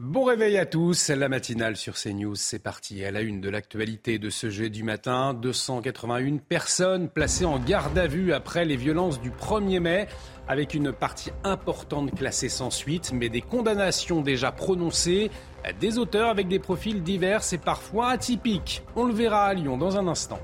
Bon réveil à tous, la matinale sur CNews, c'est parti. À la une de l'actualité de ce jeudi matin, 281 personnes placées en garde à vue après les violences du 1er mai avec une partie importante classée sans suite, mais des condamnations déjà prononcées, des auteurs avec des profils divers et parfois atypiques. On le verra à Lyon dans un instant.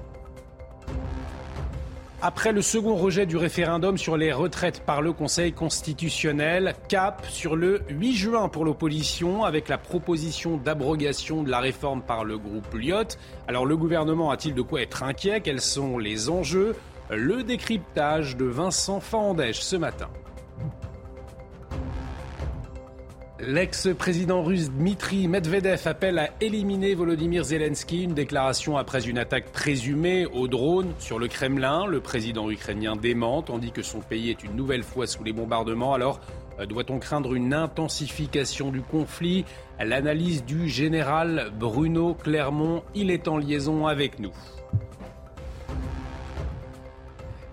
Après le second rejet du référendum sur les retraites par le Conseil constitutionnel, cap sur le 8 juin pour l'opposition avec la proposition d'abrogation de la réforme par le groupe Lyot. Alors le gouvernement a-t-il de quoi être inquiet? Quels sont les enjeux? Le décryptage de Vincent Fandèche ce matin. L'ex-président russe Dmitri Medvedev appelle à éliminer Volodymyr Zelensky, une déclaration après une attaque présumée au drone sur le Kremlin. Le président ukrainien dément, tandis que son pays est une nouvelle fois sous les bombardements. Alors, euh, doit-on craindre une intensification du conflit? L'analyse du général Bruno Clermont, il est en liaison avec nous.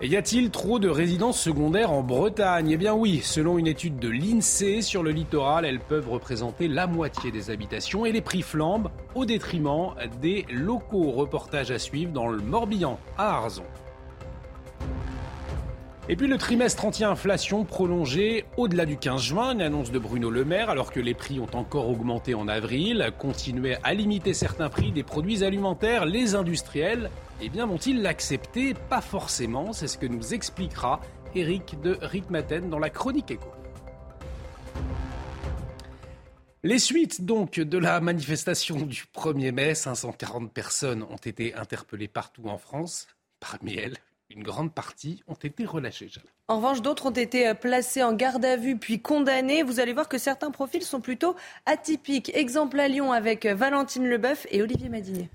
Y a-t-il trop de résidences secondaires en Bretagne? Eh bien oui, selon une étude de l'INSEE sur le littoral, elles peuvent représenter la moitié des habitations et les prix flambent au détriment des locaux. Reportage à suivre dans le Morbihan, à Arzon. Et puis le trimestre anti-inflation prolongé au-delà du 15 juin, une annonce de Bruno Le Maire, alors que les prix ont encore augmenté en avril, continuer à limiter certains prix des produits alimentaires, les industriels eh bien, vont-ils l'accepter? Pas forcément, c'est ce que nous expliquera Eric de Ritmaten dans la chronique écho. Les suites donc de la manifestation du 1er mai, 540 personnes ont été interpellées partout en France. Parmi elles, une grande partie ont été relâchées. En revanche, d'autres ont été placés en garde à vue puis condamnés. Vous allez voir que certains profils sont plutôt atypiques. Exemple à Lyon avec Valentine Leboeuf et Olivier Madinet.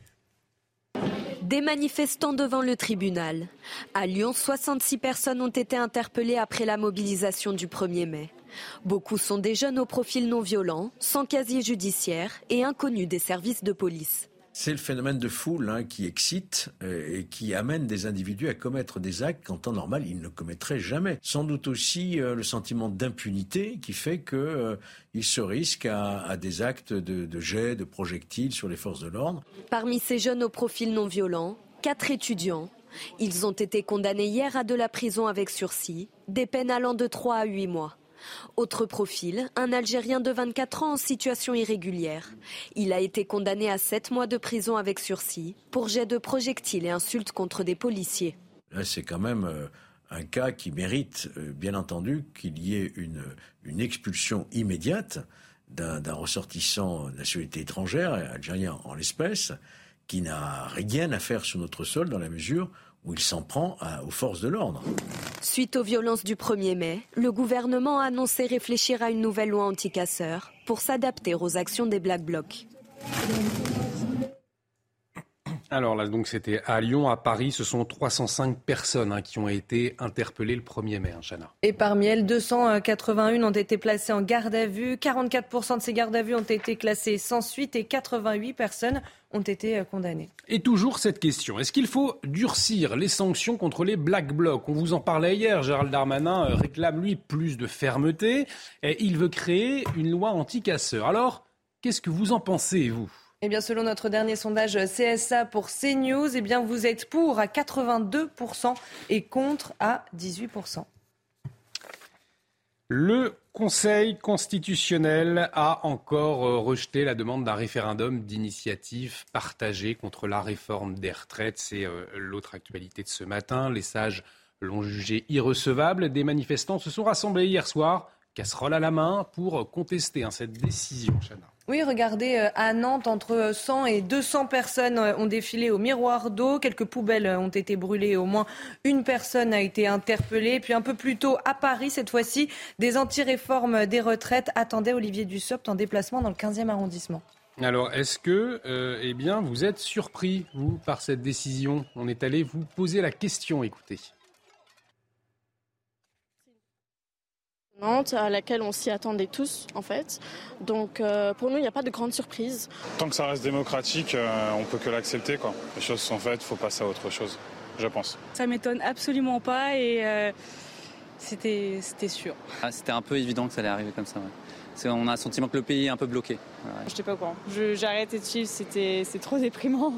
Des manifestants devant le tribunal. À Lyon, 66 personnes ont été interpellées après la mobilisation du 1er mai. Beaucoup sont des jeunes au profil non violent, sans casier judiciaire et inconnus des services de police. C'est le phénomène de foule hein, qui excite euh, et qui amène des individus à commettre des actes qu'en temps normal ils ne commettraient jamais. Sans doute aussi euh, le sentiment d'impunité qui fait qu'ils euh, se risquent à, des actes de, de jet, de projectiles sur les forces de l'ordre. Parmi ces jeunes au profil non violent, quatre étudiants. Ils ont été condamnés hier à de la prison avec sursis, des peines allant de 3 à 8 mois. Autre profil, un Algérien de 24 ans en situation irrégulière. Il a été condamné à 7 mois de prison avec sursis pour jet de projectiles et insultes contre des policiers. c'est quand même euh, un cas qui mérite, euh, bien entendu, qu'il y ait une, une expulsion immédiate d'un ressortissant de nationalité étrangère, algérien en l'espèce, qui n'a rien à faire sur notre sol dans la mesure où il s'en prend aux forces de l'ordre. Suite aux violences du 1er mai, le gouvernement a annoncé réfléchir à une nouvelle loi anti-casseurs pour s'adapter aux actions des Black Blocs. Alors là, donc c'était à Lyon, à Paris, ce sont 305 personnes hein, qui ont été interpellées le 1er mai, hein, Chana. Et parmi elles, 281 ont été placées en garde à vue, 44% de ces gardes à vue ont été classées sans suite et 88 personnes ont été euh, condamnées. Et toujours cette question, est-ce qu'il faut durcir les sanctions contre les Black Blocs? On vous en parlait hier, Gérald Darmanin euh, réclame lui plus de fermeté et il veut créer une loi anti-casseurs. Alors, qu'est-ce que vous en pensez, vous? Eh bien, selon notre dernier sondage CSA pour CNews, eh vous êtes pour à 82% et contre à 18%. Le Conseil constitutionnel a encore euh, rejeté la demande d'un référendum d'initiative partagée contre la réforme des retraites. C'est euh, l'autre actualité de ce matin. Les sages l'ont jugé irrecevable. Des manifestants se sont rassemblés hier soir, casserole à la main, pour contester hein, cette décision. Chana. Oui, regardez, euh, à Nantes, entre 100 et 200 personnes euh, ont défilé au miroir d'eau. Quelques poubelles ont été brûlées. Au moins une personne a été interpellée. Puis un peu plus tôt, à Paris, cette fois-ci, des anti-réformes des retraites attendaient Olivier Dussopt en déplacement dans le 15e arrondissement. Alors, est-ce que, euh, eh bien, vous êtes surpris, vous, par cette décision? On est allé vous poser la question, écoutez. À laquelle on s'y attendait tous en fait. Donc euh, pour nous, il n'y a pas de grande surprise. Tant que ça reste démocratique, euh, on peut que l'accepter. Quoi. Les choses sont faites, il faut passer à autre chose, je pense. Ça m'étonne absolument pas et euh, c'était sûr. Ah, c'était un peu évident que ça allait arriver comme ça. On a le sentiment que le pays est un peu bloqué. Je n'étais pas au courant. J'ai arrêté de suivre, c'était trop déprimant.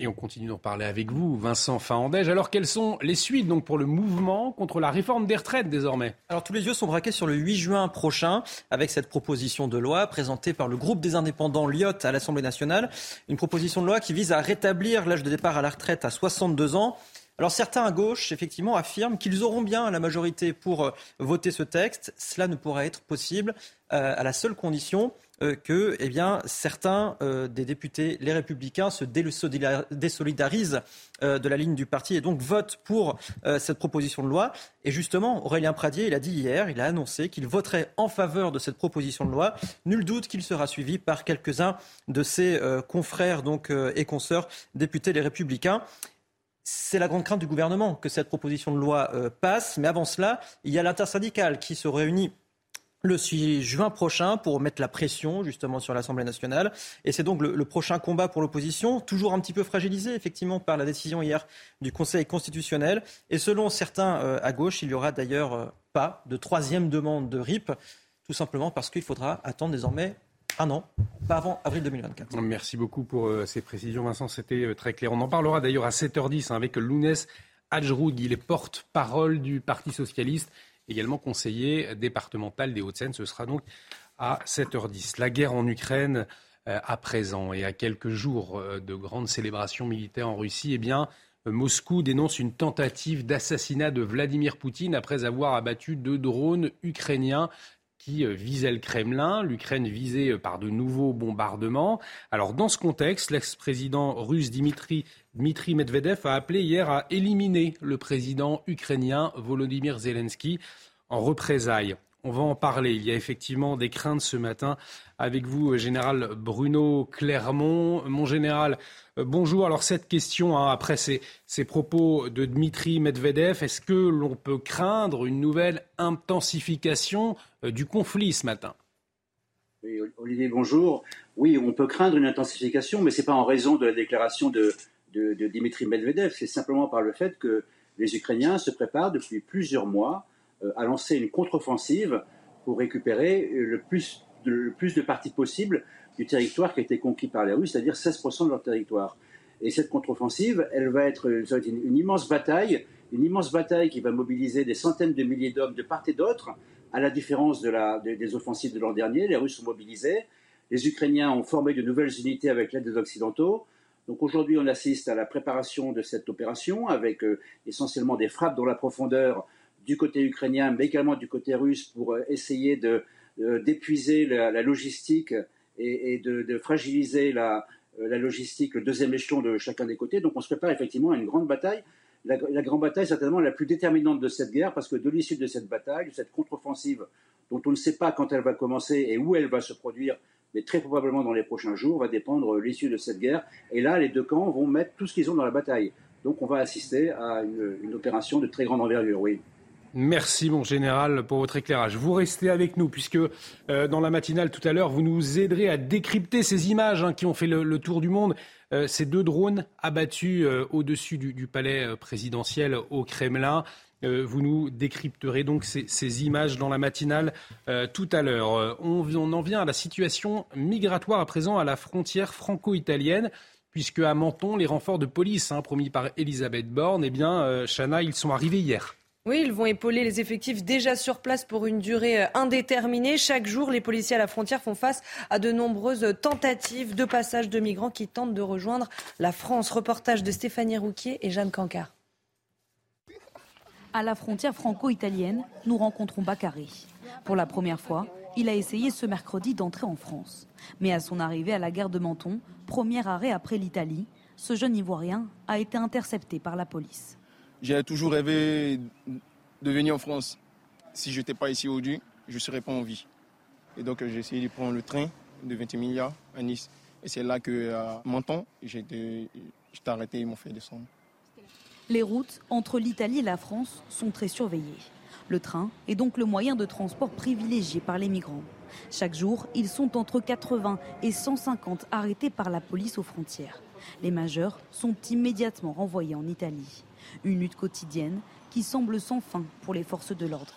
Et on continue d'en parler avec vous, Vincent Fahandège. Alors, quelles sont les suites donc pour le mouvement contre la réforme des retraites désormais? Alors, tous les yeux sont braqués sur le 8 juin prochain avec cette proposition de loi présentée par le groupe des indépendants Lyot à l'Assemblée nationale. Une proposition de loi qui vise à rétablir l'âge de départ à la retraite à 62 ans. Alors certains à gauche, effectivement, affirment qu'ils auront bien la majorité pour euh, voter ce texte. Cela ne pourra être possible euh, à la seule condition euh, que eh bien, certains euh, des députés, les républicains, se désolidarisent euh, de la ligne du parti et donc votent pour cette proposition de loi. Et justement, Aurélien Pradier, il a dit hier, il a annoncé qu'il voterait en faveur de cette proposition de loi. Nul doute qu'il sera suivi par quelques-uns de ses confrères donc, et consoeurs députés les républicains. C'est la grande crainte du gouvernement que cette proposition de loi passe. Mais avant cela, il y a l'intersyndicale qui se réunit le 6 juin prochain pour mettre la pression justement sur l'Assemblée nationale. Et c'est donc le, prochain combat pour l'opposition, toujours un petit peu fragilisé effectivement par la décision hier du Conseil constitutionnel. Et selon certains euh, à gauche, il n'y aura d'ailleurs euh, pas de troisième demande de RIP, tout simplement parce qu'il faudra attendre désormais un an, pas avant avril 2024. Merci beaucoup pour euh, ces précisions, Vincent. C'était très clair. On en parlera d'ailleurs à 7h10 hein, avec Lounès Adjroud. Il est porte-parole du Parti socialiste également conseiller départemental des Hauts-de-Seine. Ce sera donc à 7h10. La guerre en Ukraine euh, à présent et à quelques jours euh, de grandes célébrations militaires en Russie, eh euh, Moscou dénonce une tentative d'assassinat de Vladimir Poutine après avoir abattu deux drones ukrainiens qui visaient le Kremlin, l'Ukraine visée par de nouveaux bombardements. Alors dans ce contexte, l'ex-président russe Dimitri, Dmitri Medvedev a appelé hier à éliminer le président ukrainien Volodymyr Zelensky en représailles. On va en parler. Il y a effectivement des craintes ce matin avec vous, général Bruno Clermont. Mon général, euh, bonjour. Alors cette question, hein, après ces, ces, propos de Dmitri Medvedev, est-ce que l'on peut craindre une nouvelle intensification euh, du conflit ce matin? Oui, Olivier, bonjour. Oui, on peut craindre une intensification, mais ce n'est pas en raison de la déclaration de, de, de Dimitri Medvedev, c'est simplement par le fait que les Ukrainiens se préparent depuis plusieurs mois euh, à lancer une contre-offensive pour récupérer le plus, le plus de parties possible du territoire qui a été conquis par les Russes, c'est-à-dire 16% de leur territoire. Et cette contre-offensive, elle va être, une, immense bataille, une immense bataille qui va mobiliser des centaines de milliers d'hommes de part et d'autre, à la différence de la, des offensives de l'an dernier. Les Russes sont mobilisés, les Ukrainiens ont formé de nouvelles unités avec l'aide des Occidentaux. Donc aujourd'hui, on assiste à la préparation de cette opération avec euh, essentiellement des frappes dans la profondeur du côté ukrainien, mais également du côté russe pour euh, essayer de d'épuiser la, logistique et, de, fragiliser la, la, logistique, le deuxième échelon de chacun des côtés. Donc on se prépare effectivement à une grande bataille. La, la grande bataille, certainement la plus déterminante de cette guerre, parce que de l'issue de cette bataille, de cette contre-offensive, dont on ne sait pas quand elle va commencer et où elle va se produire, mais très probablement dans les prochains jours, va dépendre l'issue de cette guerre. Et là, les deux camps vont mettre tout ce qu'ils ont dans la bataille. Donc on va assister à une, une opération de très grande envergure, oui. Merci mon général pour votre éclairage. Vous restez avec nous puisque euh, dans la matinale tout à l'heure, vous nous aiderez à décrypter ces images hein, qui ont fait le, tour du monde. Euh, ces deux drones abattus euh, au-dessus du, palais présidentiel au Kremlin. vous nous décrypterez donc ces, images dans la matinale tout à l'heure. On, en vient à la situation migratoire à présent à la frontière franco-italienne puisque à Menton, les renforts de police hein, promis par Elisabeth Borne, eh bien, Chana, ils sont arrivés hier. Oui, ils vont épauler les effectifs déjà sur place pour une durée euh, indéterminée. Chaque jour, les policiers à la frontière font face à de nombreuses tentatives de passage de migrants qui tentent de rejoindre la France. Reportage de Stéphanie Rouquier et Jeanne Cancard. À la frontière franco-italienne, nous rencontrons Bakary. Pour la première fois, il a essayé ce mercredi d'entrer en France. Mais à son arrivée à la gare de Menton, premier arrêt après l'Italie, ce jeune Ivoirien a été intercepté par la police. J'ai toujours rêvé de venir en France. Si je n'étais pas ici aujourd'hui, je ne serais pas en vie. Et donc j'ai essayé de prendre le train de 20 milliards à Nice. Et c'est là que, à Menton, été arrêté et ils m'ont fait descendre. Les routes entre l'Italie et la France sont très surveillées. Le train est donc le moyen de transport privilégié par les migrants. Chaque jour, ils sont entre 80 et 150 arrêtés par la police aux frontières. Les majeurs sont immédiatement renvoyés en Italie. Une lutte quotidienne qui semble sans fin pour les forces de l'ordre.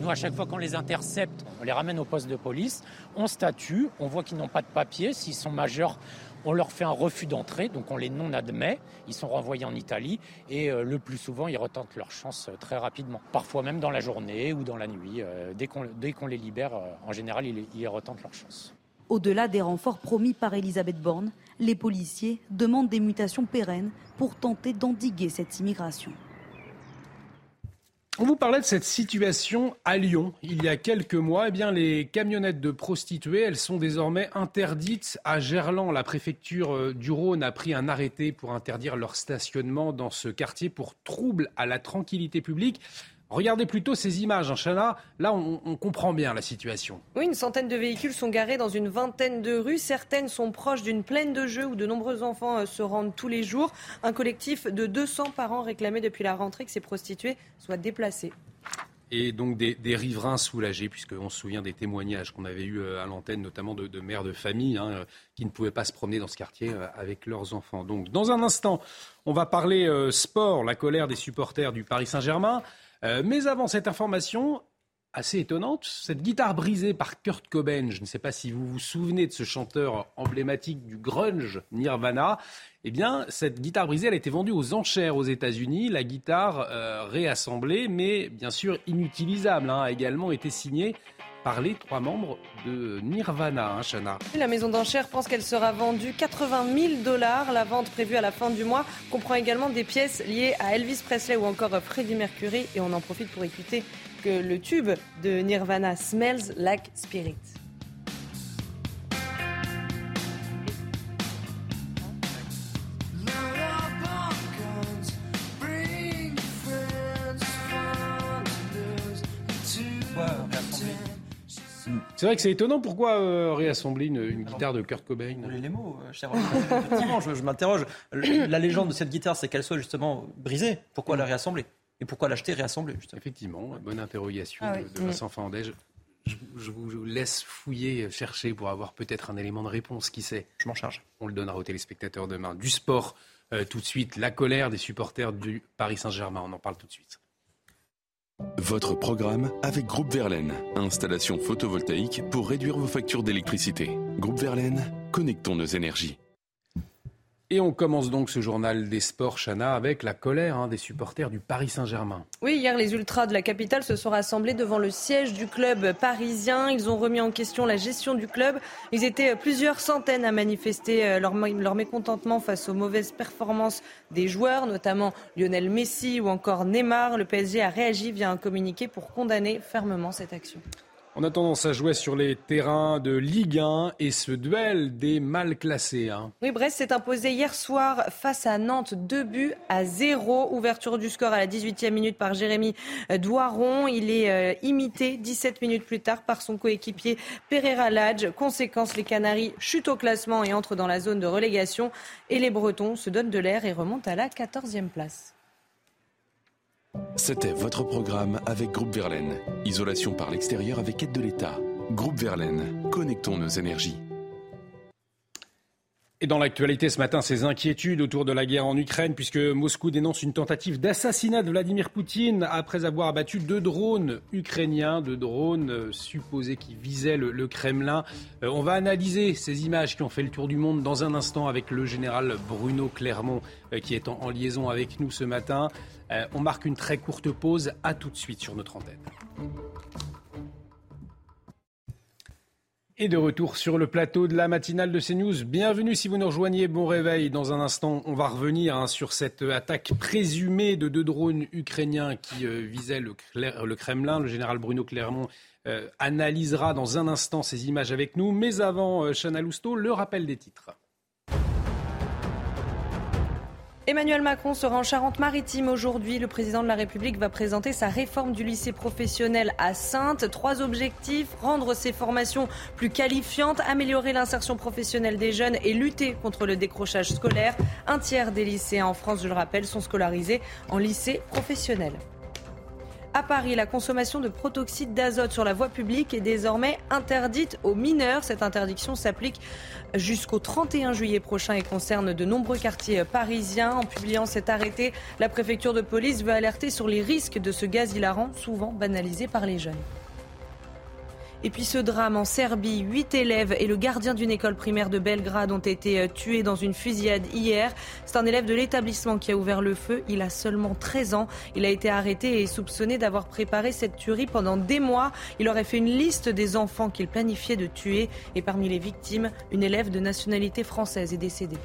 Nous, à chaque fois qu'on les intercepte, on les ramène au poste de police, on statue, on voit qu'ils n'ont pas de papier. S'ils sont majeurs, on leur fait un refus d'entrée, donc on les non-admet. Ils sont renvoyés en Italie et euh, le plus souvent, ils retentent leur chance euh, très rapidement. Parfois même dans la journée ou dans la nuit. Euh, dès qu'on les libère, en général, ils, ils retentent leur chance. Au-delà des renforts promis par Elisabeth Borne, les policiers demandent des mutations pérennes pour tenter d'endiguer cette immigration. On vous parlait de cette situation à Lyon. Il y a quelques mois, eh bien, les camionnettes de prostituées, elles sont désormais interdites à Gerland. La préfecture euh, du Rhône a pris un arrêté pour interdire leur stationnement dans ce quartier pour trouble à la tranquillité publique. Regardez plutôt ces images, Chana. Là, on, comprend bien la situation. Oui, une centaine de véhicules sont garés dans une vingtaine de rues. Certaines sont proches d'une plaine de jeux où de nombreux enfants euh, se rendent tous les jours. Un collectif de 200 parents réclamait depuis la rentrée que ces prostituées soient déplacées. Et donc des, riverains soulagés, puisqu'on se souvient des témoignages qu'on avait eus euh, à l'antenne, notamment de, mères de famille hein, euh, qui ne pouvaient pas se promener dans ce quartier avec leurs enfants. Donc, dans un instant, on va parler sport, la colère des supporters du Paris Saint-Germain. Euh, mais avant cette information, assez étonnante, cette guitare brisée par Kurt Cobain, je ne sais pas si vous vous souvenez de ce chanteur emblématique du grunge Nirvana, eh bien, cette guitare brisée, elle a été vendue aux enchères aux États-Unis. La guitare euh, réassemblée, mais bien sûr inutilisable, hein, a également été signée par les trois membres de Nirvana, hein, Shana. La maison d'enchères pense qu'elle sera vendue 80 000 dollars. La vente prévue à la fin du mois comprend également des pièces liées à Elvis Presley ou encore Freddie Mercury. Et on en profite pour écouter que le tube de Nirvana Smells Like Spirit. C'est vrai que c'est étonnant. Pourquoi euh, réassembler une, guitare de Kurt Cobain les mots, euh, cher Effectivement, je, m'interroge. La légende de cette guitare, c'est qu'elle soit justement brisée. Pourquoi la réassembler? Et pourquoi l'acheter réassemblée Effectivement, bonne interrogation ah de, Vincent Fandège. Je, je, vous laisse fouiller, chercher pour avoir peut-être un élément de réponse. Qui sait? Je m'en charge. On le donnera aux téléspectateurs demain. Du sport, euh, tout de suite. La colère des supporters du Paris Saint-Germain. On en parle tout de suite. Votre programme avec Groupe Verlaine. Installation photovoltaïque pour réduire vos factures d'électricité. Groupe Verlaine, connectons nos énergies. Et on commence donc ce journal des sports, Chana, avec la colère hein, des supporters du Paris Saint-Germain. Oui, hier, les Ultras de la capitale se sont rassemblés devant le siège du club parisien. Ils ont remis en question la gestion du club. Ils étaient plusieurs centaines à manifester euh, leur, leur mécontentement face aux mauvaises performances des joueurs, notamment Lionel Messi ou encore Neymar. Le PSG a réagi via un communiqué pour condamner fermement cette action. On a tendance à jouer sur les terrains de Ligue 1 et ce duel des mal classés. Hein. Oui, Brest s'est imposé hier soir face à Nantes, deux buts à zéro. Ouverture du score à la 18e minute par Jérémy Douaron. Il est euh, imité 17 minutes plus tard par son coéquipier Pereira Ladj. Conséquence, les Canaries chutent au classement et entrent dans la zone de relégation. Et les Bretons se donnent de l'air et remontent à la 14e place. C'était votre programme avec Groupe Verlaine. Isolation par l'extérieur avec aide de l'État. Groupe Verlaine, connectons nos énergies. Et dans l'actualité ce matin, ces inquiétudes autour de la guerre en Ukraine, puisque Moscou dénonce une tentative d'assassinat de Vladimir Poutine après avoir abattu deux drones ukrainiens, deux drones supposés qui visaient le, Kremlin. Euh, on va analyser ces images qui ont fait le tour du monde dans un instant avec le général Bruno Clermont, euh, qui est en liaison avec nous ce matin. On marque une très courte pause. À tout de suite sur notre antenne. Et de retour sur le plateau de la matinale de CNews. Bienvenue si vous nous rejoignez. Bon réveil. Dans un instant, on va revenir hein, sur cette attaque présumée de deux drones ukrainiens qui euh, visaient le, Kremlin. Le général Bruno Clermont euh, analysera dans un instant ces images avec nous. Mais avant, euh, Chana Lousteau, le rappel des titres. Emmanuel Macron sera en Charente-Maritime aujourd'hui. Le président de la République va présenter sa réforme du lycée professionnel à Sainte. Trois objectifs rendre ces formations plus qualifiantes, améliorer l'insertion professionnelle des jeunes et lutter contre le décrochage scolaire. Un tiers des lycéens en France, je le rappelle, sont scolarisés en lycée professionnel. À Paris, la consommation de protoxyde d'azote sur la voie publique est désormais interdite aux mineurs. Cette interdiction s'applique jusqu'au 31 juillet prochain et concerne de nombreux quartiers parisiens. En publiant cet arrêté, la préfecture de police veut alerter sur les risques de ce gaz hilarant, souvent banalisé par les jeunes. Et puis ce drame en Serbie, huit élèves et le gardien d'une école primaire de Belgrade ont été euh, tués dans une fusillade hier. C'est un élève de l'établissement qui a ouvert le feu. Il a seulement 13 ans. Il a été arrêté et soupçonné d'avoir préparé cette tuerie pendant des mois. Il aurait fait une liste des enfants qu'il planifiait de tuer. Et parmi les victimes, une élève de nationalité française est décédée.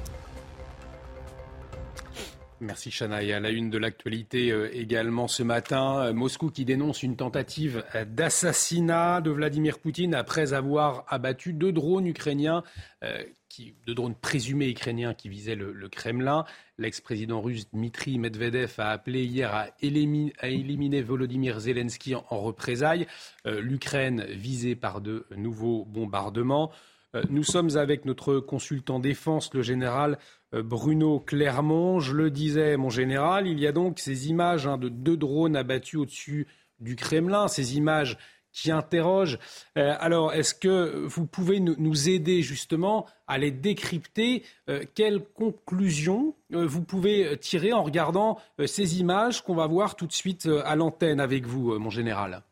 Merci Chana. À la une de l'actualité euh, également ce matin, euh, Moscou qui dénonce une tentative d'assassinat de Vladimir Poutine après avoir abattu deux drones ukrainiens, euh, qui, deux drones présumés ukrainiens qui visaient le, Kremlin. L'ex-président russe Dmitri Medvedev a appelé hier à éliminer, Volodymyr Zelensky en, représailles. L'Ukraine visée par de nouveaux bombardements. Nous sommes avec notre consultant défense, le général euh, Bruno Clermont. Je le disais, mon général, il y a donc ces images hein, de deux drones abattus au-dessus du Kremlin, ces images qui interrogent. Euh, alors, est-ce que vous pouvez nous, aider justement à les décrypter? Euh, Quelles conclusions vous pouvez tirer en regardant ces images qu'on va voir tout de suite à l'antenne avec vous, mon général?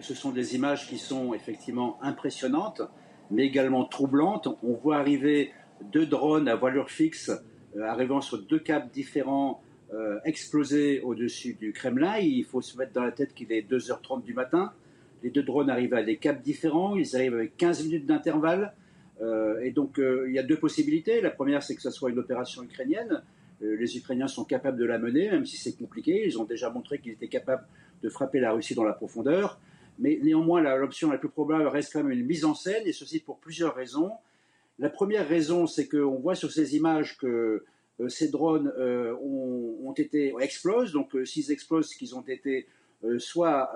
Ce sont des images qui sont effectivement impressionnantes, mais également troublantes. On voit arriver deux drones à voilure fixe euh, arrivant sur deux caps différents euh, explosés au-dessus du Kremlin. Il faut se mettre dans la tête qu'il est 2h30 du matin. Les deux drones arrivent à des caps différents, ils arrivent avec 15 minutes d'intervalle. Euh, et donc il y a deux possibilités. La première, c'est que ce soit une opération ukrainienne. les Ukrainiens sont capables de la mener, même si c'est compliqué. Ils ont déjà montré qu'ils étaient capables de frapper la Russie dans la profondeur. Mais néanmoins, l'option la plus probable reste quand même une mise en scène, et ceci pour plusieurs raisons. La première raison, c'est qu'on voit sur ces images que euh, ces drones euh, ont, été explosent. Donc, euh, s'ils explosent, qu'ils ont été soit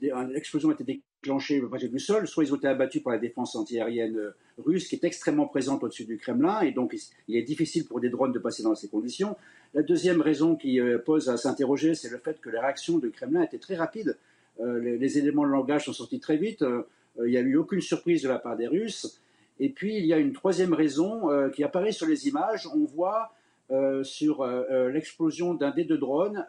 l'explosion a été déclenchée près du sol, soit ils ont été abattus par la défense antiaérienne russe, qui est extrêmement présente au-dessus du Kremlin, et donc il est difficile pour des drones de passer dans ces conditions. La deuxième raison qui pose à s'interroger, c'est le fait que les réactions du Kremlin étaient très rapides. Les, éléments de langage sont sortis très vite. il n'y a eu aucune surprise de la part des Russes. Et puis, il y a une troisième raison euh, qui apparaît sur les images. On voit euh, sur euh, l'explosion d'un des deux drones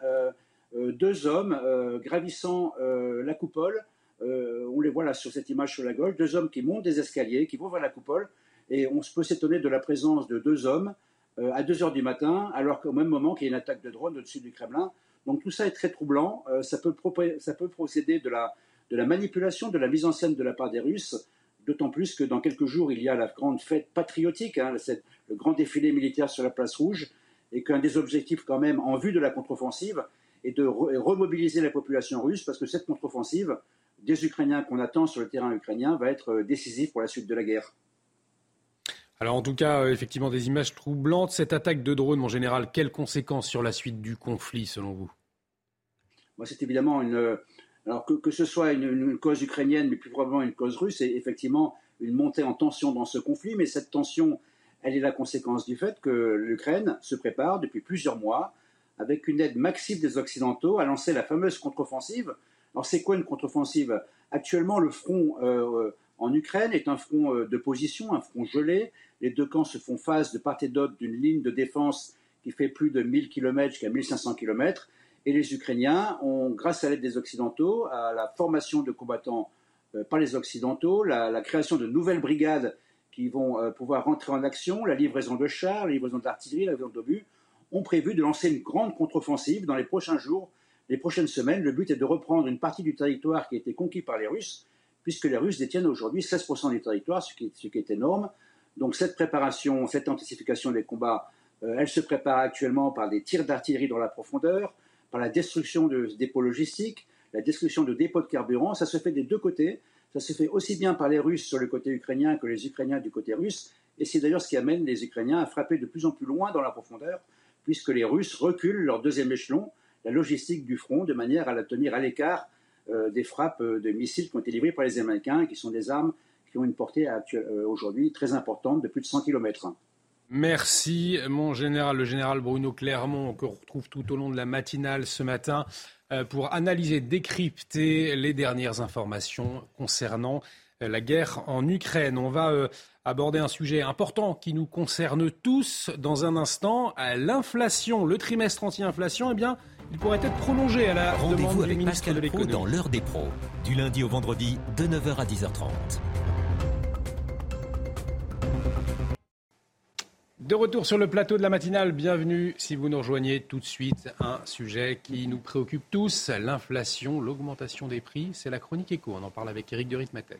deux hommes gravissant la coupole. on les voit là sur cette image sur la gauche, deux hommes qui montent des escaliers, qui vont vers la coupole. Et on peut s'étonner de la présence de deux hommes à 2 heures du matin, alors qu'au même moment qu'il y a une attaque de drone au-dessus du Kremlin. Donc tout ça est très troublant. ça, peut procéder de la manipulation, de la mise en scène de la part des Russes. D'autant plus que dans quelques jours, il y a la grande fête patriotique, hein, le grand défilé militaire sur la place rouge, et qu'un des objectifs quand même en vue de la contre-offensive est de remobiliser la population russe, parce que cette contre-offensive des Ukrainiens qu'on attend sur le terrain ukrainien va être euh, décisive pour la suite de la guerre. Alors en tout cas, euh, effectivement, des images troublantes. Cette attaque de drone, en général, quelles conséquences sur la suite du conflit, selon vous? C'est évidemment une, alors que, ce soit une, cause ukrainienne, mais plus probablement une cause russe, c'est effectivement une montée en tension dans ce conflit, mais cette tension, elle est la conséquence du fait que l'Ukraine se prépare depuis plusieurs mois, avec une aide massive des Occidentaux, à lancer la fameuse contre-offensive. Alors c'est quoi une contre-offensive? Actuellement, le front euh, en Ukraine est un front euh, de position, un front gelé. Les deux camps se font face de part et d'autre d'une ligne de défense qui fait plus de 1000 km jusqu'à 1500 km. Et les Ukrainiens ont, grâce à l'aide des Occidentaux, à la formation de combattants euh, par les Occidentaux, la, création de nouvelles brigades qui vont euh, pouvoir rentrer en action, la livraison de chars, la livraison d'artillerie, la livraison d'obus, ont prévu de lancer une grande contre-offensive dans les prochains jours, les prochaines semaines. Le but est de reprendre une partie du territoire qui a été conquis par les Russes, puisque les Russes détiennent aujourd'hui 16% du territoire, ce qui, est énorme. Donc cette préparation, cette intensification des combats, euh, elle se prépare actuellement par des tirs d'artillerie dans la profondeur, par la destruction de dépôts logistiques, la destruction de dépôts de carburant. Ça se fait des deux côtés. Ça se fait aussi bien par les Russes sur le côté ukrainien que les Ukrainiens du côté russe. Et c'est d'ailleurs ce qui amène les Ukrainiens à frapper de plus en plus loin dans la profondeur, puisque les Russes reculent leur deuxième échelon, la logistique du front, de manière à la tenir à l'écart euh, des frappes euh, de missiles qui ont été livrées par les Américains, qui sont des armes qui ont une portée euh, aujourd'hui très importante de plus de 100 km. Merci, mon général, le général Bruno Clermont, que retrouve tout au long de la matinale ce matin euh, pour analyser, décrypter les dernières informations concernant euh, la guerre en Ukraine. On va euh, aborder un sujet important qui nous concerne tous dans un instant. L'inflation, le trimestre anti-inflation, eh bien, il pourrait être prolongé à la demande du ministre de l'économie. dans l'heure des pros, du lundi au vendredi de 9h à 10h30. De retour sur le plateau de la matinale, bienvenue si vous nous rejoignez tout de suite. Un sujet qui nous préoccupe tous, l'inflation, l'augmentation des prix. C'est la chronique éco, on en parle avec Eric de Ritmaten.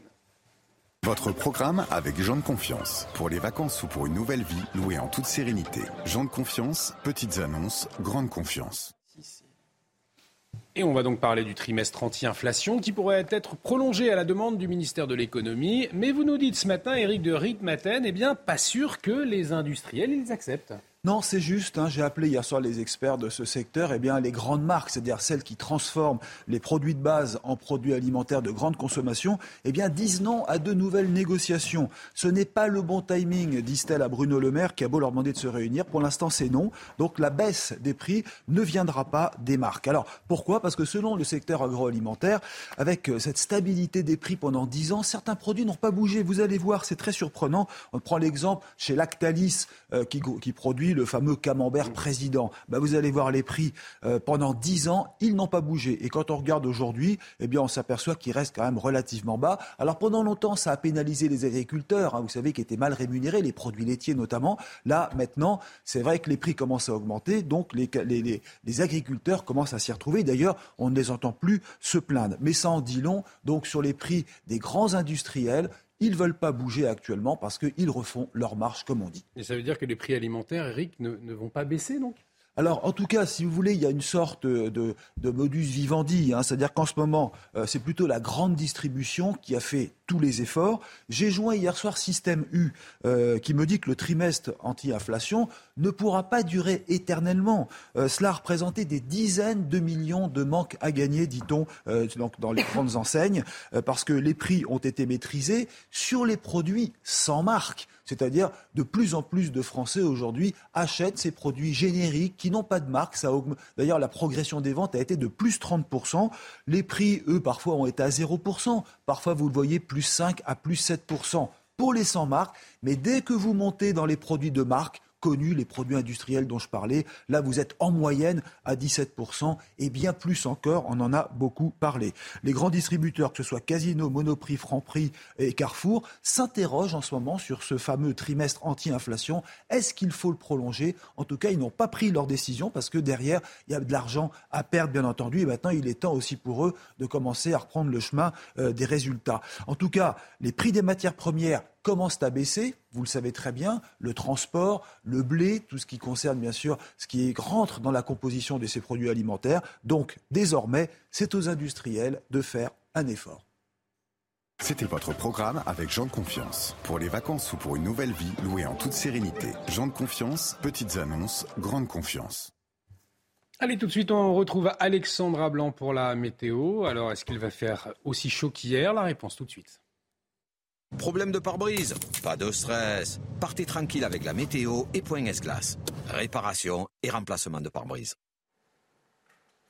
Votre programme avec Jean de Confiance. Pour les vacances ou pour une nouvelle vie, louée en toute sérénité. Jean de Confiance, petites annonces, grande confiance. Et on va donc parler du trimestre anti-inflation qui pourrait être prolongé à la demande du ministère de l'économie. Mais vous nous dites ce matin, Éric de Ritmaten, eh bien, pas sûr que les industriels les acceptent. Non, c'est juste. Hein, j'ai appelé hier soir les experts de ce secteur. Eh bien, les grandes marques, c'est-à-dire celles qui transforment les produits de base en produits alimentaires de grande consommation, eh bien, disent non à de nouvelles négociations. Ce n'est pas le bon timing, disent-elles à Bruno Le Maire, qui a beau leur demander de se réunir. Pour l'instant, c'est non. Donc, la baisse des prix ne viendra pas des marques. Alors, pourquoi? Parce que selon le secteur agroalimentaire, avec euh, cette stabilité des prix pendant 10 ans, certains produits n'ont pas bougé. Vous allez voir, c'est très surprenant. On prend l'exemple chez Lactalis, euh, qui, qui produit le fameux camembert président. Bah, vous allez voir les prix euh, pendant 10 ans, ils n'ont pas bougé. Et quand on regarde aujourd'hui, eh bien, on s'aperçoit qu'ils restent quand même relativement bas. Alors pendant longtemps, ça a pénalisé les agriculteurs, hein, vous savez, qui étaient mal rémunérés, les produits laitiers notamment. Là, maintenant, c'est vrai que les prix commencent à augmenter, donc les, les, les agriculteurs commencent à s'y retrouver. D'ailleurs, on ne les entend plus se plaindre. Mais ça en dit long, donc, sur les prix des grands industriels ils ne veulent pas bouger actuellement parce qu'ils refont leur marche, comme on dit. Et ça veut dire que les prix alimentaires, Eric, ne, ne vont pas baisser donc? Alors, en tout cas, si vous voulez, il y a une sorte de, modus vivendi, hein. c'est-à-dire qu'en ce moment, euh, c'est plutôt la grande distribution qui a fait tous les efforts. J'ai joint hier soir Système U, euh, qui me dit que le trimestre anti-inflation ne pourra pas durer éternellement. Euh, cela a représenté des dizaines de millions de manques à gagner, dit-on, dans les grandes enseignes, parce que les prix ont été maîtrisés sur les produits sans marque. C'est-à-dire de plus en plus de Français aujourd'hui achètent ces produits génériques qui n'ont pas de marque. Ça D'ailleurs, la progression des ventes a été de plus 30%. Les prix, eux, parfois ont été à 0%. Parfois, vous le voyez, plus 5 à plus 7% pour les sans marques. Mais dès que vous montez dans les produits de marque, connus, les produits industriels dont je parlais. Là, vous êtes en moyenne à 17% et bien plus encore, on en a beaucoup parlé. Les grands distributeurs, que ce soit Casino, Monoprix, Franprix et Carrefour, s'interrogent en ce moment sur ce fameux trimestre anti-inflation. Est-ce qu'il faut le prolonger? En tout cas, ils n'ont pas pris leur décision parce que derrière, il y a de l'argent à perdre, bien entendu. Et maintenant, il est temps aussi pour eux de commencer à reprendre le chemin euh, des résultats. En tout cas, les prix des matières premières commencent à baisser. Vous le savez très bien, le transport, le blé, tout ce qui concerne bien sûr ce qui rentre dans la composition de ces produits alimentaires. Donc désormais, c'est aux industriels de faire un effort. C'était votre programme avec Jean de Confiance. Pour les vacances ou pour une nouvelle vie, louée en toute sérénité. Jean de Confiance, petites annonces, grande confiance. Allez, tout de suite, on retrouve Alexandra Blanc pour la météo. Alors, est-ce qu'il va faire aussi chaud qu'hier? La réponse tout de suite. Problème de pare-brise Pas de stress. Partez tranquille avec la météo et Point S-Glace. Réparation et remplacement de pare-brise.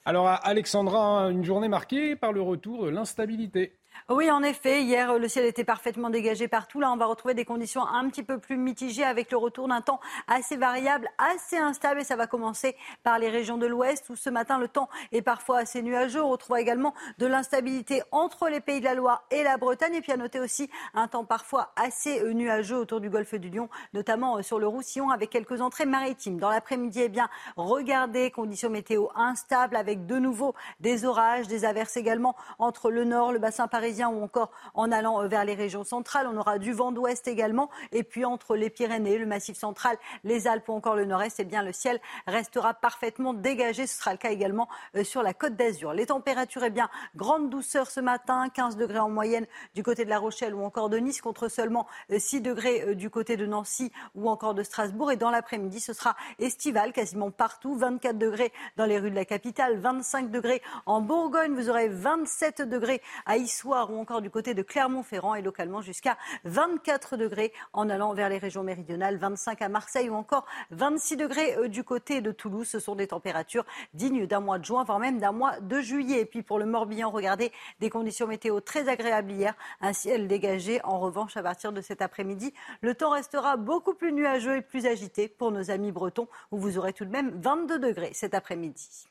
Alors, Alexandra, une journée marquée par le retour de l'instabilité. Oui, en effet, hier, le ciel était parfaitement dégagé partout. Là, on va retrouver des conditions un petit peu plus mitigées avec le retour d'un temps assez variable, assez instable. Et ça va commencer par les régions de l'Ouest où ce matin, le temps est parfois assez nuageux. On retrouve également de l'instabilité entre les pays de la Loire et la Bretagne. Et puis à noter aussi un temps parfois assez euh, nuageux autour du golfe du Lion, notamment euh, sur le Roussillon avec quelques entrées maritimes. Dans l'après-midi, eh bien, regardez, conditions météo instables avec de nouveau des orages, des averses également entre le nord, le bassin parisien ou encore en allant euh, vers les régions centrales. On aura du vent d'ouest également. Et puis entre les Pyrénées, le Massif central, les Alpes ou encore le Nord-Est, eh bien le ciel restera parfaitement dégagé. Ce sera le cas également euh, sur la Côte d'Azur. Les températures, eh bien grande douceur ce matin, 15 degrés en moyenne du côté de La Rochelle ou encore de Nice, contre seulement 6 euh, degrés du côté de Nancy ou encore de Strasbourg. Et dans l'après-midi, ce sera estival quasiment partout, 24 degrés dans les rues de la capitale, 25 degrés en Bourgogne, vous aurez 27 degrés à Ou encore du côté de Clermont-Ferrand et localement jusqu'à 24 degrés en allant vers les régions méridionales, 25 à Marseille ou encore 26 degrés euh, du côté de Toulouse. Ce sont des températures dignes d'un mois de juin, voire même d'un mois de juillet. Et puis pour le Morbihan, regardez des conditions météo très agréables hier, un ciel dégagé. En revanche, à partir de cet après-midi, le temps restera beaucoup plus nuageux et plus agité pour nos amis bretons, où vous aurez tout de même 22 degrés cet après-midi.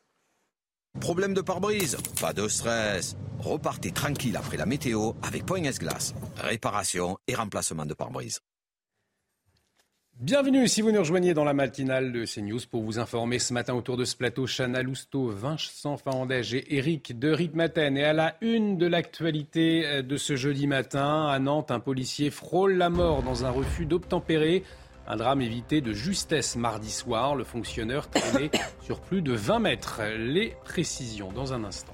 Problème de pare-brise Pas de stress. Repartez tranquille après la météo avec Point S-Glace. Réparation et remplacement de pare-brise. Bienvenue si vous nous rejoignez dans la matinale de CNews pour vous informer ce matin autour de ce plateau. Chana Lousteau, Vincent Fandège et Eric de Ritmaten. Et à la une de l'actualité de ce jeudi matin, à Nantes, un policier frôle la mort dans un refus d'obtempérer. Un drame évité de justesse mardi soir. Le fonctionnaire traînait sur plus de 20 mètres. Les précisions dans un instant.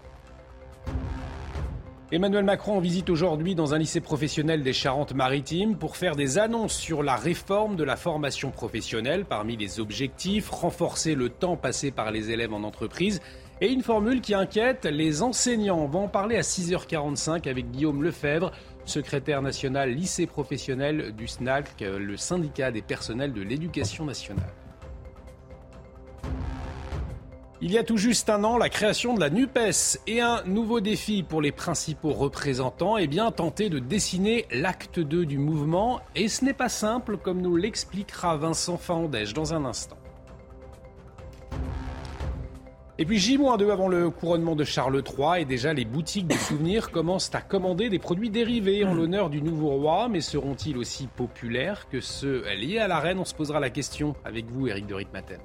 Emmanuel Macron visite aujourd'hui dans un lycée professionnel des Charentes-Maritimes pour faire des annonces sur la réforme de la formation professionnelle. Parmi les objectifs, renforcer le temps passé par les élèves en entreprise et une formule qui inquiète les enseignants. On va en parler à 6h45 avec Guillaume Lefebvre, secrétaire national lycée professionnel du SNAC, le syndicat des personnels de l'éducation nationale. Il y a tout juste un an, la création de la NUPES et un nouveau défi pour les principaux représentants, eh bien, tenter de dessiner l'acte 2 du mouvement. Et ce n'est pas simple, comme nous l'expliquera Vincent Faandège dans un instant. Et puis J-2 avant le couronnement de Charles III et déjà les boutiques de souvenirs commencent à commander des produits dérivés en l'honneur du nouveau roi, mais seront-ils aussi populaires que ceux liés à la reine? On se posera la question avec vous, Éric de Ritmaten.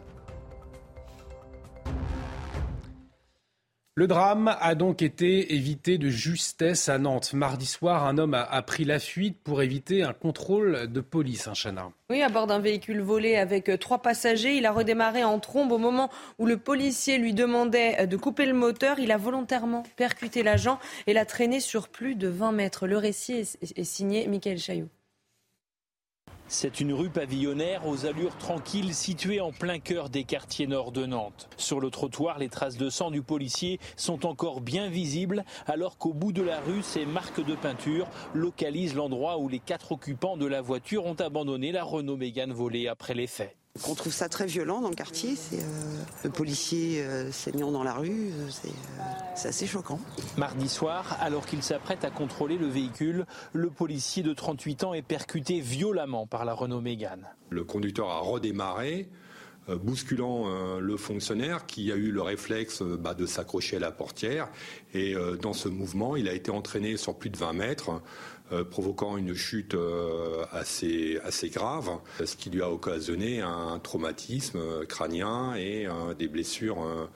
Le drame a donc été évité de justesse à Nantes. Mardi soir, un homme a, pris la fuite pour éviter un contrôle de police, un Chana. Oui, à bord d'un véhicule volé avec euh, trois passagers. Il a redémarré en trombe au moment où le policier lui demandait euh, de couper le moteur. Il a volontairement percuté l'agent et l'a traîné sur plus de 20 mètres. Le récit est, signé Michael Chaillot. C'est une rue pavillonnaire aux allures tranquilles située en plein cœur des quartiers nord de Nantes. Sur le trottoir, les traces de sang du policier sont encore bien visibles alors qu'au bout de la rue, ces marques de peinture localisent l'endroit où les quatre occupants de la voiture ont abandonné la Renault Mégane volée après les faits. On trouve ça très violent dans le quartier. C'est euh, le policier euh, saignant dans la rue. Euh, c'est assez choquant. Mardi soir, alors qu'il s'apprête à contrôler le véhicule, le policier de 38 ans est percuté violemment par la Renault Mégane. Le conducteur a redémarré bousculant le fonctionnaire qui a eu le réflexe bah, de s'accrocher à la portière. Et dans ce mouvement, il a été entraîné sur plus de 20 mètres. Euh, provoquant une chute euh, assez, assez grave, ce qui lui a occasionné un traumatisme crânien et euh, des blessures euh,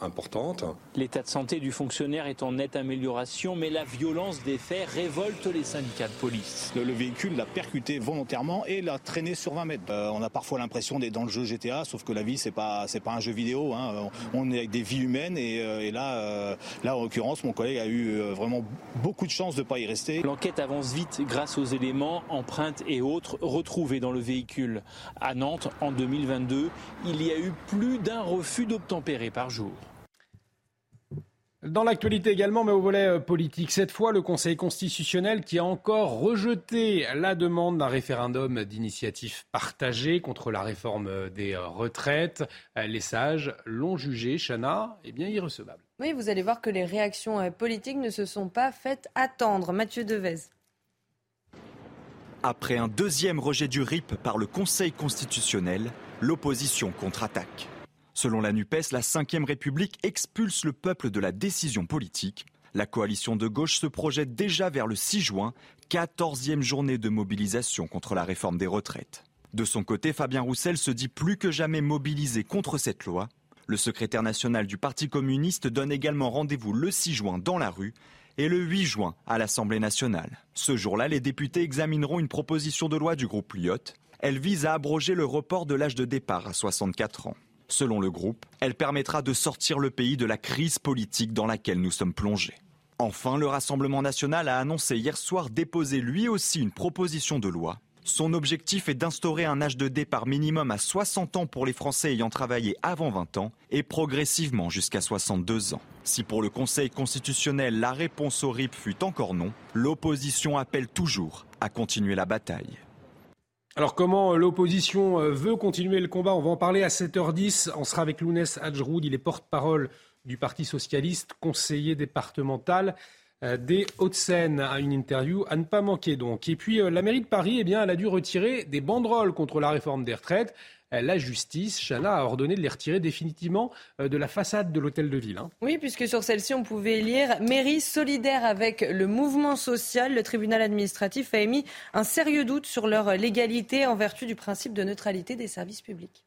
importante. L'état de santé du fonctionnaire est en nette amélioration, mais la violence des faits révolte les syndicats de police. Le, véhicule l'a percuté volontairement et l'a traîné sur 20 mètres. Euh, on a parfois l'impression d'être dans le jeu GTA, sauf que la vie c'est pas c'est pas un jeu vidéo. Hein. On est avec des vies humaines et, euh, là là en l'occurrence mon collègue a eu vraiment beaucoup de chance de ne pas y rester. L'enquête avance vite grâce aux éléments, empreintes et autres retrouvés dans le véhicule. À Nantes en 2022, il y a eu plus d'un refus d'obtempérer par jour. Dans l'actualité également, mais au volet euh, politique, cette fois, le Conseil constitutionnel qui a encore rejeté la demande d'un référendum d'initiative partagée contre la réforme euh, des euh, retraites. Les sages l'ont jugé, Chana, eh bien irrecevable. Oui, vous allez voir que les réactions politiques ne se sont pas faites attendre. Mathieu Devez. Après un deuxième rejet du RIP par le Conseil constitutionnel, l'opposition contre-attaque. Selon la NUPES, la Ve République expulse le peuple de la décision politique. La coalition de gauche se projette déjà vers le 6 juin, 14e journée de mobilisation contre la réforme des retraites. De son côté, Fabien Roussel se dit plus que jamais mobilisé contre cette loi. Le secrétaire national du Parti communiste donne également rendez-vous le 6 juin dans la rue et le 8 juin à l'Assemblée nationale. Ce jour-là, les députés examineront une proposition de loi du groupe Lyot. Elle vise à abroger le report de l'âge de départ à 64 ans. Selon le groupe, elle permettra de sortir le pays de la crise politique dans laquelle nous sommes plongés. Enfin, le Rassemblement national a annoncé hier soir déposer lui aussi une proposition de loi. Son objectif est d'instaurer un âge de départ minimum à 60 ans pour les Français ayant travaillé avant 20 ans et progressivement jusqu'à 62 ans. Si pour le Conseil constitutionnel la réponse au RIP fut encore non, l'opposition appelle toujours à continuer la bataille. Alors comment l'opposition euh, veut continuer le combat? On va en parler à 7h10. On sera avec Lounès Hadjroud, il est porte-parole du Parti socialiste, conseiller départemental euh, des Hauts-de-Seine à une interview à ne pas manquer donc. Et puis euh, la mairie de Paris, eh elle a dû retirer des banderoles contre la réforme des retraites. Euh, la justice, Chana, a ordonné de les retirer définitivement de la façade de l'hôtel de ville. Hein. Oui, puisque sur celle-ci, on pouvait lire Mairie solidaire avec le mouvement social. Le tribunal administratif a émis un sérieux doute sur leur légalité en vertu du principe de neutralité des services publics.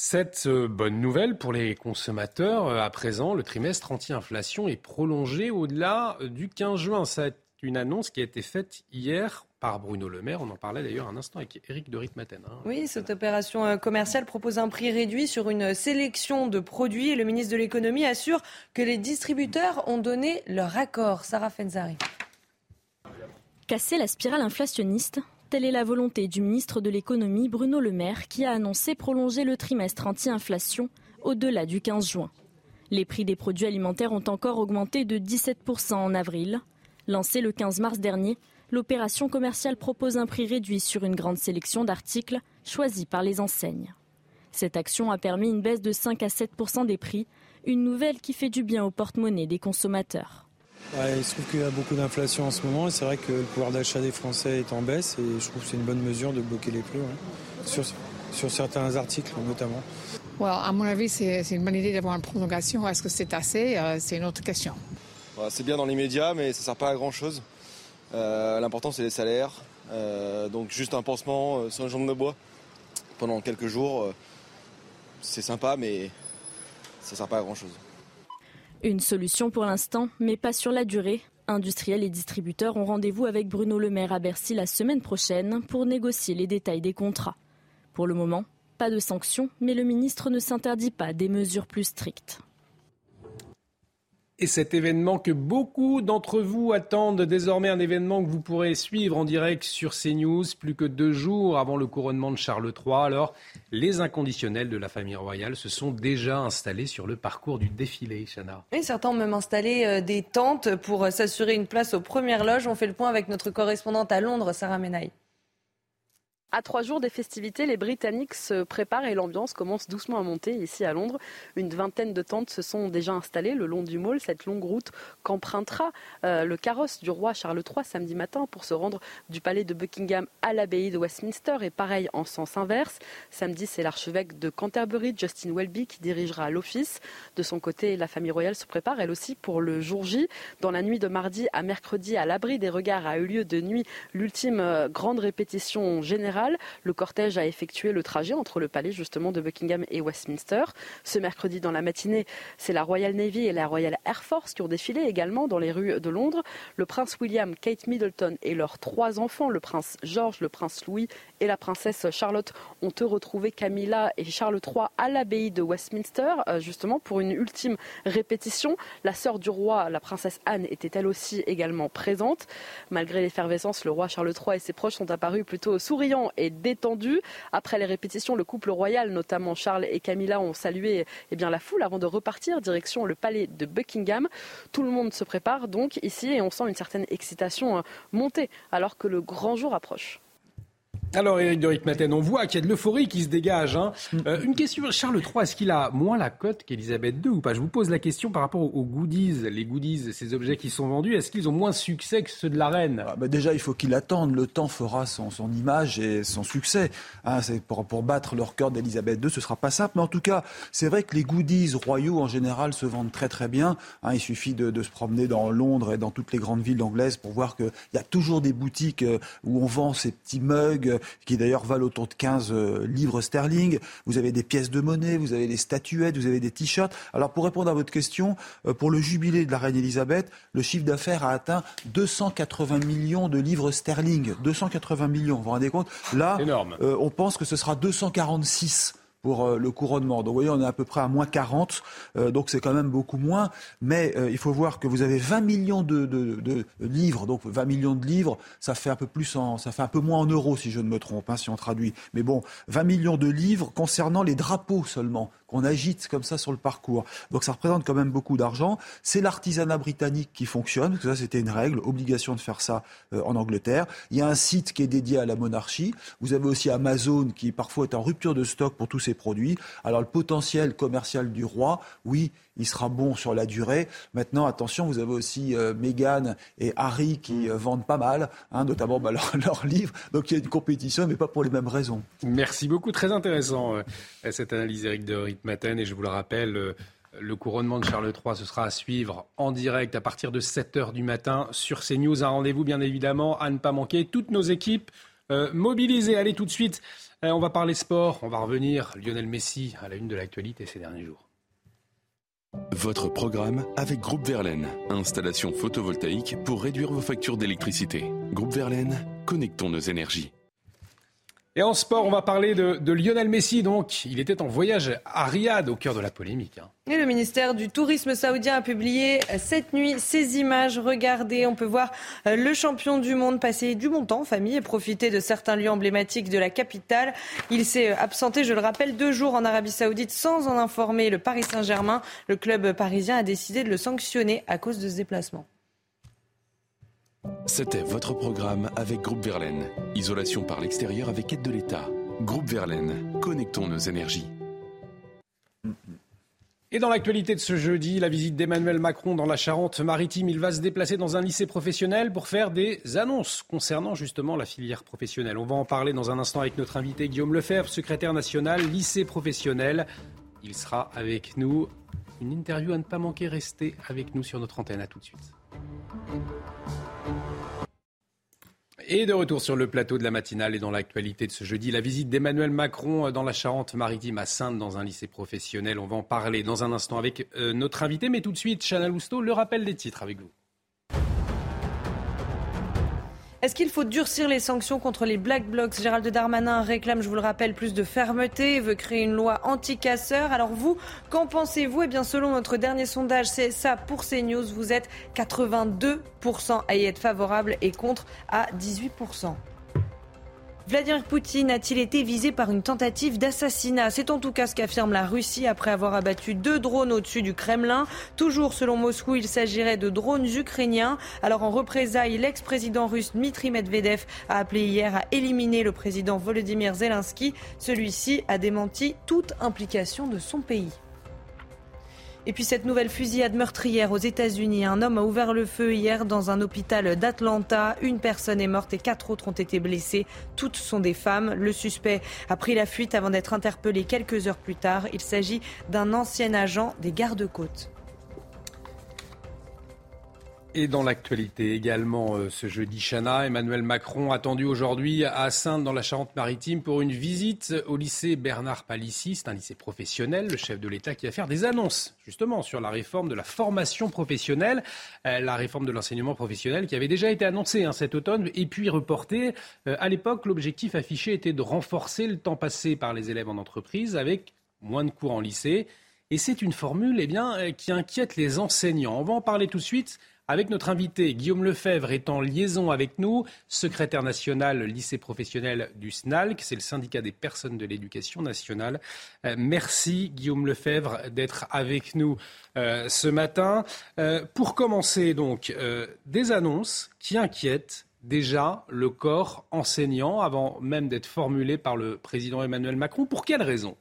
Cette euh, bonne nouvelle pour les consommateurs, euh, à présent, le trimestre anti-inflation est prolongé au-delà euh, du 15 juin. C'est une annonce qui a été faite hier par Bruno Le Maire. On en parlait d'ailleurs un instant avec Eric de Ritmaten. Hein. Oui, cette opération commerciale propose un prix réduit sur une sélection de produits et le ministre de l'économie assure que les distributeurs ont donné leur accord. Sarah Fenzari. Casser la spirale inflationniste, Telle est la volonté du ministre de l'économie Bruno Le Maire qui a annoncé prolonger le trimestre anti-inflation au-delà du 15 juin. Les prix des produits alimentaires ont encore augmenté de 17% en avril. Lancée le 15 mars dernier, l'opération commerciale propose un prix réduit sur une grande sélection d'articles choisis par les enseignes. Cette action a permis une baisse de 5 à 7% des prix, une nouvelle qui fait du bien au porte-monnaie des consommateurs il se trouve qu'il y a beaucoup d'inflation en ce moment et c'est vrai que le pouvoir d'achat des Français est en baisse et je trouve que c'est une bonne mesure de bloquer les prix sur, sur certains articles notamment. à mon avis, c'est une bonne idée d'avoir une prolongation. Est-ce que c'est assez? Euh, C'est une autre question. C'est bien dans les médias, mais ça ne sert pas à grand-chose. Euh, l'important, c'est les salaires. Euh, donc juste un pansement sur une jambe de bois pendant quelques jours, c'est sympa, mais ça ne sert pas à grand-chose. Une solution pour l'instant, mais pas sur la durée. Industriels et distributeurs ont rendez-vous avec Bruno Le Maire à Bercy la semaine prochaine pour négocier les détails des contrats. Pour le moment, pas de sanctions, mais le ministre ne s'interdit pas des mesures plus strictes. Et cet événement que beaucoup d'entre vous attendent, désormais un événement que vous pourrez suivre en direct sur CNews, plus que deux jours avant le couronnement de Charles III. Alors, les inconditionnels de la famille royale se sont déjà installés sur le parcours du défilé, Chana. Et certains ont même installé euh, des tentes pour euh, s'assurer une place aux premières loges. On fait le point avec notre correspondante à Londres, Sarah Menaille. À trois jours des festivités, les Britanniques se préparent et l'ambiance commence doucement à monter ici à Londres. Une vingtaine de tentes se sont déjà installées le long du Mall, cette longue route qu'empruntera euh, le carrosse du roi Charles III samedi matin pour se rendre du palais de Buckingham à l'abbaye de Westminster et pareil en sens inverse. Samedi, c'est l'archevêque de Canterbury, Justin Welby, qui dirigera l'office. De son côté, la famille royale se prépare elle aussi pour le jour J. Dans la nuit de mardi à mercredi, à l'abri des regards, a eu lieu de nuit l'ultime euh, grande répétition générale le cortège a effectué le trajet entre le palais justement de Buckingham et Westminster. Ce mercredi dans la matinée, c'est la Royal Navy et la Royal Air Force qui ont défilé également dans les rues de Londres. Le prince William, Kate Middleton et leurs trois enfants, le prince George, le prince Louis et la princesse Charlotte, ont eux retrouvé Camilla et Charles III à l'abbaye de Westminster, euh, justement pour une ultime répétition. La sœur du roi, la princesse Anne, était elle aussi également présente. Malgré l'effervescence, le roi Charles III et ses proches sont apparus plutôt souriants et détendu. Après les répétitions, le couple royal, notamment Charles et Camilla, ont salué eh la foule avant de repartir direction le palais de Buckingham. Tout le monde se prépare donc ici et on sent une certaine excitation euh, monter alors que le grand jour approche. Alors, Eric de Ritmaten, on voit qu'il y a de l'euphorie qui se dégage. Hein. Euh, une question, Charles III, est-ce qu'il a moins la cote qu'Elisabeth II ou pas? Je vous pose la question par rapport aux goodies, les goodies, ces objets qui sont vendus, est-ce qu'ils ont moins de succès que ceux de la reine? Ah, bah Déjà, il faut qu'il attende. Le temps fera son, son image et son succès. Hein, c'est pour, pour, battre leur cœur d'Elisabeth II, ce sera pas simple. Mais en tout cas, c'est vrai que les goodies royaux, en général, se vendent très très bien. Hein, il suffit de, de, se promener dans Londres et dans toutes les grandes villes anglaises pour voir qu'il y a toujours des boutiques euh, où on vend ces petits mugs qui d'ailleurs valent autour de 15 euh, livres sterling. Vous avez des pièces de monnaie, vous avez des statuettes, vous avez des t-shirts. Alors pour répondre à votre question, euh, pour le jubilé de la reine Elisabeth, le chiffre d'affaires a atteint 280 millions de livres sterling. 280 millions, vous vous rendez compte? Là, euh, on pense que ce sera 246 pour euh, le couronnement. Donc vous voyez, on est à peu près à moins 40, euh, donc c'est quand même beaucoup moins. Mais euh, il faut voir que vous avez 20 millions de, livres, donc 20 millions de livres, ça fait un peu plus en, ça fait un peu moins en euros si je ne me trompe, hein, si on traduit. Mais bon, 20 millions de livres concernant les drapeaux seulement qu'on agite comme ça sur le parcours. Donc ça représente quand même beaucoup d'argent. C'est l'artisanat britannique qui fonctionne, parce que ça c'était une règle, obligation de faire ça en Angleterre. Il y a un site qui est dédié à la monarchie. Vous avez aussi Amazon qui parfois est en rupture de stock pour tous ces produits. Alors le potentiel commercial du roi, oui, il sera bon sur la durée. Maintenant, attention, vous avez aussi euh, Meghan et Harry qui euh, vendent pas mal, hein, notamment bah, leurs livres. Donc il y a une compétition, mais pas pour les mêmes raisons. Merci beaucoup, très intéressant euh, cette analyse, Eric de Ritmaten. Et je vous le rappelle, le couronnement de Charles III, ce sera à suivre en direct à partir de 7h du matin sur CNews. Un rendez-vous, bien évidemment, à ne pas manquer. Toutes nos équipes mobilisées. Allez, tout de suite, on va parler sport. On va revenir. Lionel Messi à la une de l'actualité ces derniers jours. Votre programme avec Groupe Verlaine. Installation photovoltaïque pour réduire vos factures d'électricité. Groupe Verlaine, connectons nos énergies. Et en sport, on va parler de, Lionel Messi. Donc, il était en voyage à Riyad, au cœur de la polémique. Hein. Et le ministère du Tourisme saoudien a publié cette nuit ces images. Regardez, on peut voir euh, le champion du monde passer du bon temps en famille et profiter de certains lieux emblématiques de la capitale. Il s'est absenté, je le rappelle, deux jours en Arabie saoudite sans en informer le Paris Saint-Germain. Le club parisien a décidé de le sanctionner à cause de ce déplacement. C'était votre programme avec Groupe Verlaine. Isolation par l'extérieur avec aide de l'État. Groupe Verlaine, connectons nos énergies. Et dans l'actualité de ce jeudi, la visite d'Emmanuel Macron dans la Charente-Maritime, il va se déplacer dans un lycée professionnel pour faire des annonces concernant justement la filière professionnelle. On va en parler dans un instant avec notre invité Guillaume Lefebvre, secrétaire national lycée professionnel. Il sera avec nous. Une interview à ne pas manquer, restez avec nous sur notre antenne. À tout de suite. Et de retour sur le plateau de la matinale et dans l'actualité de ce jeudi, la visite d'Emmanuel Macron dans la Charente-Maritime à Sainte dans un lycée professionnel. On va en parler dans un instant avec euh, notre invité, mais tout de suite, Chana Lousteau, le rappel des titres avec vous. Est-ce qu'il faut durcir les sanctions contre les Black Blocs? Gérald Darmanin réclame, je vous le rappelle, plus de fermeté et veut créer une loi anti-casseurs. Alors vous, qu'en pensez-vous? Eh bien, selon notre dernier sondage, c'est ça pour CNews. Vous êtes 82% à y être favorable et contre à 18%. Vladimir Poutine a-t-il été visé par une tentative d'assassinat? C'est en tout cas ce qu'affirme la Russie après avoir abattu deux drones au-dessus du Kremlin. Toujours selon Moscou, il s'agirait de drones ukrainiens. Alors en représailles, l'ex-président russe Dmitry Medvedev a appelé hier à éliminer le président Volodymyr Zelensky. Celui-ci a démenti toute implication de son pays. Et puis cette nouvelle fusillade meurtrière aux États-Unis. Un homme a ouvert le feu hier dans un hôpital d'Atlanta. Une personne est morte et quatre autres ont été blessées. Toutes sont des femmes. Le suspect a pris la fuite avant d'être interpellé quelques heures plus tard. Il s'agit d'un ancien agent des gardes-côtes. Et dans l'actualité également, euh, ce jeudi, Chana, Emmanuel Macron attendu aujourd'hui à Sainte dans la Charente-Maritime pour une visite au lycée Bernard Palissy. C'est un lycée professionnel, le chef de l'État qui va faire des annonces justement sur la réforme de la formation professionnelle, euh, la réforme de l'enseignement professionnel qui avait déjà été annoncée hein, cet automne et puis reportée. Euh, à l'époque, l'objectif affiché était de renforcer le temps passé par les élèves en entreprise avec moins de cours en lycée. Et c'est une formule eh bien, qui inquiète les enseignants. On va en parler tout de suite avec notre invité Guillaume Lefebvre est en liaison avec nous, secrétaire national lycée professionnel du SNALC, c'est le syndicat des personnes de l'éducation nationale. Euh, merci Guillaume Lefebvre d'être avec nous euh, ce matin. Euh, pour commencer donc, des annonces qui inquiètent déjà le corps enseignant avant même d'être formulées par le président Emmanuel Macron. Pour quelles raisons?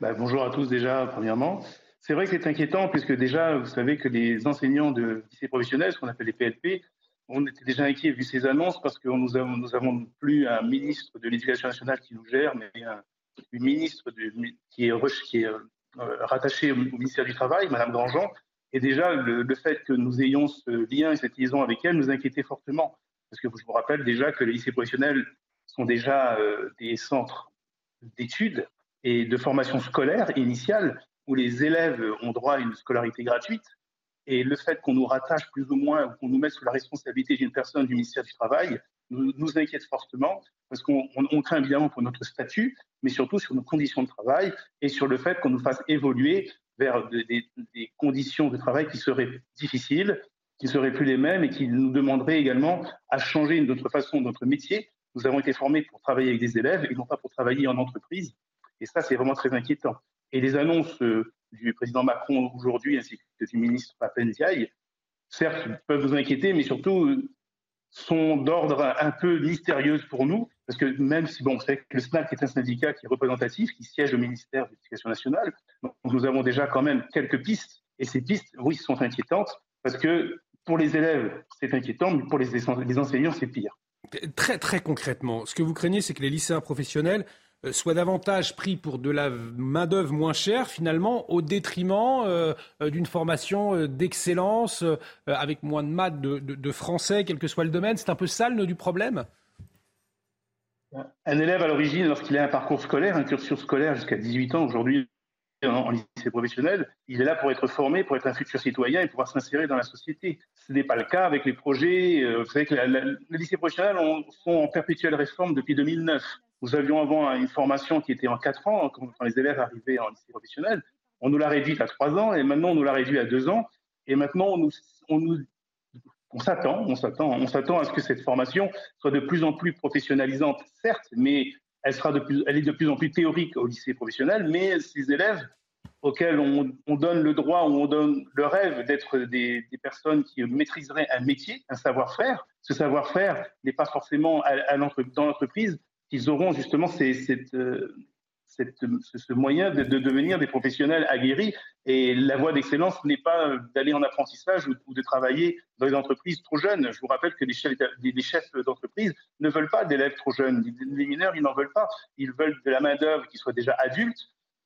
Bah, Bonjour à tous déjà, premièrement. C'est vrai que c'est inquiétant puisque déjà, vous savez que les enseignants de lycée professionnel, ce qu'on appelle les PLP, on était déjà inquiets vu ces annonces parce que nous avons, plus un ministre de l'Éducation nationale qui nous gère, mais un, une ministre qui est, qui euh, rattachée au, ministère du Travail, Madame Grandjean. Et déjà, le, fait que nous ayons ce lien et cette liaison avec elle nous inquiétait fortement. Parce que je vous rappelle déjà que les lycées professionnels sont déjà euh, des centres d'études et de formation scolaire initiale où les élèves ont droit à une scolarité gratuite. Et le fait qu'on nous rattache plus ou moins, ou qu'on nous mette sous la responsabilité d'une personne du ministère du Travail, nous, inquiète fortement parce qu'on craint évidemment pour notre statut, mais surtout sur nos conditions de travail et sur le fait qu'on nous fasse évoluer vers des, conditions de travail qui seraient difficiles, qui ne seraient plus les mêmes et qui nous demanderaient également à changer notre façon, notre métier. Nous avons été formés pour travailler avec des élèves et non pas pour travailler en entreprise. Et ça, c'est vraiment très inquiétant. Et les annonces euh, du président Macron aujourd'hui ainsi que du ministre Papendiaï, certes, peuvent nous inquiéter, mais surtout euh, sont d'ordre un peu mystérieux pour nous, parce que même si, bon, c'est que le SNAC est un syndicat qui est représentatif, qui siège au ministère de l'Éducation nationale, nous avons déjà quand même quelques pistes, et ces pistes, oui, sont inquiétantes, parce que pour les élèves, c'est inquiétant, mais pour les, les enseignants, c'est pire. Très, très concrètement, ce que vous craignez, c'est que les lycéens professionnels soit davantage pris pour de la main-d'œuvre moins chère, finalement, au détriment euh, euh, d'une formation d'excellence, avec moins de maths, de, français, quel que soit le domaine. C'est un peu ça le nœud du problème? Un élève, à l'origine, lorsqu'il a un parcours scolaire, un cursus scolaire jusqu'à 18 ans, aujourd'hui, en lycée professionnel, il est là pour être formé, pour être un futur citoyen et pouvoir s'insérer dans la société. Ce n'est pas le cas avec les projets. Vous savez que les lycées professionnels sont en perpétuelle réforme depuis 2009. Nous avions avant une formation qui était en 4 ans, quand les élèves arrivaient en lycée professionnel. On nous l'a réduite à 3 ans et maintenant on nous l'a réduit à 2 ans. Et maintenant on, s'attend, on s'attend, on s'attend à ce que cette formation soit de plus en plus professionnalisante, certes, mais elle, sera de plus, elle est de plus en plus théorique au lycée professionnel. Mais ces élèves auxquels on, donne le droit ou on donne le rêve d'être des, personnes qui maîtriseraient un métier, un savoir-faire, ce savoir-faire n'est pas forcément dans l'entreprise qu'ils auront justement euh, ce, moyen de, devenir des professionnels aguerris. Et la voie d'excellence n'est pas d'aller en apprentissage ou, de travailler dans les entreprises trop jeunes. Je vous rappelle que les chefs, chefs d'entreprise ne veulent pas d'élèves trop jeunes. Les mineurs, ils n'en veulent pas. Ils veulent de la main-d'œuvre qui soit déjà adulte.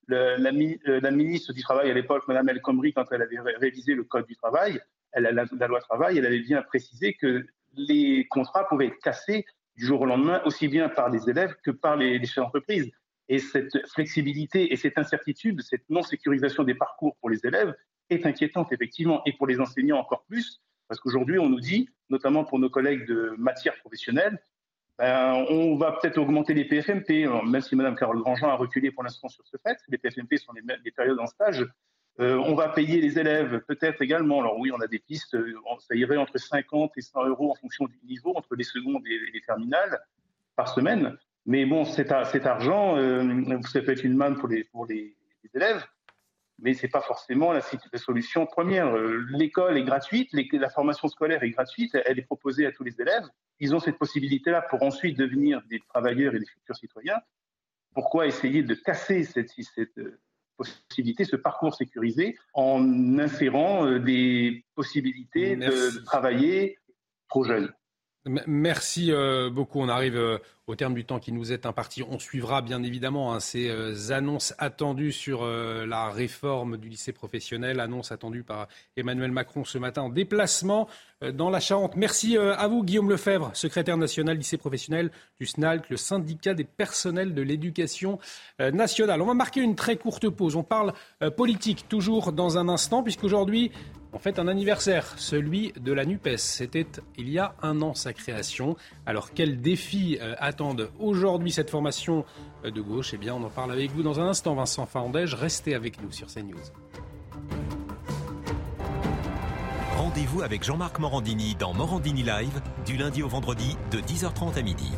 la, la, ministre du Travail à l'époque, Mme El Khomri, quand elle avait révisé le Code du travail, la, la loi travail, elle avait bien précisé que les contrats pouvaient être cassés du jour au lendemain, aussi bien par les élèves que par les, chefs d'entreprise. Et cette flexibilité et cette incertitude, cette non-sécurisation des parcours pour les élèves est inquiétante, effectivement, et pour les enseignants encore plus, parce qu'aujourd'hui, on nous dit, notamment pour nos collègues de matière professionnelle, ben, on va peut-être augmenter les PFMP, même si Mme Carole Grandjean a reculé pour l'instant sur ce fait. Les PFMP sont des périodes en stage euh, on va payer les élèves peut-être également. Alors oui, on a des pistes, euh, ça irait entre 50 et 100 euros en fonction du niveau, entre les secondes et les terminales par semaine. Mais bon, cet, argent, euh, ça peut être une manne pour les, élèves, mais ce n'est pas forcément la, solution première. L'école est gratuite, la formation scolaire est gratuite, elle est proposée à tous les élèves. Ils ont cette possibilité-là pour ensuite devenir des travailleurs et des futurs citoyens. Pourquoi essayer de casser cette, cette possibilité, ce parcours sécurisé, en insérant euh, des possibilités de travailler trop jeunes. Merci euh, beaucoup. On arrive euh, au terme du temps qui nous est imparti. On suivra bien évidemment hein, ces euh, annonces attendues sur la réforme du lycée professionnel, annonce attendue par Emmanuel Macron ce matin en déplacement dans la Charente. Merci à vous, Guillaume Lefebvre, secrétaire national lycée professionnel du SNALC, le syndicat des personnels de l'éducation nationale. On va marquer une très courte pause. On parle politique toujours dans un instant, puisqu'aujourd'hui, en fait un anniversaire, celui de la NUPES. C'était il y a un an sa création. Alors quels défis euh, aujourd'hui cette formation de gauche Eh bien on en parle avec vous dans un instant Vincent Fandège. Restez avec nous sur CNews. Rendez-vous avec Jean-Marc Morandini dans Morandini Live du lundi au vendredi de 10h30 à midi.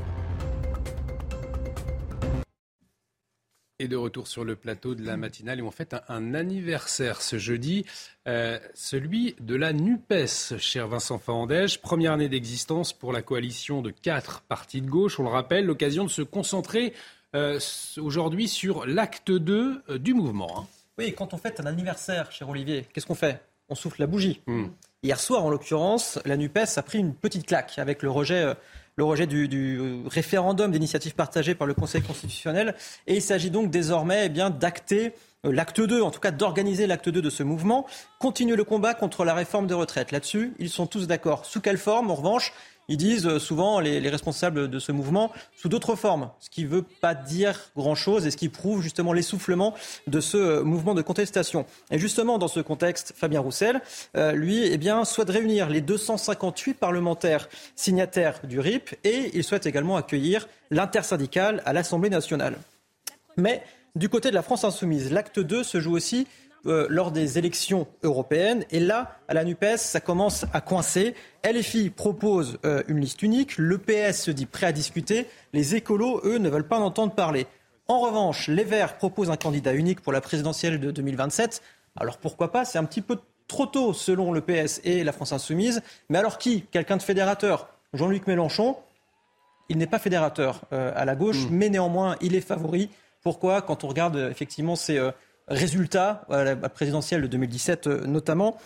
Et de retour sur le plateau de la matinale, et on fait un, anniversaire ce jeudi, euh, celui de la NUPES, cher Vincent Fahandège. Première année d'existence pour la coalition de quatre partis de gauche, on le rappelle, l'occasion de se concentrer euh, aujourd'hui sur l'acte 2 euh, du mouvement. Hein. Oui, quand on fête un anniversaire, cher Olivier, qu'est-ce qu'on fait? On souffle la bougie. Hmm. Hier soir, en l'occurrence, la NUPES a pris une petite claque avec le rejet le rejet du, référendum d'initiative partagée par le Conseil constitutionnel. Et il s'agit donc désormais eh d'acter euh, l'acte 2, en tout cas d'organiser l'acte 2 de ce mouvement, continue le combat contre la réforme des retraites. Là-dessus, ils sont tous d'accord. Sous quelle forme, en revanche ils disent euh, souvent, les, responsables de ce mouvement, sous d'autres formes, ce qui ne veut pas dire grand-chose et ce qui prouve justement l'essoufflement de ce euh, mouvement de contestation. Et justement, dans ce contexte, Fabien Roussel, euh, lui, eh souhaite réunir les 258 parlementaires signataires du RIP et il souhaite également accueillir l'intersyndicale à l'Assemblée nationale. Mais du côté de la France insoumise, l'acte 2 se joue aussi euh, lors des élections européennes. Et là, à la NUPES, ça commence à coincer. LFI propose euh, une liste unique. Le PS se dit prêt à discuter. Les écolos, eux, ne veulent pas en entendre parler. En revanche, les Verts proposent un candidat unique pour la présidentielle de 2027. Alors pourquoi pas? C'est un petit peu trop tôt selon le PS et la France insoumise. Mais alors qui? Quelqu'un de fédérateur? Jean-Luc Mélenchon, il n'est pas fédérateur euh, à la gauche, hmm. mais néanmoins, il est favori. Pourquoi? Quand on regarde effectivement ces résultat à la présidentielle de 2017 euh, notamment.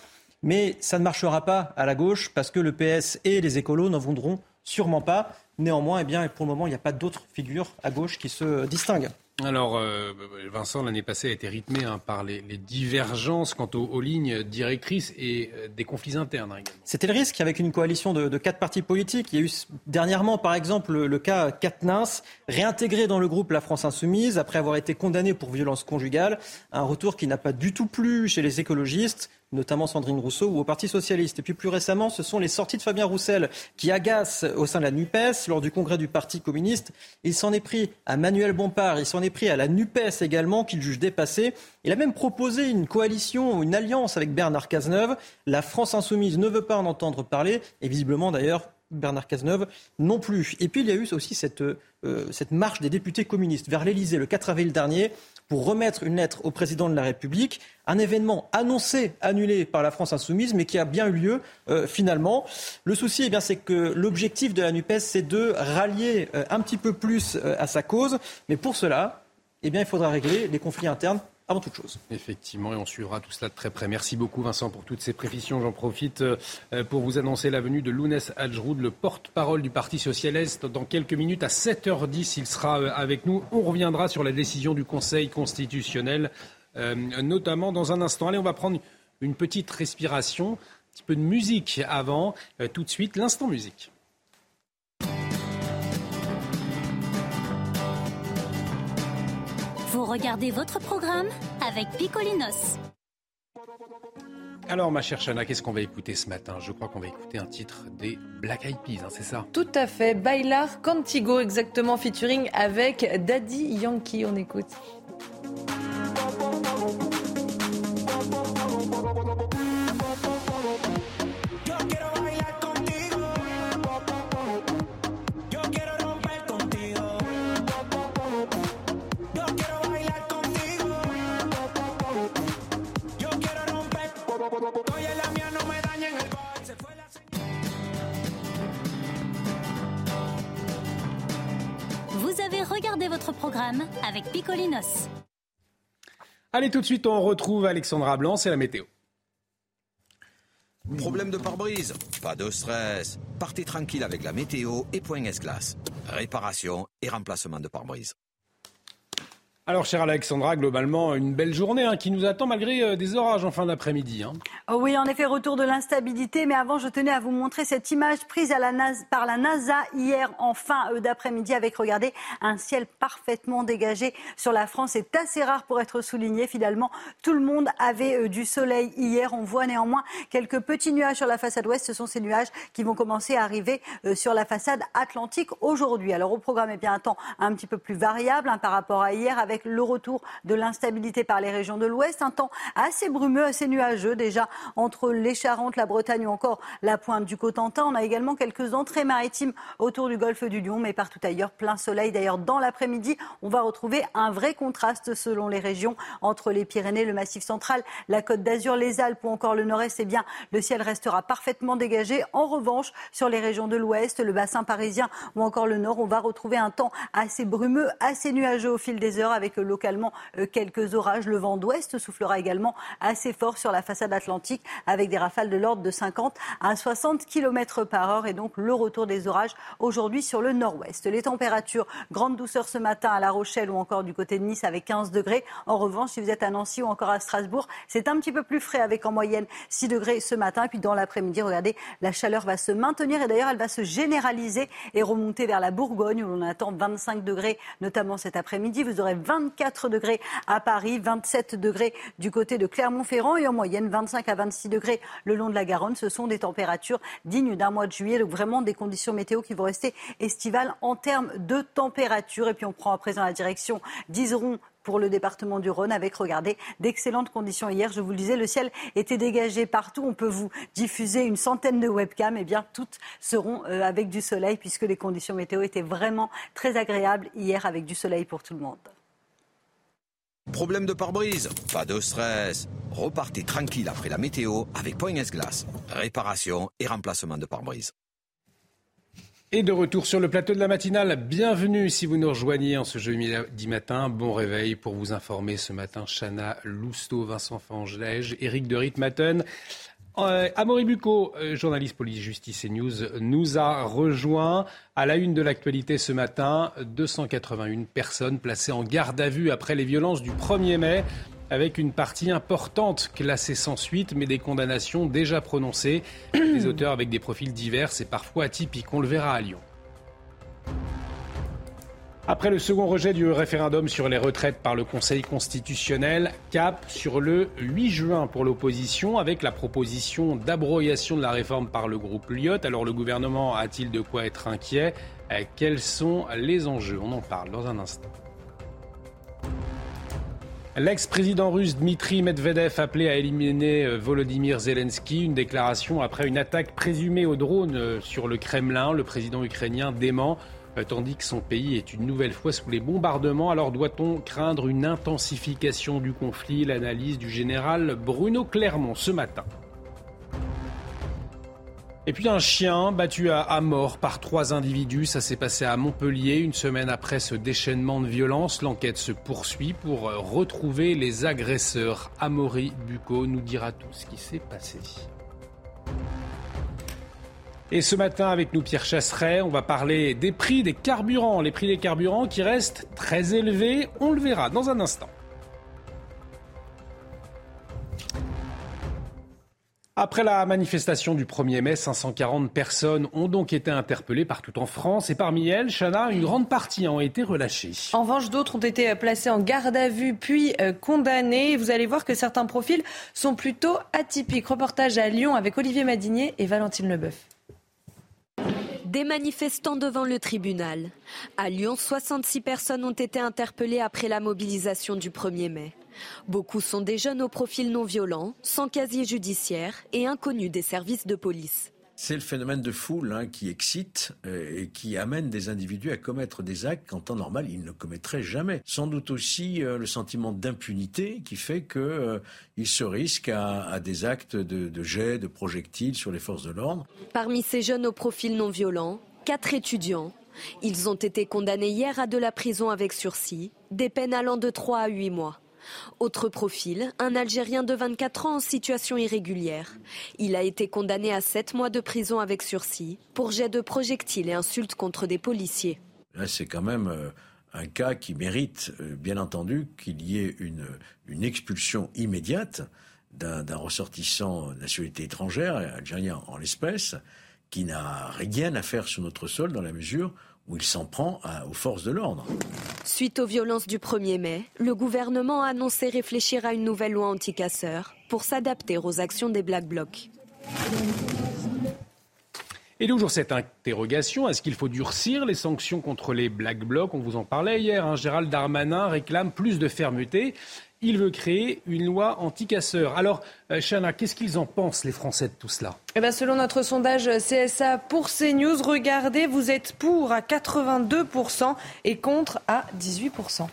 Mais ça ne marchera pas à la gauche parce que le PS et les écolos n'en voudront sûrement pas. Néanmoins, eh bien, pour le moment, il n'y a pas d'autres figures à gauche qui se distinguent. Alors, euh, Vincent, l'année passée a été rythmée hein, par les, divergences quant aux, lignes directrices et euh, des conflits internes. Hein, C'était le risque avec une coalition de, quatre partis politiques. Il y a eu dernièrement, par exemple, le, le cas Katnins, réintégré dans le groupe La France Insoumise après avoir été condamné pour violence conjugale. Un retour qui n'a pas du tout plu chez les écologistes notamment Sandrine Rousseau ou au Parti socialiste. Et puis plus récemment, ce sont les sorties de Fabien Roussel qui agacent au sein de la NUPES lors du congrès du Parti communiste. Il s'en est pris à Manuel Bompard, il s'en est pris à la NUPES également, qu'il juge dépassée. Il a même proposé une coalition, une alliance avec Bernard Cazeneuve. La France insoumise ne veut pas en entendre parler, et visiblement d'ailleurs Bernard Cazeneuve non plus. Et puis il y a eu aussi cette, euh, cette marche des députés communistes vers l'Elysée le 4 avril dernier pour remettre une lettre au président de la République, un événement annoncé, annulé par la France insoumise, mais qui a bien eu lieu euh, finalement. Le souci, eh c'est que l'objectif de la NUPES, c'est de rallier euh, un petit peu plus euh, à sa cause, mais pour cela, eh il faudra régler les conflits internes avant toute chose. Effectivement, et on suivra tout cela de très près. Merci beaucoup Vincent pour toutes ces précisions. J'en profite euh, pour vous annoncer la venue de Lounès Adjroud, le porte-parole du Parti socialiste. Dans quelques minutes, à 7h10, il sera euh, avec nous. On reviendra sur la décision du Conseil constitutionnel, euh, notamment dans un instant. Allez, on va prendre une petite respiration, un petit peu de musique avant. Tout de suite, l'instant musique. Regardez votre programme avec Picolinos. Alors, ma chère Chana, qu'est-ce qu'on va écouter ce matin? Je crois qu'on va écouter un titre des Black Eyed Peas, hein, c'est ça? Tout à fait. Bailar Cantigo, exactement, featuring avec Daddy Yankee. On écoute. Regardez votre programme avec Picolinos. Allez, tout de suite, on retrouve Alexandra Blanc, c'est la météo. Problème de pare-brise Pas de stress. Partez tranquille avec la météo et Point S-Glace. Réparation et remplacement de pare-brise. Alors, chère Alexandra, globalement, une belle journée hein, qui nous attend malgré euh, des orages en fin d'après-midi. Hein. Oh oui, en effet, retour de l'instabilité. Mais avant, je tenais à vous montrer cette image prise par la NASA hier en fin euh, d'après-midi avec, regardez, un ciel parfaitement dégagé sur la France. C'est assez rare pour être souligné. Finalement, tout le monde avait euh, du soleil hier. On voit néanmoins quelques petits nuages sur la façade ouest. Ce sont ces nuages qui vont commencer à arriver sur la façade atlantique aujourd'hui. Alors, au programme, eh bien, un temps un petit peu plus variable hein, par rapport à hier avec le retour de l'instabilité par les régions de l'ouest. Un temps assez brumeux, assez nuageux déjà entre les Charentes, la Bretagne ou encore la pointe du Cotentin. On a également quelques entrées maritimes autour du golfe du Lion, mais partout ailleurs, plein soleil. D'ailleurs, dans l'après-midi, on va retrouver un vrai contraste selon les régions entre les Pyrénées, le Massif central, la Côte d'Azur, les Alpes ou encore le Nord-Est. Eh bien, le ciel restera parfaitement dégagé. En revanche, sur les régions de l'Ouest, le bassin parisien ou encore le Nord, on va retrouver un temps assez brumeux, assez nuageux au fil des heures avec avec localement quelques orages. Le vent d'ouest soufflera également assez fort sur la façade atlantique avec des rafales de l'ordre de 50 à 60 km par heure et donc le retour des orages aujourd'hui sur le nord-ouest. Les températures, grande douceur ce matin à La Rochelle ou encore du côté de Nice avec 15 degrés. En revanche, si vous êtes à Nancy ou encore à Strasbourg, c'est un petit peu plus frais avec en moyenne 6 degrés ce matin. Puis dans l'après-midi, regardez, la chaleur va se maintenir et d'ailleurs elle va se généraliser et remonter vers la Bourgogne où l'on attend 25 degrés, notamment cet après-midi. Vous aurez 24 degrés à Paris, 27 degrés du côté de Clermont-Ferrand et en moyenne 25 à 26 degrés le long de la Garonne. Ce sont des températures dignes d'un mois de juillet, donc vraiment des conditions météo qui vont rester estivales en termes de température. Et puis on prend à présent la direction d'Iseron pour le département du Rhône avec, regardez, d'excellentes conditions hier. Je vous le disais, le ciel était dégagé partout. On peut vous diffuser une centaine de webcams. Eh bien, toutes seront euh, avec du soleil puisque les conditions météo étaient vraiment très agréables hier avec du soleil pour tout le monde. Problème de pare-brise Pas de stress. Repartez tranquille après la météo avec Point S-Glace. Réparation et remplacement de pare-brise. Et de retour sur le plateau de la matinale, bienvenue si vous nous rejoignez en ce jeudi matin. Bon réveil pour vous informer ce matin. Chana Lousteau, Vincent Fangelège, Éric de Ritmaten. Euh, Amaury Bucco, euh, journaliste police-justice et news, nous a rejoint à la une de l'actualité ce matin. 281 personnes placées en garde à vue après les violences du 1er mai avec une partie importante classée sans suite, mais des condamnations déjà prononcées. des auteurs avec des profils divers et parfois atypiques. On le verra à Lyon. Après le second rejet du référendum sur les retraites par le Conseil constitutionnel, cap sur le 8 juin pour l'opposition avec la proposition d'abrogation de la réforme par le groupe Lyot. Alors le gouvernement a-t-il de quoi être inquiet? Quels sont les enjeux? On en parle dans un instant. L'ex-président russe Dmitri Medvedev appelé à éliminer euh, Volodymyr Zelensky, une déclaration après une attaque présumée au drone euh, sur le Kremlin. Le président ukrainien dément, euh, tandis que son pays est une nouvelle fois sous les bombardements. Alors doit-on craindre une intensification du conflit? L'analyse du général Bruno Clermont ce matin. Et puis un chien battu à, mort par trois individus, ça s'est passé à Montpellier une semaine après ce déchaînement de violence. L'enquête se poursuit pour retrouver les agresseurs. Amaury Bucco nous dira tout ce qui s'est passé. Et ce matin, avec nous, Pierre Chasseret, on va parler des prix des carburants. Les prix des carburants qui restent très élevés, on le verra dans un instant. Après la manifestation du 1er mai, 540 personnes ont donc été interpellées partout en France et parmi elles, Chana, une grande partie ont été relâchées. En revanche, d'autres ont été placées en garde à vue puis euh, condamnées. Vous allez voir que certains profils sont plutôt atypiques. Reportage à Lyon avec Olivier Madinier et Valentine Leboeuf. Des manifestants devant le tribunal. À Lyon, 66 personnes ont été interpellées après la mobilisation du 1er mai. Beaucoup sont des jeunes au profil non violent, sans casier judiciaire et inconnus des services de police. C'est le phénomène de foule hein, qui excite euh, et qui amène des individus à commettre des actes qu'en temps normal ils ne commettraient jamais. Sans doute aussi euh, le sentiment d'impunité qui fait qu'ils euh, se risquent à, des actes de, de jet, de projectiles sur les forces de l'ordre. Parmi ces jeunes au profil non violent, quatre étudiants. Ils ont été condamnés hier à de la prison avec sursis, des peines allant de 3 à 8 mois. Autre profil, un Algérien de 24 ans en situation irrégulière. Il a été condamné à 7 mois de prison avec sursis pour jet de projectiles et insultes contre des policiers. c'est quand même euh, un cas qui mérite, euh, bien entendu, qu'il y ait une, une expulsion immédiate d'un ressortissant nationalité étrangère, algérien en l'espèce, qui n'a rien à faire sur notre sol dans la mesure où il s'en prend aux forces de l'ordre. Suite aux violences du 1er mai, le gouvernement a annoncé réfléchir à une nouvelle loi anti-casseurs pour s'adapter aux actions des Black Blocs. Et toujours cette interrogation, est-ce qu'il faut durcir les sanctions contre les Black Blocs? On vous en parlait hier, hein. Gérald Darmanin réclame plus de fermeté il veut créer une loi anti-casseurs. Alors, euh, Chana, qu'est-ce qu'ils en pensent, les Français, de tout cela? Eh ben, Selon notre sondage CSA pour CNews, regardez, vous êtes pour à 82% et contre à 18%.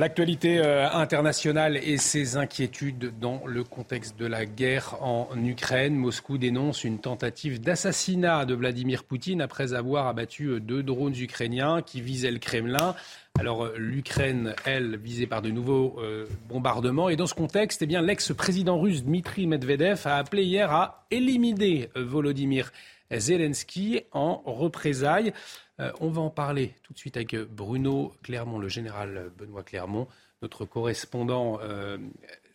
L'actualité euh, internationale et ses inquiétudes dans le contexte de la guerre en Ukraine. Moscou dénonce une tentative d'assassinat de Vladimir Poutine après avoir abattu euh, deux drones ukrainiens qui visaient le Kremlin. Alors euh, l'Ukraine, elle, visée par de nouveaux bombardements. Et dans ce contexte, eh l'ex-président russe Dmitri Medvedev a appelé hier à éliminer Volodymyr Zelensky en représailles. Euh, on va en parler tout de suite avec Bruno Clermont, le général Benoît Clermont, notre correspondant euh,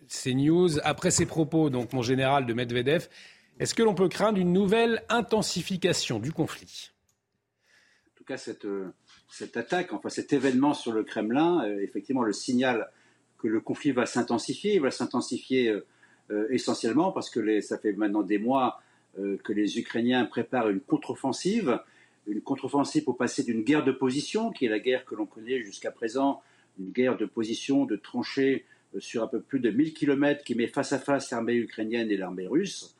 CNews. Après ces propos, donc mon général de Medvedev, est-ce que l'on peut craindre une nouvelle intensification du conflit? En tout cas, cette, euh, cette, attaque, enfin cet événement sur le Kremlin, effectivement, le signal que le conflit va s'intensifier. Il va s'intensifier essentiellement parce que ça fait maintenant des mois que les Ukrainiens préparent une contre-offensive une contre-offensive pour passer d'une guerre de position, qui est la guerre que l'on connaît jusqu'à présent, une guerre de position, de tranchées euh, sur un peu plus de 1000 km qui met face à face l'armée ukrainienne et l'armée russe,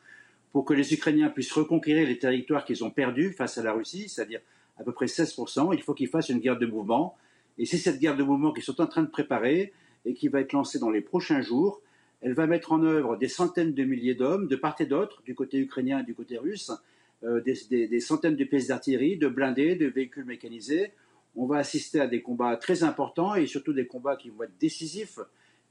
pour que les Ukrainiens puissent reconquérir les territoires qu'ils ont perdus face à la Russie, c'est-à-dire à peu près 16%, il faut qu'ils fassent une guerre de mouvement. Et c'est cette guerre de mouvement qu'ils sont en train de préparer et qui va être lancée dans les prochains jours. Elle va mettre en œuvre des centaines de milliers d'hommes de part et d'autre, du côté ukrainien et du côté russe, euh, des, centaines de pièces d'artillerie, de blindés, de véhicules mécanisés. On va assister à des combats très importants et surtout des combats qui vont être décisifs,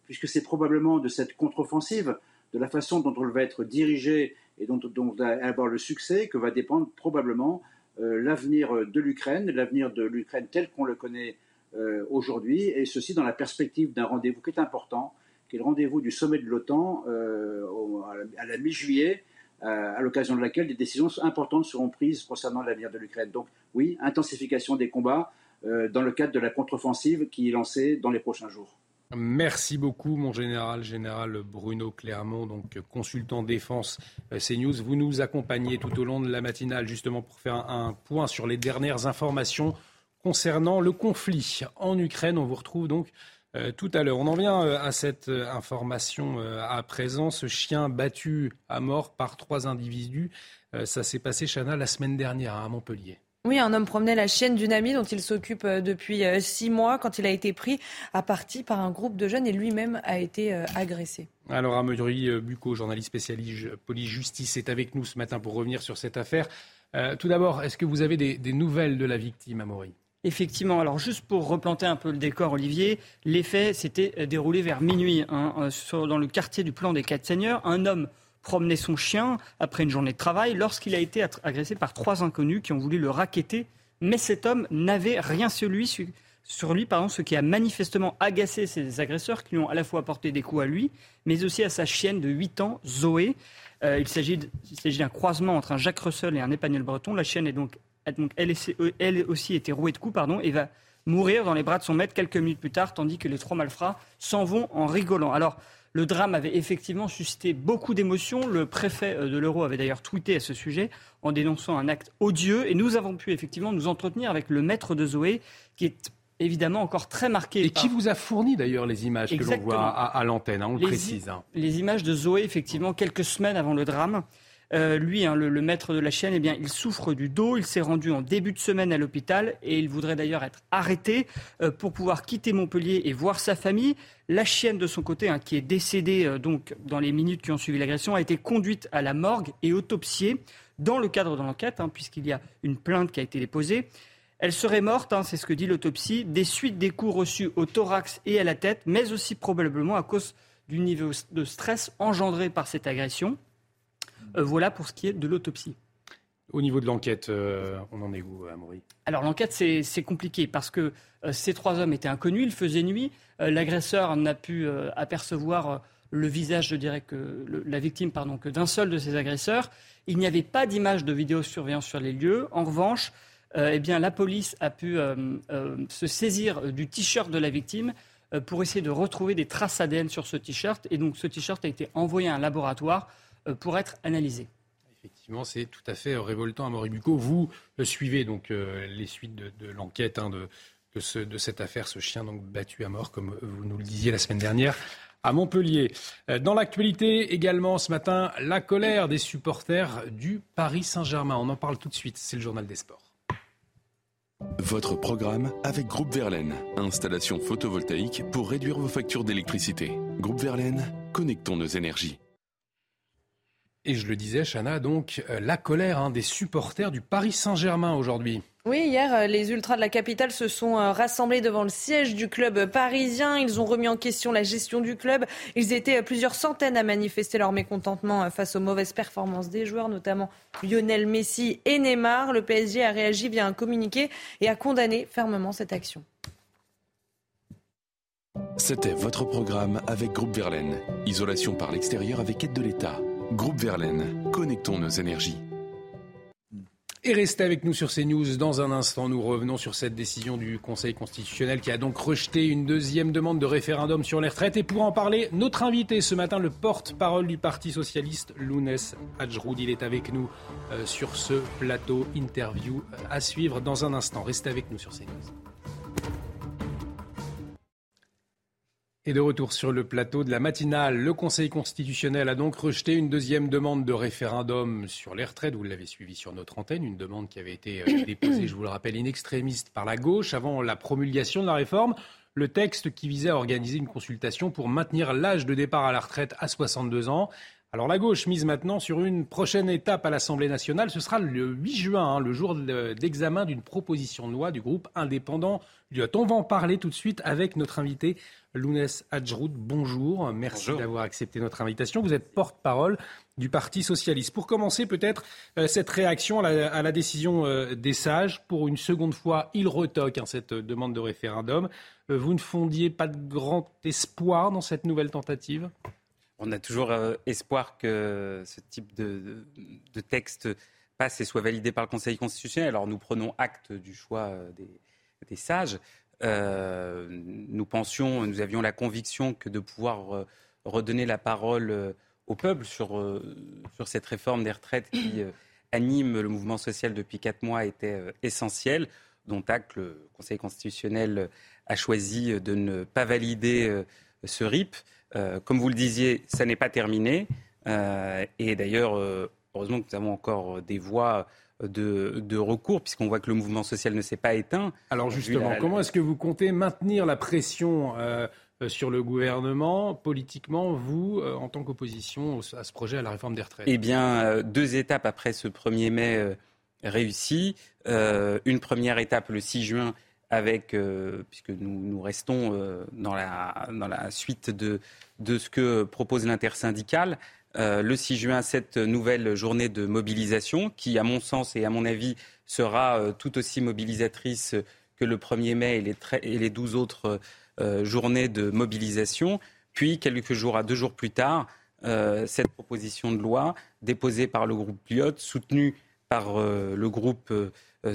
puisque c'est probablement de cette contre-offensive, de la façon dont elle va être dirigée et dont, on va avoir le succès, que va dépendre probablement euh, l'avenir de l'Ukraine, l'avenir de l'Ukraine tel qu'on le connaît euh, aujourd'hui, et ceci dans la perspective d'un rendez-vous qui est important, qui est le rendez-vous du sommet de l'OTAN à la mi-juillet, à l'occasion de laquelle des décisions importantes seront prises concernant l'avenir de l'Ukraine. Donc oui, intensification des combats euh, dans le cadre de la contre-offensive qui est lancée dans les prochains jours. Merci beaucoup, mon général, général Bruno Clermont, donc consultant défense euh, CNews. Vous nous accompagnez tout au long de la matinale, justement, pour faire un, point sur les dernières informations concernant le conflit en Ukraine. On vous retrouve donc euh, tout à l'heure. On en vient euh, à cette euh, information à présent. Ce chien battu à mort par trois individus, ça s'est passé, Chana, la semaine dernière à Montpellier. Oui, un homme promenait la chienne d'une amie dont il s'occupe depuis six mois quand il a été pris à partie par un groupe de jeunes et lui-même a été agressé. Alors, Amaury Bucco, journaliste spécialiste police-justice, est avec nous ce matin pour revenir sur cette affaire. tout d'abord, est-ce que vous avez des, des nouvelles de la victime, Amaury? Effectivement. Alors, juste pour replanter un peu le décor, Olivier, les faits s'étaient euh, déroulés vers minuit hein, euh, dans le quartier du plan des Quatre Seigneurs. Un homme promenait son chien après une journée de travail lorsqu'il a été agressé par trois inconnus qui ont voulu le raqueter. Mais cet homme n'avait rien sur lui, sur lui pardon, ce qui a manifestement agacé ses agresseurs qui lui ont à la fois apporté des coups à lui, mais aussi à sa chienne de 8 ans, Zoé. Euh, il s'agit d'un croisement entre un Jacques Russell et un Épagnol breton. La chienne est donc donc elle, euh, elle aussi était rouée de coups pardon, et va mourir dans les bras de son maître quelques minutes plus tard, tandis que les trois malfrats s'en vont en rigolant. Alors, le drame avait effectivement suscité beaucoup d'émotions. Le préfet euh, de l'Euro avait d'ailleurs tweeté à ce sujet en dénonçant un acte odieux. Et nous avons pu effectivement nous entretenir avec le maître de Zoé, qui est évidemment encore très marqué. Et qui vous a fourni d'ailleurs les images que l'on voit à, l'antenne, hein, on le précise. Hein. Les images de Zoé, effectivement, quelques semaines avant le drame. Euh, lui, hein, le, maître de la chienne, eh bien, il souffre du dos. Il s'est rendu en début de semaine à l'hôpital et il voudrait d'ailleurs être arrêté euh, pour pouvoir quitter Montpellier et voir sa famille. La chienne, de son côté, hein, qui est décédée euh, donc dans les minutes qui ont suivi l'agression, a été conduite à la morgue et autopsiée dans le cadre de l'enquête, hein, puisqu'il y a une plainte qui a été déposée. Elle serait morte, c'est ce que dit l'autopsie, des suites des coups reçus au thorax et à la tête, mais aussi probablement à cause du niveau de stress engendré par cette agression. Euh, voilà pour ce qui est de l'autopsie. Au niveau de l'enquête, euh, on en est où, Amaury? Alors l'enquête, c'est compliqué parce que euh, ces trois hommes étaient inconnus, il faisait nuit. L'agresseur n'a pu apercevoir le visage, je dirais, que la victime, pardon, que d'un seul de ces agresseurs. Il n'y avait pas d'image de vidéosurveillance sur les lieux. En revanche, eh bien, la police a pu se saisir du t-shirt de la victime pour essayer de retrouver des traces ADN sur ce t-shirt. Et donc ce t-shirt a été envoyé à un laboratoire pour être analysé. Effectivement, c'est tout à fait révoltant à Moribuco. Vous euh, suivez donc euh, les suites de, l'enquête hein, de, de, cette affaire, ce chien donc battu à mort, comme vous nous le disiez la semaine dernière à Montpellier. Dans l'actualité également ce matin, la colère des supporters du Paris Saint-Germain. On en parle tout de suite, c'est le journal des sports. Votre programme avec Groupe Verlaine. Installation photovoltaïque pour réduire vos factures d'électricité. Groupe Verlaine, connectons nos énergies. Et je le disais, Chana, donc euh, la colère hein, des supporters du Paris Saint-Germain aujourd'hui. Oui, hier, euh, les Ultras de la capitale se sont euh, rassemblés devant le siège du club parisien. Ils ont remis en question la gestion du club. Ils étaient plusieurs centaines à manifester leur mécontentement face aux mauvaises performances des joueurs, notamment Lionel Messi et Neymar. Le PSG a réagi via un communiqué et a condamné fermement cette action. C'était votre programme avec Groupe Verlaine. Isolation par l'extérieur avec aide de l'État. Groupe Verlaine, connectons nos énergies. Et restez avec nous sur CNews. Dans un instant, nous revenons sur cette décision du Conseil constitutionnel qui a donc rejeté une deuxième demande de référendum sur les retraites. Et pour en parler, notre invité ce matin, le porte-parole du Parti socialiste, Lounès Hadjroud. Il est avec nous euh, sur ce plateau interview à suivre dans un instant. Restez avec nous sur CNews. Et de retour sur le plateau de la matinale, le Conseil constitutionnel a donc rejeté une deuxième demande de référendum sur les retraites. Vous l'avez suivi sur notre antenne, une demande qui avait été euh, déposée, je vous le rappelle, in extrémiste par la gauche avant la promulgation de la réforme. Le texte qui visait à organiser une consultation pour maintenir l'âge de départ à la retraite à 62 ans. Alors la gauche mise maintenant sur une prochaine étape à l'Assemblée nationale. Ce sera le 8 juin, hein, le jour d'examen d'une proposition de loi du groupe indépendant On va en parler tout de suite avec notre invité Lounès Hadjroud. Bonjour, merci d'avoir accepté notre invitation. Vous êtes porte-parole du Parti socialiste. Pour commencer, peut-être euh, cette réaction à la, décision euh, des sages. Pour une seconde fois, ils retoquent hein, cette demande de référendum. Euh, vous ne fondiez pas de grand espoir dans cette nouvelle tentative? On a toujours euh, espoir que ce type de, texte passe et soit validé par le Conseil constitutionnel. Alors nous prenons acte du choix euh, des, sages. Euh, nous pensions, nous avions la conviction que de pouvoir redonner la parole au peuple sur, sur cette réforme des retraites qui anime le mouvement social depuis quatre mois était essentiel, dont le Conseil constitutionnel a choisi de ne pas valider ce RIP. Euh, comme vous le disiez, ça n'est pas terminé. Euh, et d'ailleurs, euh, heureusement que nous avons encore des voies de, recours, puisqu'on voit que le mouvement social ne s'est pas éteint. Alors justement, comment est-ce que vous comptez maintenir la pression sur le gouvernement, politiquement, vous, en tant qu'opposition à ce projet à la réforme des retraites? Eh bien, deux étapes après ce 1er mai réussi. une première étape le 6 juin avec, euh, puisque nous, nous restons euh, dans, la, dans la suite de, de ce que propose l'intersyndicale, euh, le 6 juin, cette nouvelle journée de mobilisation, qui, à mon sens et à mon avis, sera tout aussi mobilisatrice que le 1er mai et les, et les 12 autres journées de mobilisation. Puis, quelques jours à deux jours plus tard, cette proposition de loi déposée par le groupe Lyot, soutenue par le groupe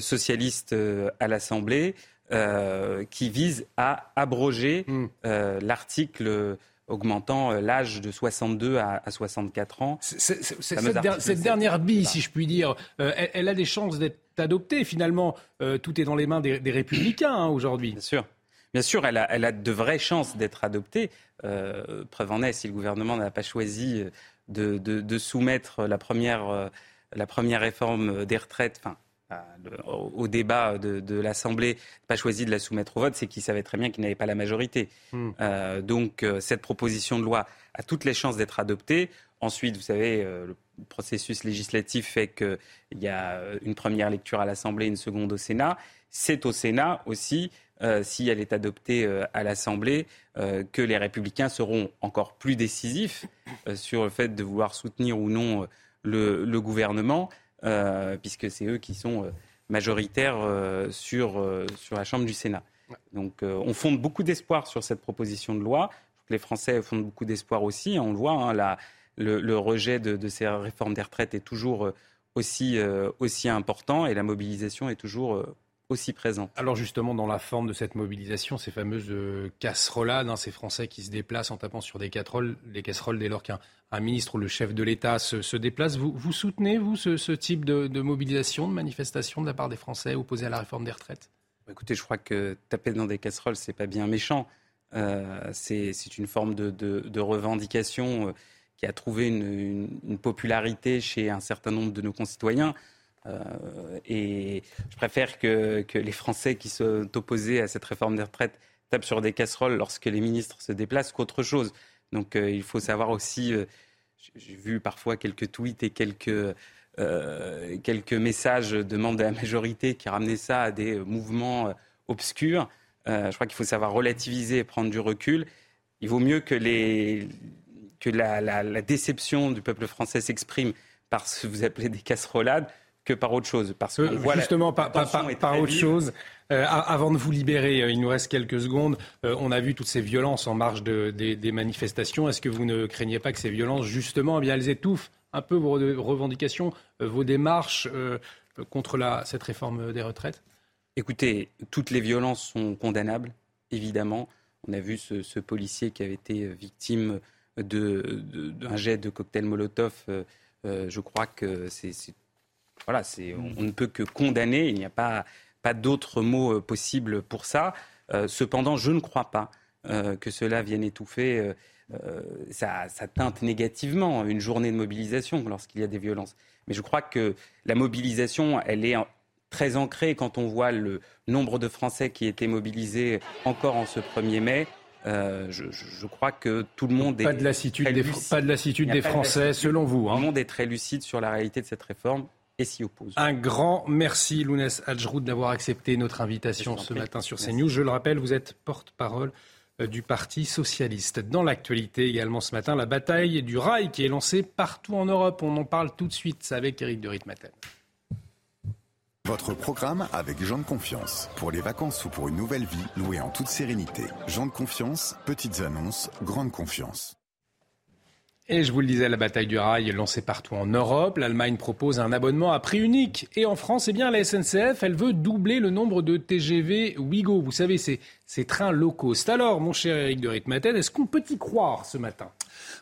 socialiste à l'Assemblée, euh, qui vise à abroger euh, l'article augmentant euh, l'âge de 62 à, 64 ans. cette, dernière bille, si je puis dire, elle, a des chances d'être adoptée. Finalement, tout est dans les mains des, républicains hein, aujourd'hui. Bien sûr. Bien sûr, elle a, elle a de vraies chances d'être adoptée. preuve en est, si le gouvernement n'a pas choisi de, de, soumettre la première, la première réforme des retraites, enfin, au débat de, l'Assemblée, pas choisi de la soumettre au vote, c'est qu'il savait très bien qu'il n'avait pas la majorité. Hmm. Euh, donc euh, cette proposition de loi a toutes les chances d'être adoptée. Ensuite, vous savez, euh, le processus législatif fait qu'il y a une première lecture à l'Assemblée, une seconde au Sénat. C'est au Sénat aussi, si elle est adoptée à l'Assemblée, que les républicains seront encore plus décisifs sur le fait de vouloir soutenir ou non le gouvernement. Euh, puisque c'est eux qui sont euh, majoritaires euh, sur, sur la Chambre du Sénat. Donc on fonde beaucoup d'espoir sur cette proposition de loi. Les Français fondent beaucoup d'espoir aussi. On le voit, hein, le, rejet de, ces réformes des retraites est toujours aussi, aussi important et la mobilisation est toujours aussi présente. Alors justement, dans la forme de cette mobilisation, ces fameuses casserolades, hein, ces Français qui se déplacent en tapant sur des casseroles, des casseroles dès lors qu'un un ministre ou le chef de l'État se, déplace. Vous, vous soutenez, vous, ce, type de, mobilisation, de manifestation de la part des Français opposés à la réforme des retraites? Écoutez, je crois que taper dans des casseroles, c'est pas bien méchant. Euh, c'est une forme de, revendication euh, qui a trouvé une, popularité chez un certain nombre de nos concitoyens. Et je préfère que, les Français qui sont opposés à cette réforme des retraites tapent sur des casseroles lorsque les ministres se déplacent qu'autre chose. Donc il faut savoir aussi, j'ai vu parfois quelques tweets et quelques euh, quelques messages de membres de la majorité qui ramenaient ça à des mouvements euh, obscurs. Euh, je crois qu'il faut savoir relativiser et prendre du recul. Il vaut mieux que la, la, déception du peuple français s'exprime par ce que vous appelez des casserolades que par autre chose. Parce que justement, par, par, autre chose. avant de vous libérer, il nous reste quelques secondes. on a vu toutes ces violences en marge de, des, des, manifestations. Est-ce que vous ne craignez pas que ces violences, justement, eh bien, elles étouffent un peu vos revendications, euh, vos démarches euh, contre la, cette réforme des retraites? Écoutez, toutes les violences sont condamnables, évidemment. On a vu ce, policier qui avait été victime d'un jet de cocktail Molotov. Euh, je crois que c'est, voilà, c'est, on, ne peut que condamner. Il n'y a pas, pas d'autres mots possibles pour ça. cependant, je ne crois pas que cela vienne étouffer euh, ça, teinte négativement une journée de mobilisation lorsqu'il y a des violences. Mais je crois que la mobilisation, elle est très ancrée quand on voit le nombre de Français qui étaient mobilisés encore en ce 1er mai. Euh, je, crois que tout le monde est pas de lassitude des, pas de lassitude des Français selon vous. Hein. Tout le monde est très lucide sur la réalité de cette réforme et s'y oppose. Un grand merci Lounès Adjroud d'avoir accepté notre invitation ce matin sur CNews. Je le rappelle, vous êtes porte-parole euh, du Parti socialiste. Dans l'actualité également ce matin, la bataille du rail qui est lancée partout en Europe. On en parle tout de suite avec Eric de Ritmaten. Votre programme avec Jean de Confiance. Pour les vacances ou pour une nouvelle vie, louée en toute sérénité. Jean de Confiance, petites annonces, grande confiance. Et je vous le disais, la bataille du rail est lancée partout en Europe. L'Allemagne propose un abonnement à prix unique. Et en France, eh bien, la SNCF, elle veut doubler le nombre de TGV Ouigo. Vous savez, c'est ces trains low cost. Alors, mon cher Eric de Ritmaten, est-ce qu'on peut y croire ce matin?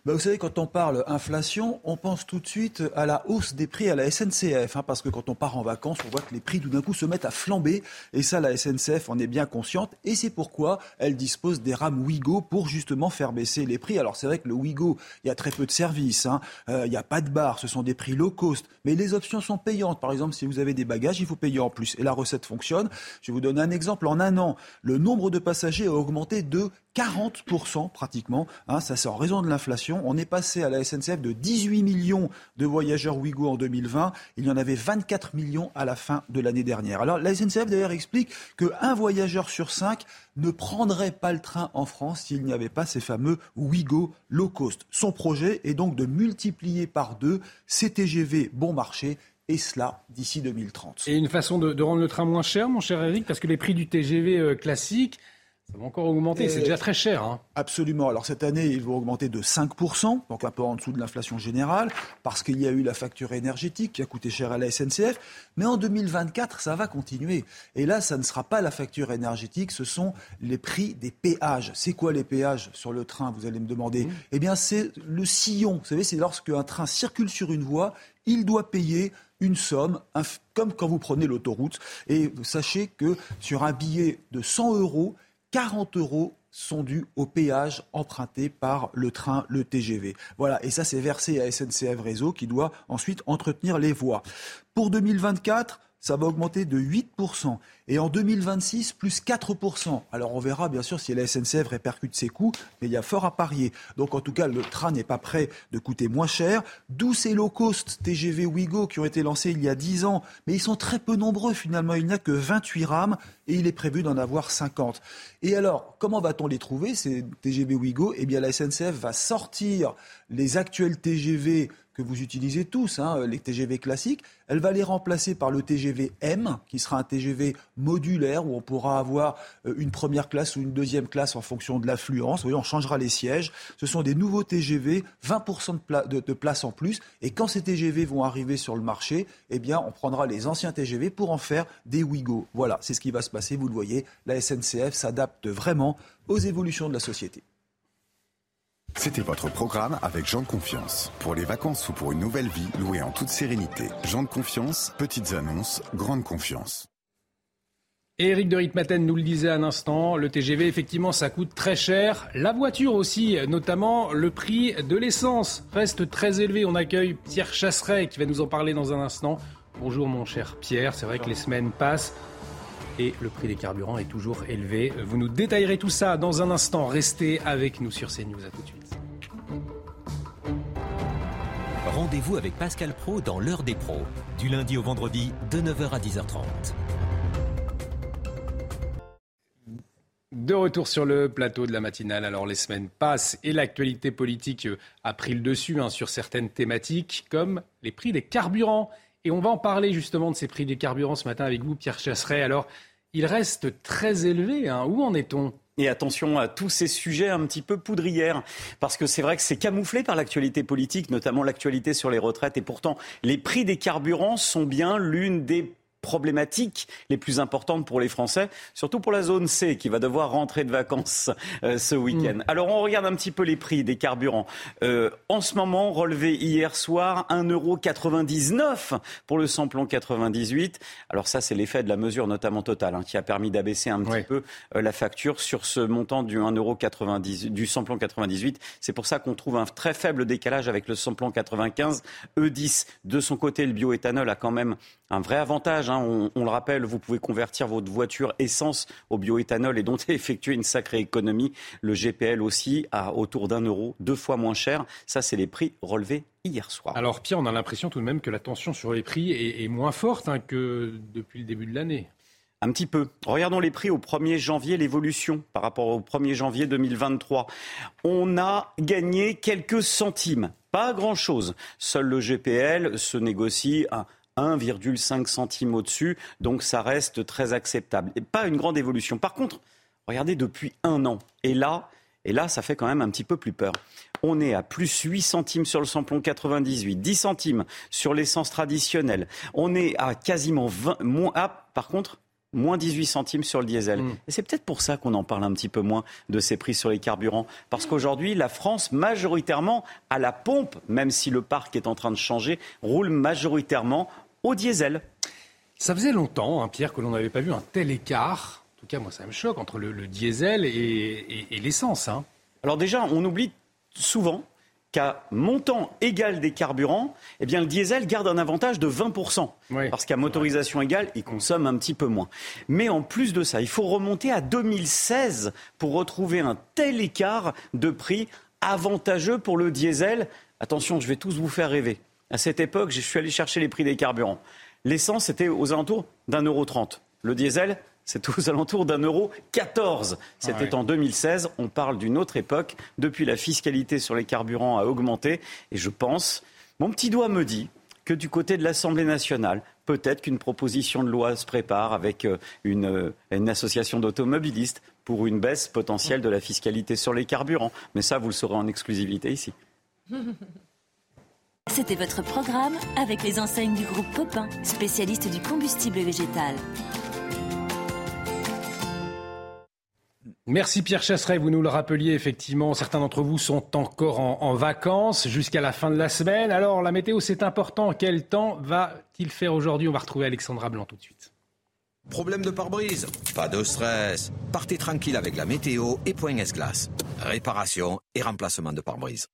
Bah, vous savez, quand on parle inflation, on pense tout de suite à la hausse des prix à la SNCF, hein, parce que quand on part en vacances, on voit que les prix tout d'un coup se mettent à flamber, et ça, la SNCF en est bien consciente, et c'est pourquoi elle dispose des rames Ouigo pour justement faire baisser les prix. Alors c'est vrai que le Ouigo, il y a très peu de services, hein, euh, il n'y a pas de bar, ce sont des prix low cost, mais les options sont payantes. Par exemple, si vous avez des bagages, il faut payer en plus, et la recette fonctionne. Je vous donner un exemple. En un an, le nombre de passagers a augmenté de 40% pratiquement. Hein, ça, c'est en raison de l'inflation. On est passé à la SNCF de 18 millions de voyageurs Ouigo en 2020. Il y en avait 24 millions à la fin de l'année dernière. Alors, la SNCF d'ailleurs explique qu'un voyageur sur cinq ne prendrait pas le train en France s'il n'y avait pas ces fameux Ouigo low cost. Son projet est donc de multiplier par deux ces TGV bon marché et cela d'ici 2030. Et une façon de, de, rendre le train moins cher, mon cher Eric, parce que les prix du TGV euh, classique, ça va encore augmenter, c'est déjà très cher. Hein. Absolument. Alors cette année, ils vont augmenter de 5%, donc un peu en dessous de l'inflation générale, parce qu'il y a eu la facture énergétique qui a coûté cher à la SNCF. Mais en 2024, ça va continuer. Et là, ça ne sera pas la facture énergétique, ce sont les prix des péages. C'est quoi les péages sur le train, vous allez me demander? Mmh. Eh bien, c'est le sillon. Vous savez, c'est lorsque un train circule sur une voie, il doit payer une somme, comme quand vous prenez l'autoroute. Et sachez que sur un billet de 100 euros, 40 euros sont dus au péage emprunté par le train, le TGV. Voilà, et ça c'est versé à SNCF Réseau qui doit ensuite entretenir les voies. Pour 2024, ça va augmenter de 8%. Et en 2026, plus 4%. Alors on verra bien sûr si la SNCF répercute ses coûts, mais il y a fort à parier. Donc en tout cas, le train n'est pas prêt de coûter moins cher. D'où ces low cost TGV Ouigo qui ont été lancés il y a 10 ans, mais ils sont très peu nombreux finalement. Il n'y a que 28 rames et il est prévu d'en avoir 50. Et alors, comment va-t-on les trouver, ces TGV Ouigo? Eh bien la SNCF va sortir les actuels TGV que vous utilisez tous, hein, les TGV classiques. Elle va les remplacer par le TGV M, qui sera un TGV modulaire où on pourra avoir euh, une première classe ou une deuxième classe en fonction de l'affluence. On changera les sièges. Ce sont des nouveaux TGV, 20% de, de, place en plus. Et quand ces TGV vont arriver sur le marché, eh bien, on prendra les anciens TGV pour en faire des Ouigo. Voilà, c'est ce qui va se passer. Vous le voyez, la SNCF s'adapte vraiment aux évolutions de la société. C'était votre programme avec Jean de Confiance. Pour les vacances ou pour une nouvelle vie, louée en toute sérénité. Jean de Confiance, petites annonces, grande confiance. Éric de Ritmaten nous le disait un instant, le TGV, effectivement, ça coûte très cher. La voiture aussi, notamment le prix de l'essence, reste très élevé. On accueille Pierre Chasseret qui va nous en parler dans un instant. Bonjour mon cher Pierre, c'est vrai que les semaines passent et le prix des carburants est toujours élevé. Vous nous détaillerez tout ça dans un instant. Restez avec nous sur CNews. À tout de suite. Rendez-vous avec Pascal Pro dans l'heure des pros, du lundi au vendredi de 9h à 10h30. De retour sur le plateau de la matinale. Alors les semaines passent et l'actualité politique a pris le dessus hein, sur certaines thématiques comme les prix des carburants. Et on va en parler justement de ces prix des carburants ce matin avec vous, Pierre Chasseret. Alors, il reste très élevé. Hein. Où en est-on? Et attention à tous ces sujets un petit peu poudrières, parce que c'est vrai que c'est camouflé par l'actualité politique, notamment l'actualité sur les retraites. Et pourtant, les prix des carburants sont bien l'une des problématiques les plus importantes pour les Français, surtout pour la zone C qui va devoir rentrer de vacances euh, ce week-end. Mm. Alors on regarde un petit peu les prix des carburants. Euh, en ce moment, relevé hier soir, 1,99€ pour le samplon 98. Alors ça, c'est l'effet de la mesure notamment totale hein, qui a permis d'abaisser un petit peu euh, la facture sur ce montant du 1,90€ du samplon 98. C'est pour ça qu'on trouve un très faible décalage avec le samplon 95 E10. De son côté, le bioéthanol a quand même un vrai avantage. Hein. On, le rappelle, vous pouvez convertir votre voiture essence au bioéthanol et donc effectuer une sacrée économie. Le GPL aussi à autour d'un euro, deux fois moins cher. Ça, c'est les prix relevés hier soir. Alors Pierre, on a l'impression tout de même que la tension sur les prix est, moins forte hein, que depuis le début de l'année. Un petit peu. Regardons les prix au 1er janvier, l'évolution par rapport au 1er janvier 2023. On a gagné quelques centimes, pas grand-chose. Seul le GPL se négocie à 1,5 centime au-dessus, donc ça reste très acceptable. Et pas une grande évolution. Par contre, regardez depuis un an, et là, et là, ça fait quand même un petit peu plus peur. On est à plus 8 centimes sur le samplon 98, 10 centimes sur l'essence traditionnelle. On est à quasiment 20, moins, ah, par contre, moins 18 centimes sur le diesel. Mm. Et c'est peut-être pour ça qu'on en parle un petit peu moins de ces prix sur les carburants. Parce qu'aujourd'hui, la France, majoritairement, à la pompe, même si le parc est en train de changer, roule majoritairement au diesel. Ça faisait longtemps, hein, Pierre, que l'on n'avait pas vu un tel écart. En tout cas, moi, ça me choque entre le, diesel et, l'essence. Hein. Alors déjà, on oublie souvent qu'à montant égal des carburants, eh bien, le diesel garde un avantage de 20%. parce qu'à motorisation égale, il consomme un petit peu moins. Mais en plus de ça, il faut remonter à 2016 pour retrouver un tel écart de prix avantageux pour le diesel. Attention, je vais tous vous faire rêver. À cette époque, je suis allé chercher les prix des carburants. L'essence était aux alentours d'un euro trente. Le diesel, c'est aux alentours d'un euro 14. C'était ah en 2016. On parle d'une autre époque. Depuis, la fiscalité sur les carburants a augmenté. Et je pense, mon petit doigt me dit que du côté de l'Assemblée nationale, peut-être qu'une proposition de loi se prépare avec euh, une, euh, une association d'automobilistes pour une baisse potentielle de la fiscalité sur les carburants. Mais ça, vous le saurez en exclusivité ici. C'était votre programme avec les enseignes du groupe Popin, spécialiste du combustible végétal. Merci Pierre Chasseret, vous nous le rappeliez effectivement, certains d'entre vous sont encore en, vacances jusqu'à la fin de la semaine. Alors la météo c'est important, quel temps va-t-il faire aujourd'hui? On va retrouver Alexandra Blanc tout de suite. Problème de pare-brise? Pas de stress. Partez tranquille avec la météo et Point S-Glace. Réparation et remplacement de pare-brise.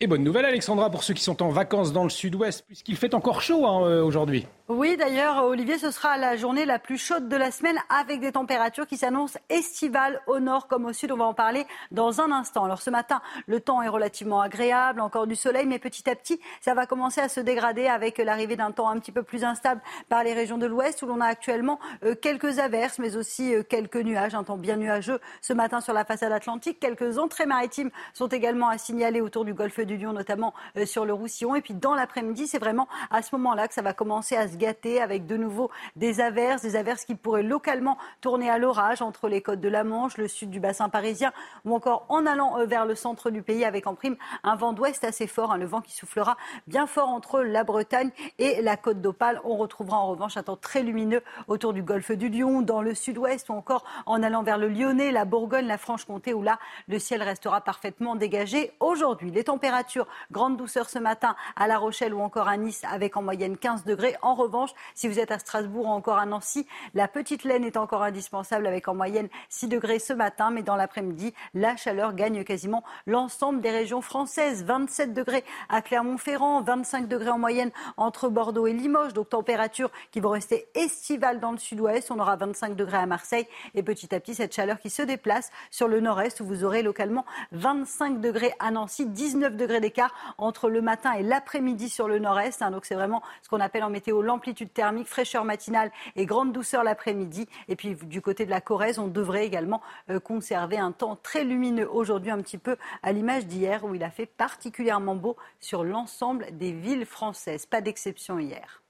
Et bonne nouvelle, Alexandra, pour ceux qui sont en vacances dans le sud-ouest, puisqu'il fait encore chaud hein, euh, aujourd'hui. Oui, d'ailleurs, Olivier, ce sera la journée la plus chaude de la semaine avec des températures qui s'annoncent estivales au nord comme au sud. On va en parler dans un instant. Alors ce matin, le temps est relativement agréable, encore du soleil, mais petit à petit, ça va commencer à se dégrader avec l'arrivée d'un temps un petit peu plus instable par les régions de l'ouest où l'on a actuellement euh, quelques averses, mais aussi euh, quelques nuages, un temps bien nuageux ce matin sur la façade atlantique. Quelques entrées maritimes sont également à signaler autour du golfe du Lion, notamment euh, sur le Roussillon. Et puis dans l'après-midi, c'est vraiment à ce moment-là que ça va commencer à se gâté avec de nouveau des averses, des averses qui pourraient localement tourner à l'orage entre les côtes de la Manche, le sud du bassin parisien ou encore en allant euh, vers le centre du pays avec en prime un vent d'ouest assez fort, hein, le vent qui soufflera bien fort entre la Bretagne et la côte d'Opale. On retrouvera en revanche un temps très lumineux autour du golfe du Lion, dans le sud-ouest ou encore en allant vers le Lyonnais, la Bourgogne, la Franche-Comté où là le ciel restera parfaitement dégagé aujourd'hui. Les températures, grande douceur ce matin à La Rochelle ou encore à Nice avec en moyenne 15 degrés. En revanche, si vous êtes à Strasbourg ou encore à Nancy, la petite laine est encore indispensable avec en moyenne 6 degrés ce matin, mais dans l'après-midi, la chaleur gagne quasiment l'ensemble des régions françaises. 27 degrés à Clermont-Ferrand, 25 degrés en moyenne entre Bordeaux et Limoges, donc température qui vont rester estivales dans le sud-ouest. On aura 25 degrés à Marseille et petit à petit cette chaleur qui se déplace sur le nord-est où vous aurez localement 25 degrés à Nancy, 19 degrés d'écart entre le matin et l'après-midi sur le nord-est. Hein. donc c'est vraiment ce qu'on appelle en météo l'amplitude thermique, fraîcheur matinale et grande douceur l'après-midi. Et puis du côté de la Corrèze, on devrait également euh, conserver un temps très lumineux aujourd'hui, un petit peu à l'image d'hier où il a fait particulièrement beau sur l'ensemble des villes françaises. Pas d'exception hier.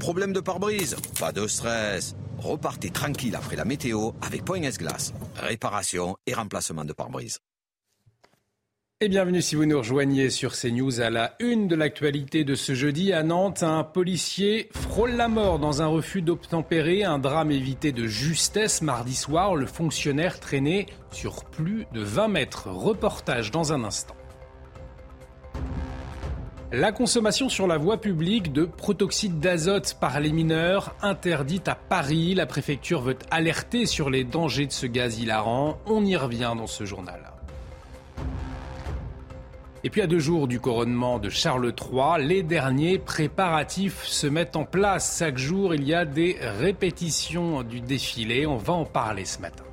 Problème de pare-brise? Pas de stress. Repartez tranquille après la météo avec Point S-Glace. Réparation et remplacement de pare-brise. Et bienvenue si vous nous rejoignez sur CNews à la une de l'actualité de ce jeudi à Nantes. Un policier frôle la mort dans un refus d'obtempérer. Un drame évité de justesse mardi soir. Le fonctionnaire traînait sur plus de 20 mètres. Reportage dans un instant. La consommation sur la voie publique de protoxyde d'azote par les mineurs interdite à Paris. La préfecture veut alerter sur les dangers de ce gaz hilarant. On y revient dans ce journal. Et puis à deux jours du couronnement de Charles III, les derniers préparatifs se mettent en place. Chaque jour, il y a des répétitions du défilé. On va en parler ce matin.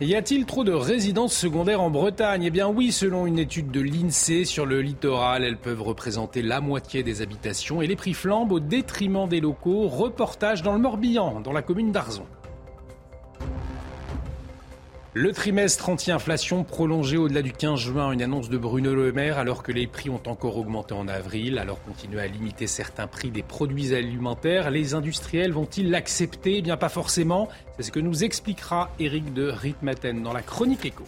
Y a-t-il trop de résidences secondaires en Bretagne? Eh bien oui, selon une étude de l'INSEE sur le littoral, elles peuvent représenter la moitié des habitations et les prix flambent au détriment des locaux. Reportage dans le Morbihan, dans la commune d'Arzon. Le trimestre anti-inflation prolongé au-delà du 15 juin, une annonce de Bruno Le Maire alors que les prix ont encore augmenté en avril. Alors continuer à limiter certains prix des produits alimentaires, les industriels vont-ils l'accepter? Eh bien pas forcément. C'est ce que nous expliquera Eric de Ritmaten dans la chronique éco.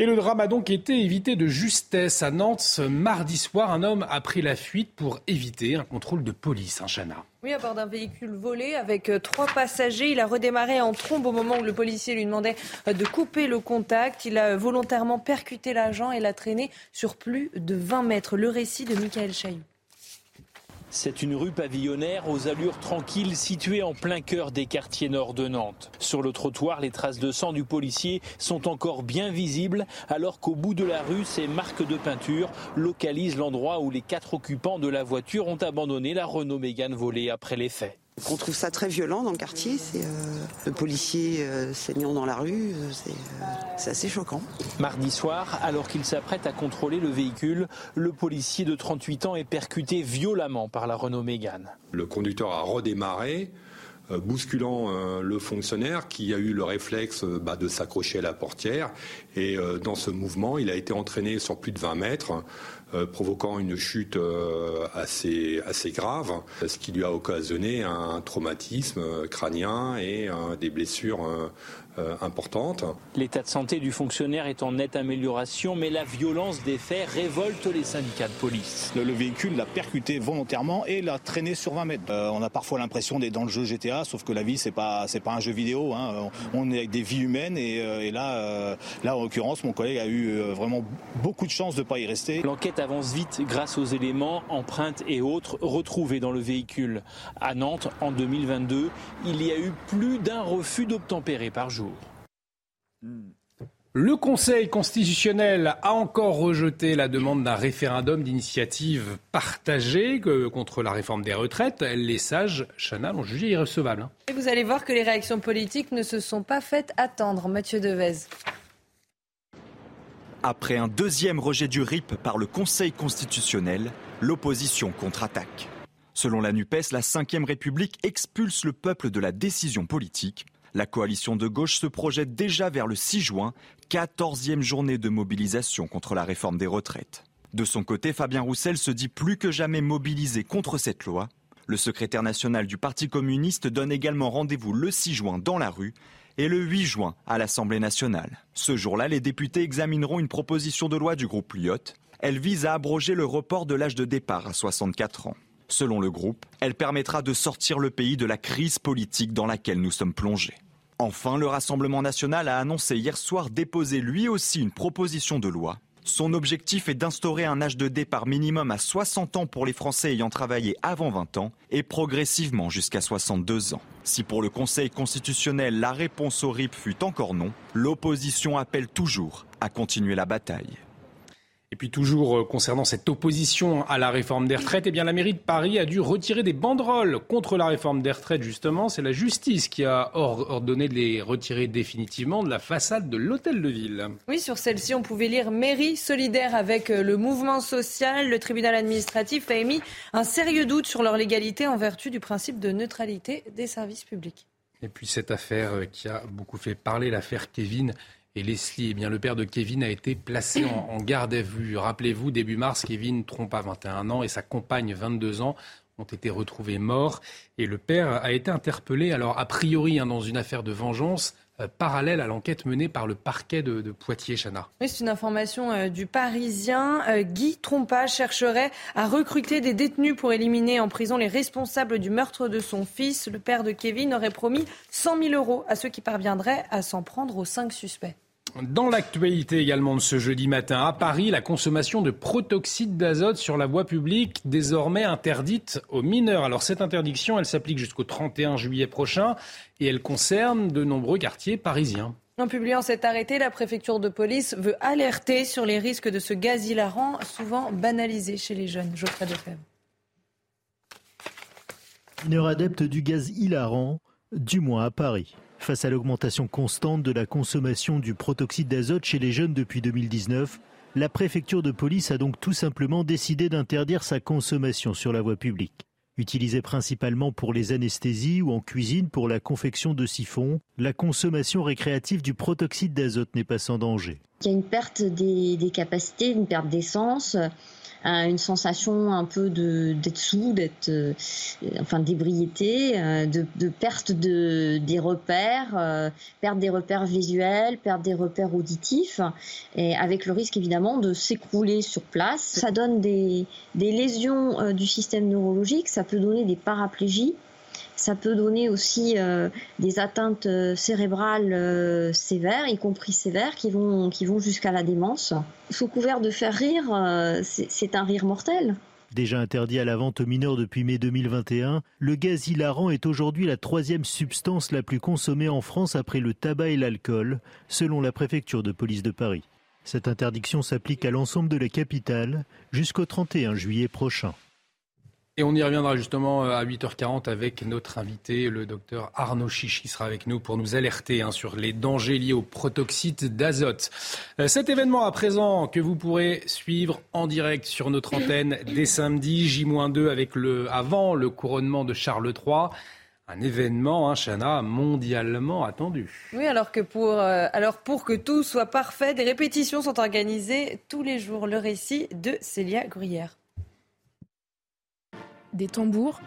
Et le drame a donc été évité de justesse. À Nantes, mardi soir, un homme a pris la fuite pour éviter un contrôle de police, un hein, Chana. Oui, à bord d'un véhicule volé avec euh, trois passagers. Il a redémarré en trombe au moment où le policier lui demandait euh, de couper le contact. Il a volontairement percuté l'agent et l'a traîné sur plus de 20 mètres. Le récit de Michael Chaillou. C'est une rue pavillonnaire aux allures tranquilles située en plein cœur des quartiers nord de Nantes. Sur le trottoir, les traces de sang du policier sont encore bien visibles alors qu'au bout de la rue, ces marques de peinture localisent l'endroit où les quatre occupants de la voiture ont abandonné la Renault Mégane volée après les faits. On trouve ça très violent dans le quartier. C'est euh, le policier euh, saignant dans la rue. Euh, c'est assez choquant. Mardi soir, alors qu'il s'apprête à contrôler le véhicule, le policier de 38 ans est percuté violemment par la Renault Mégane. Le conducteur a redémarré bousculant le fonctionnaire qui a eu le réflexe bah, de s'accrocher à la portière. Et dans ce mouvement, il a été entraîné sur plus de 20 mètres. Euh, provoquant une chute euh, assez, assez grave, ce qui lui a occasionné un traumatisme crânien et euh, des blessures euh, importante. L'état de santé du fonctionnaire est en nette amélioration, mais la violence des faits révolte les syndicats de police. Le, véhicule l'a percuté volontairement et l'a traîné sur 20 mètres. Euh, on a parfois l'impression d'être dans le jeu GTA, sauf que la vie c'est pas c'est pas un jeu vidéo. Hein. On est avec des vies humaines et, euh, là là en l'occurrence mon collègue a eu vraiment beaucoup de chance de pas y rester. L'enquête avance vite grâce aux éléments, empreintes et autres retrouvés dans le véhicule. À Nantes en 2022, il y a eu plus d'un refus d'obtempérer par jour. Le Conseil constitutionnel a encore rejeté la demande d'un référendum d'initiative partagée contre la réforme des retraites. Les sages, Chana, l'ont jugé irrecevable. Hein. Et vous allez voir que les réactions politiques ne se sont pas faites attendre. Mathieu Devez. Après un deuxième rejet du RIP par le Conseil constitutionnel, l'opposition contre-attaque. Selon la NUPES, la Ve République expulse le peuple de la décision politique la coalition de gauche se projette déjà vers le 6 juin, 14e journée de mobilisation contre la réforme des retraites. De son côté, Fabien Roussel se dit plus que jamais mobilisé contre cette loi. Le secrétaire national du Parti communiste donne également rendez-vous le 6 juin dans la rue et le 8 juin à l'Assemblée nationale. Ce jour-là, les députés examineront une proposition de loi du groupe Lyotte. Elle vise à abroger le report de l'âge de départ à 64 ans. Selon le groupe, elle permettra de sortir le pays de la crise politique dans laquelle nous sommes plongés. Enfin, le Rassemblement national a annoncé hier soir déposer lui aussi une proposition de loi. Son objectif est d'instaurer un âge de départ minimum à 60 ans pour les Français ayant travaillé avant 20 ans et progressivement jusqu'à 62 ans. Si pour le Conseil constitutionnel la réponse au RIP fut encore non, l'opposition appelle toujours à continuer la bataille. Et puis toujours euh, concernant cette opposition à la réforme des retraites, eh bien la mairie de Paris a dû retirer des banderoles contre la réforme des retraites justement. C'est la justice qui a ordonné de les retirer définitivement de la façade de l'hôtel de ville. Oui, sur celle-ci, on pouvait lire mairie solidaire avec euh, le mouvement social. Le tribunal administratif a émis un sérieux doute sur leur légalité en vertu du principe de neutralité des services publics. Et puis cette affaire euh, qui a beaucoup fait parler, l'affaire Kevin et Leslie, eh bien, le père de Kevin a été placé en, garde à vue. Rappelez-vous, début mars, Kevin trompa 21 ans et sa compagne 22 ans ont été retrouvés morts. Et le père a été interpellé, alors a priori hein, dans une affaire de vengeance, parallèle à l'enquête menée par le parquet de, Poitiers, Chana. Oui, c'est une information euh, du Parisien. Euh, Guy Trompa chercherait à recruter des détenus pour éliminer en prison les responsables du meurtre de son fils. Le père de Kevin aurait promis 100 000 euros à ceux qui parviendraient à s'en prendre aux cinq suspects. Dans l'actualité également de ce jeudi matin, à Paris, la consommation de protoxyde d'azote sur la voie publique désormais interdite aux mineurs. Alors cette interdiction, elle s'applique jusqu'au 31 juillet prochain et elle concerne de nombreux quartiers parisiens. En publiant cet arrêté, la préfecture de police veut alerter sur les risques de ce gaz hilarant, souvent banalisé chez les jeunes. Geoffrey Defebvre. Mineurs adeptes du gaz hilarant, du moins à Paris. Face à l'augmentation constante de la consommation du protoxyde d'azote chez les jeunes depuis 2019, la préfecture de police a donc tout simplement décidé d'interdire sa consommation sur la voie publique. Utilisée principalement pour les anesthésies ou en cuisine pour la confection de siphons, la consommation récréative du protoxyde d'azote n'est pas sans danger. Il y a une perte des, capacités, une perte d'essence, une sensation un peu de d'être sous, d'être euh, enfin d'ébriété, euh, de, de, perte de des repères, euh, perte des repères visuels, perte des repères auditifs, et avec le risque évidemment de s'écrouler sur place. Ça donne des, des lésions du système neurologique, ça peut donner des paraplégies. Ça peut donner aussi euh, des atteintes euh, cérébrales euh, sévères, y compris sévères, qui vont, qui vont jusqu'à la démence. Sous couvert de faire rire, c'est un rire mortel. Déjà interdit à la vente aux mineurs depuis mai 2021, le gaz hilarant est aujourd'hui la troisième substance la plus consommée en France après le tabac et l'alcool, selon la préfecture de police de Paris. Cette interdiction s'applique à l'ensemble de la capitale jusqu'au 31 juillet prochain. Et on y reviendra justement euh, à 8h40 avec notre invité, le docteur Arnaud Chichi, qui sera avec nous pour nous alerter hein, sur les dangers liés au protoxyde d'azote. Euh, cet événement à présent que vous pourrez suivre en direct sur notre antenne dès samedi, J-2 avec le, avant le couronnement de Charles III un événement, hein, Chana, mondialement attendu. Oui, alors que pour, euh, alors pour que tout soit parfait, des répétitions sont organisées tous les jours. Le récit de Célia Gruyère des tambours,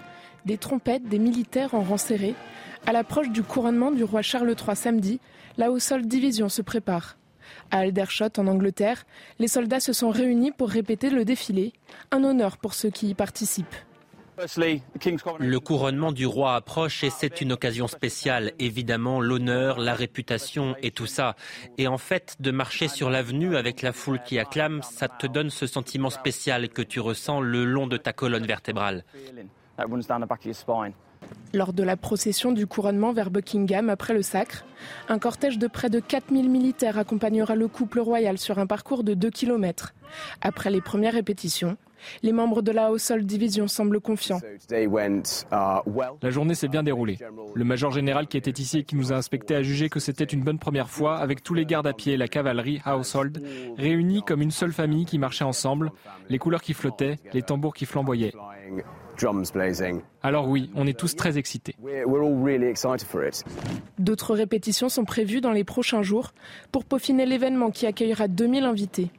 des trompettes, des militaires en rang serré. À l'approche du couronnement du roi Charles III samedi, la Household Division se prépare. À Aldershot, en Angleterre, les soldats se sont réunis pour répéter le défilé, un honneur pour ceux qui y participent. Le couronnement du roi approche et c'est une occasion spéciale. Évidemment, l'honneur, la réputation et tout ça. Et en fait, de marcher sur l'avenue avec la foule qui acclame, ça te donne ce sentiment spécial que tu ressens le long de ta colonne vertébrale. Lors de la procession du couronnement vers Buckingham après le sacre, un cortège de près de 4000 militaires accompagnera le couple royal sur un parcours de 2 km. Après les premières répétitions, les membres de la Household Division semblent confiants. La journée s'est bien déroulée. Le major général qui était ici et qui nous a inspectés a jugé que c'était une bonne première fois avec tous les gardes à pied et la cavalerie Household réunis comme une seule famille qui marchait ensemble, les couleurs qui flottaient, les tambours qui flamboyaient. Alors oui, on est tous très excités. D'autres répétitions sont prévues dans les prochains jours pour peaufiner l'événement qui accueillera 2000 invités.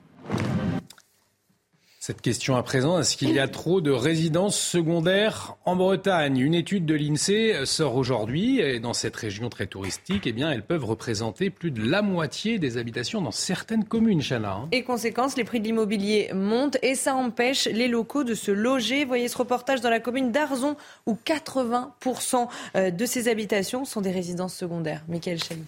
Cette question à présent, est-ce qu'il y a trop de résidences secondaires en Bretagne? Une étude de l'INSEE sort aujourd'hui et dans cette région très touristique, eh bien, elles peuvent représenter plus de la moitié des habitations dans certaines communes, Chana. Hein. Et conséquence, les prix de l'immobilier montent et ça empêche les locaux de se loger. Voyez ce reportage dans la commune d'Arzon où 80% euh, de ces habitations sont des résidences secondaires. Michael Chalut.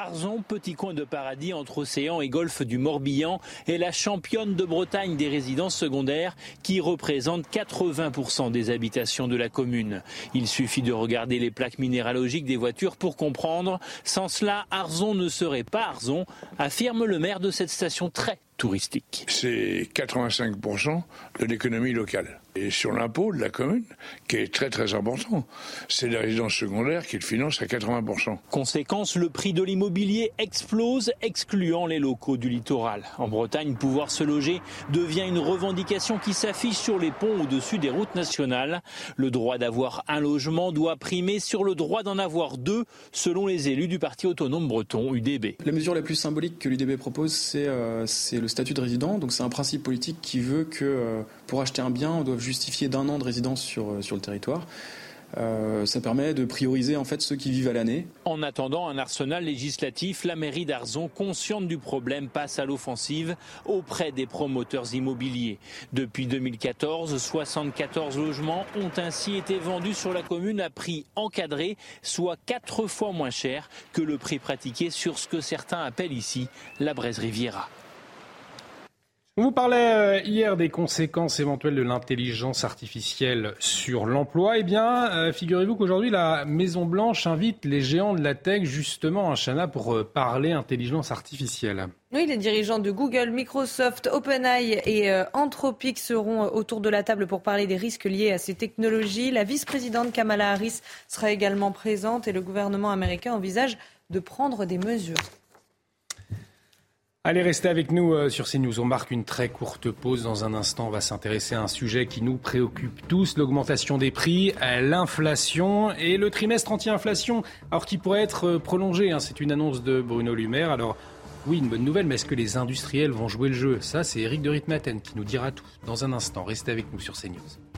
Arzon, petit coin de paradis entre océan et golfe du Morbihan, est la championne de Bretagne des résidences secondaires qui représente 80% des habitations de la commune. Il suffit de regarder les plaques minéralogiques des voitures pour comprendre. Sans cela, Arzon ne serait pas Arzon, affirme le maire de cette station très touristique. C'est 85% de l'économie locale et sur l'impôt de la commune, qui est très très important. C'est les résidences secondaires qui le financent à 80%. Conséquence, le prix de l'immobilier explose, excluant les locaux du littoral. En Bretagne, pouvoir se loger devient une revendication qui s'affiche sur les ponts au-dessus des routes nationales. Le droit d'avoir un logement doit primer sur le droit d'en avoir deux, selon les élus du parti autonome breton UDB. La mesure la plus symbolique que l'UDB propose, c'est euh, le statut de résident. Donc c'est un principe politique qui veut que euh, pour acheter un bien, on doit justifier d'un an de résidence sur, euh, sur le territoire. Euh, ça permet de prioriser en fait ceux qui vivent à l'année. En attendant un arsenal législatif, la mairie d'Arzon, consciente du problème, passe à l'offensive auprès des promoteurs immobiliers. Depuis 2014, 74 logements ont ainsi été vendus sur la commune à prix encadré, soit quatre fois moins cher que le prix pratiqué sur ce que certains appellent ici la Braise Riviera. On vous parlait euh, hier des conséquences éventuelles de l'intelligence artificielle sur l'emploi. Eh bien, euh, figurez-vous qu'aujourd'hui, la Maison-Blanche invite les géants de la tech justement à Chana pour euh, parler intelligence artificielle. Oui, les dirigeants de Google, Microsoft, OpenAI et Anthropic seront autour de la table pour parler des risques liés à ces technologies. La vice-présidente Kamala Harris sera également présente et le gouvernement américain envisage de prendre des mesures. Allez, restez avec nous euh, sur CNews. On marque une très courte pause. Dans un instant, on va s'intéresser à un sujet qui nous préoccupe tous, l'augmentation des prix, l'inflation et le trimestre anti-inflation, alors qui pourrait être euh, prolongé. Hein. C'est une annonce de Bruno Lumaire. Alors, oui, une bonne nouvelle, mais est-ce que les industriels vont jouer le jeu? Ça, c'est Eric de Ritmaten qui nous dira tout. Dans un instant, restez avec nous sur CNews.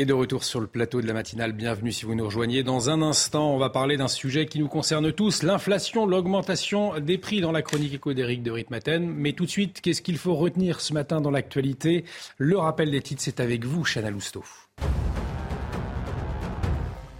Et de retour sur le plateau de la matinale, bienvenue si vous nous rejoignez. Dans un instant, on va parler d'un sujet qui nous concerne tous, l'inflation, l'augmentation des prix dans la chronique éco d'Éric de Ritmaten. Mais tout de suite, qu'est-ce qu'il faut retenir ce matin dans l'actualité? Le rappel des titres, c'est avec vous, Chana Lousteau.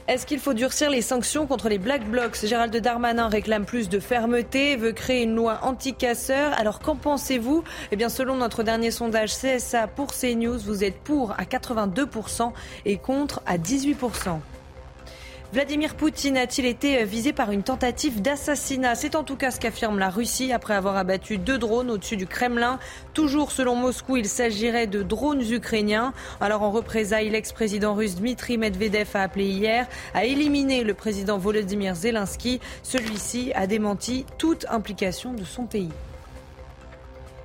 Est-ce qu'il faut durcir les sanctions contre les Black Blocs? Gérald Darmanin réclame plus de fermeté, veut créer une loi anti-casseurs. Alors qu'en pensez-vous? Eh bien, selon notre dernier sondage CSA pour CNews, vous êtes pour à 82% et contre à 18%. Vladimir Poutine a-t-il été visé par une tentative d'assassinat? C'est en tout cas ce qu'affirme la Russie après avoir abattu deux drones au-dessus du Kremlin. Toujours selon Moscou, il s'agirait de drones ukrainiens. Alors en représailles, l'ex-président russe Dmitri Medvedev a appelé hier à éliminer le président Volodymyr Zelensky. Celui-ci a démenti toute implication de son pays.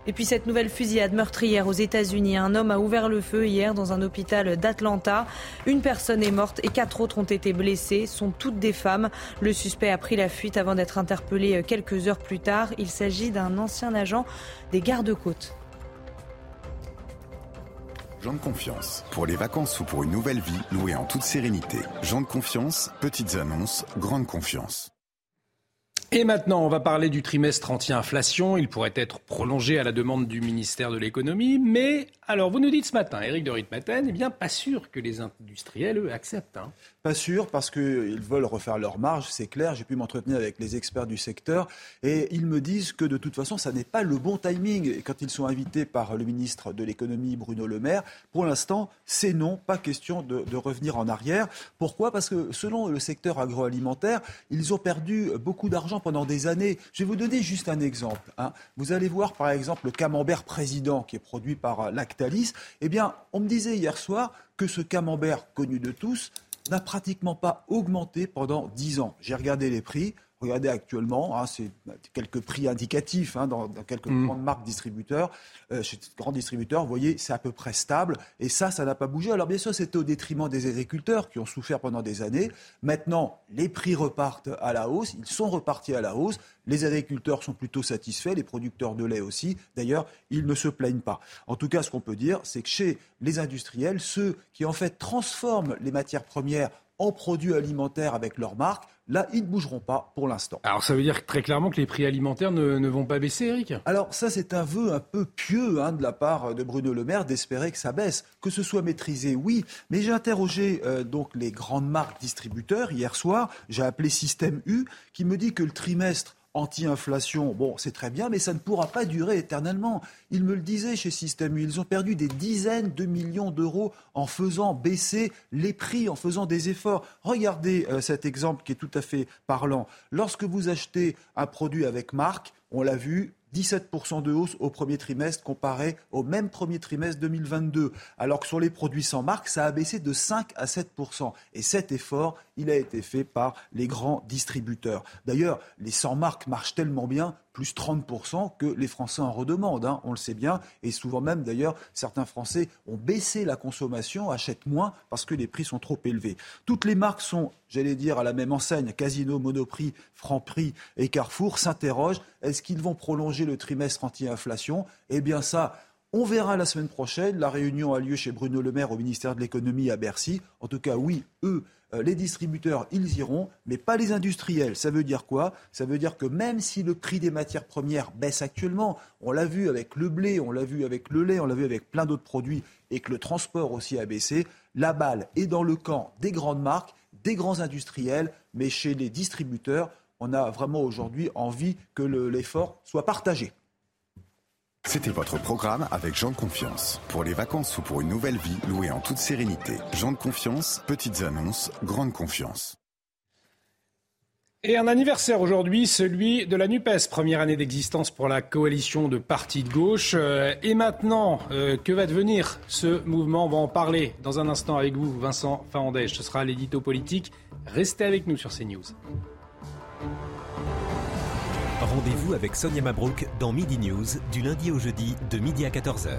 Et puis cette nouvelle fusillade meurtrière aux États-Unis. Un homme a ouvert le feu hier dans un hôpital d'Atlanta. Une personne est morte et quatre autres ont été blessées. Sont toutes des femmes. Le suspect a pris la fuite avant d'être interpellé quelques heures plus tard. Il s'agit d'un ancien agent des gardes-côtes. Jean de confiance. Pour les vacances ou pour une nouvelle vie, louée en toute sérénité. Jean de confiance, petites annonces, grande confiance. Et maintenant, on va parler du trimestre anti-inflation. Il pourrait être prolongé à la demande du ministère de l'économie. Mais, alors, vous nous dites ce matin, Éric de Ritmaten, eh bien, pas sûr que les industriels, eux, acceptent. Hein. Pas sûr, parce qu'ils veulent refaire leur marge, c'est clair. J'ai pu m'entretenir avec les experts du secteur et ils me disent que de toute façon, ça n'est pas le bon timing. Et quand ils sont invités par le ministre de l'économie, Bruno Le Maire, pour l'instant, c'est non, pas question de, de, revenir en arrière. Pourquoi? Parce que selon le secteur agroalimentaire, ils ont perdu beaucoup d'argent pendant des années. Je vais vous donner juste un exemple. Hein. Vous allez voir par exemple le camembert président qui est produit par Lactalis. Eh bien, on me disait hier soir que ce camembert connu de tous n'a pratiquement pas augmenté pendant 10 ans. J'ai regardé les prix. Regardez actuellement, hein, c'est quelques prix indicatifs hein, dans, quelques mm. grandes marques distributeurs, euh, chez grands distributeurs, vous voyez, c'est à peu près stable. Et ça, ça n'a pas bougé. Alors bien sûr, c'était au détriment des agriculteurs qui ont souffert pendant des années. Maintenant, les prix repartent à la hausse. Ils sont repartis à la hausse. Les agriculteurs sont plutôt satisfaits, les producteurs de lait aussi. D'ailleurs, ils ne se plaignent pas. En tout cas, ce qu'on peut dire, c'est que chez les industriels, ceux qui en fait transforment les matières premières en produits alimentaires avec leur marque, Là, ils ne bougeront pas pour l'instant. Alors ça veut dire très clairement que les prix alimentaires ne, vont pas baisser, Eric? Alors ça, c'est un vœu un peu pieux hein, de la part de Bruno Le Maire d'espérer que ça baisse. Que ce soit maîtrisé, oui. Mais j'ai interrogé euh, donc les grandes marques distributeurs hier soir. J'ai appelé Système U qui me dit que le trimestre anti-inflation, bon, c'est très bien, mais ça ne pourra pas durer éternellement. Ils me le disaient chez Système U, ils ont perdu des dizaines de millions d'euros en faisant baisser les prix, en faisant des efforts. Regardez euh, cet exemple qui est tout à fait parlant. Lorsque vous achetez un produit avec marque, on l'a vu, 17% de hausse au premier trimestre comparé au même premier trimestre 2022. Alors que sur les produits sans marque, ça a baissé de 5 à 7%. Et cet effort, il a été fait par les grands distributeurs. D'ailleurs, les sans marques marchent tellement bien plus 30% que les Français en redemandent, hein, on le sait bien. Et souvent même, d'ailleurs, certains Français ont baissé la consommation, achètent moins parce que les prix sont trop élevés. Toutes les marques sont, j'allais dire, à la même enseigne, Casino, Monoprix, Franprix et Carrefour, s'interrogent, est-ce qu'ils vont prolonger le trimestre anti-inflation? Eh bien ça... On verra la semaine prochaine. La réunion a lieu chez Bruno Le Maire au ministère de l'économie à Bercy. En tout cas, oui, eux, euh, les distributeurs, ils iront, mais pas les industriels. Ça veut dire quoi? Ça veut dire que même si le prix des matières premières baisse actuellement, on l'a vu avec le blé, on l'a vu avec le lait, on l'a vu avec plein d'autres produits, et que le transport aussi a baissé, la balle est dans le camp des grandes marques, des grands industriels, mais chez les distributeurs, on a vraiment aujourd'hui envie que l'effort soit partagé. C'était votre programme avec Jean de Confiance. Pour les vacances ou pour une nouvelle vie, louée en toute sérénité. Jean de Confiance, petites annonces, grande confiance. Et un anniversaire aujourd'hui, celui de la NUPES, première année d'existence pour la coalition de partis de gauche. Euh, et maintenant, euh, que va devenir ce mouvement? On va en parler dans un instant avec vous, Vincent Fahandège. Ce sera l'édito politique. Restez avec nous sur CNews. Rendez-vous avec Sonia Mabrouk dans Midi News du lundi au jeudi de midi à 14h.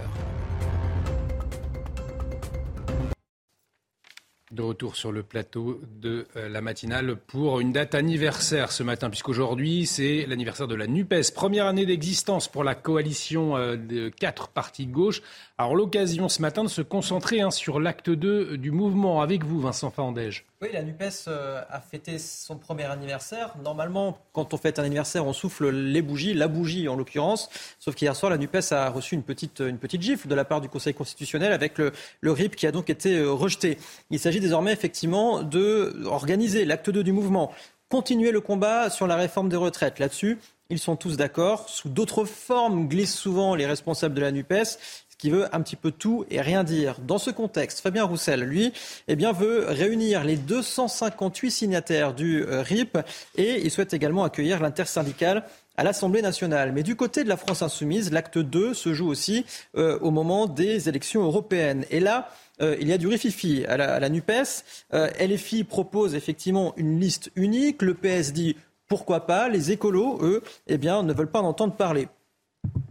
De retour sur le plateau de euh, la matinale pour une date anniversaire ce matin, puisqu'aujourd'hui c'est l'anniversaire de la NUPES, première année d'existence pour la coalition euh, de quatre partis de gauche. Alors l'occasion ce matin de se concentrer hein, sur l'acte 2 du mouvement avec vous, Vincent Fandège. Oui, la NUPES euh, a fêté son premier anniversaire. Normalement, quand on fête un anniversaire, on souffle les bougies, la bougie en l'occurrence. Sauf qu'hier soir, la NUPES a reçu une petite, gifle de la part du Conseil constitutionnel avec le, RIP qui a donc été euh, rejeté. Il s'agit désormais effectivement d'organiser l'acte 2 du mouvement, continuer le combat sur la réforme des retraites. Là-dessus, ils sont tous d'accord. Sous d'autres formes glissent souvent les responsables de la NUPES qui veut un petit peu tout et rien dire. Dans ce contexte, Fabien Roussel, lui, eh bien, veut réunir les 258 signataires du euh, RIP et il souhaite également accueillir l'intersyndicale à l'Assemblée nationale. Mais du côté de la France insoumise, l'acte 2 se joue aussi euh, au moment des élections européennes. Et là, euh, il y a du rififi à la, à la NUPES. LFI propose effectivement une liste unique. Le PS dit pourquoi pas. Les écolos, eux, eh bien, ne veulent pas en entendre parler.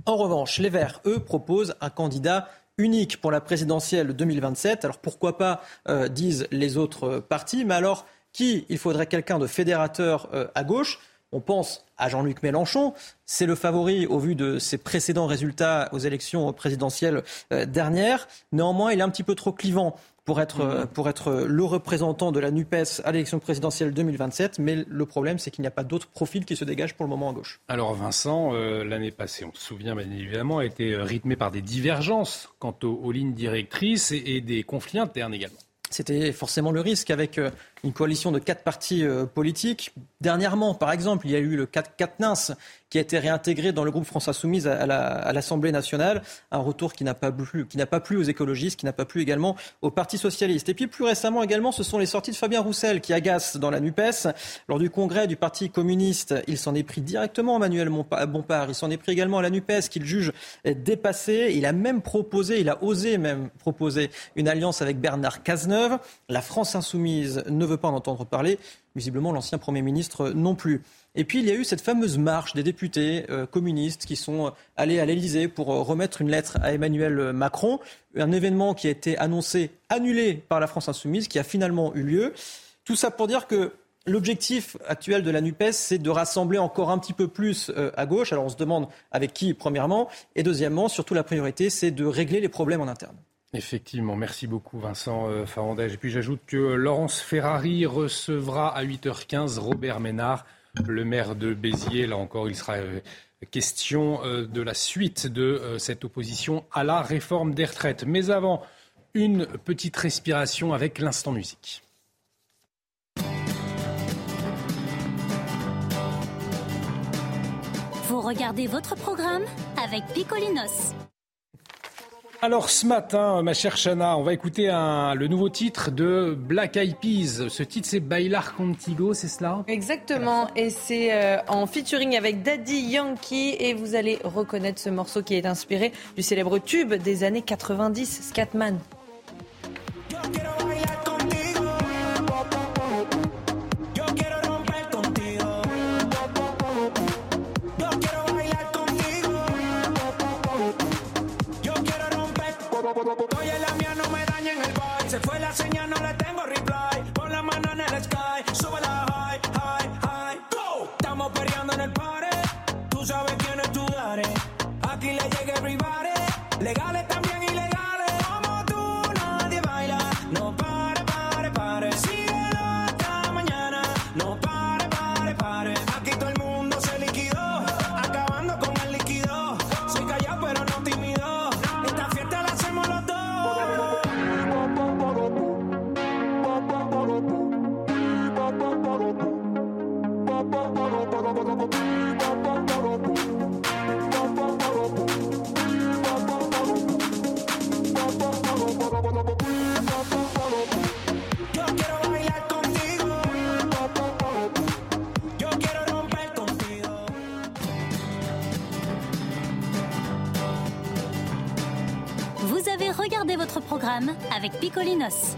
En revanche, les Verts, eux, proposent un candidat unique pour la présidentielle 2027. Alors pourquoi pas, euh, disent les autres partis, mais alors qui Il faudrait quelqu'un de fédérateur euh, à gauche? On pense à Jean-Luc Mélenchon. C'est le favori au vu de ses précédents résultats aux élections présidentielles euh, dernières. Néanmoins, il est un petit peu trop clivant pour être, mhm. pour être le représentant de la NUPES à l'élection présidentielle 2027. Mais le problème, c'est qu'il n'y a pas d'autres profils qui se dégagent pour le moment à gauche. Alors Vincent, euh, l'année passée, on se souvient bien évidemment, a été euh, rythmée par des divergences quant aux, lignes directrices et, et des conflits internes également. C'était forcément le risque avec euh, une coalition de quatre partis politiques. Dernièrement, par exemple, il y a eu le 4 Nins qui a été réintégré dans le groupe France Insoumise à, l'Assemblée nationale. Un retour qui n'a pas plu, qui n'a pas plu aux écologistes, qui n'a pas plu également au Parti socialiste. Et puis plus récemment également, ce sont les sorties de Fabien Roussel qui agacent dans la Nupes. Lors du congrès du Parti communiste, il s'en est pris directement à Manuel Bompard. Il s'en est pris également à la Nupes qu'il juge dépassée. Il a même proposé, il a osé même proposer une alliance avec Bernard Cazeneuve. La France insoumise ne veut pas en entendre parler. Visiblement, l'ancien Premier ministre non plus. Et puis il y a eu cette fameuse marche des députés euh, communistes qui sont euh, allés à l'Elysée pour euh, remettre une lettre à Emmanuel Macron, un événement qui a été annoncé, annulé par la France insoumise, qui a finalement eu lieu. Tout ça pour dire que L'objectif actuel de la NUPES, c'est de rassembler encore un petit peu plus à gauche. Alors on se demande avec qui, premièrement. Et deuxièmement, surtout la priorité, c'est de régler les problèmes en interne. Effectivement, merci beaucoup Vincent euh, Farandège. Et puis j'ajoute que Laurence Ferrari recevra à 8h15 Robert Ménard, le maire de Béziers. Là encore, il sera euh, question euh, de la suite de cette opposition à la réforme des retraites. Mais avant, une petite respiration avec l'instant musique. Vous regardez votre programme avec Picolinos. Alors ce matin, ma chère Chana, on va écouter le nouveau titre de Black Eyed Peas. Ce titre, c'est Bailar Contigo, c'est cela? Exactement, et c'est euh, en featuring avec Daddy Yankee, et vous allez reconnaître ce morceau qui est inspiré du célèbre tube des années 90, Scatman. Avec Picolinos.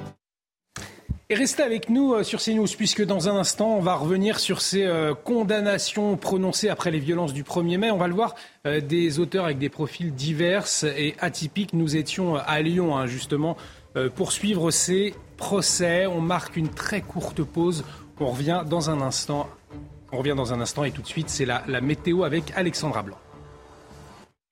Et restez avec nous euh, sur CNews, puisque dans un instant, on va revenir sur ces euh, condamnations prononcées après les violences du 1er mai. On va le voir, euh, des auteurs avec des profils divers et atypiques. Nous étions à Lyon, hein, justement, pour suivre ces procès. On marque une très courte pause. On revient dans un instant. On revient dans un instant et tout de suite, c'est la, la météo avec Alexandra Blanc.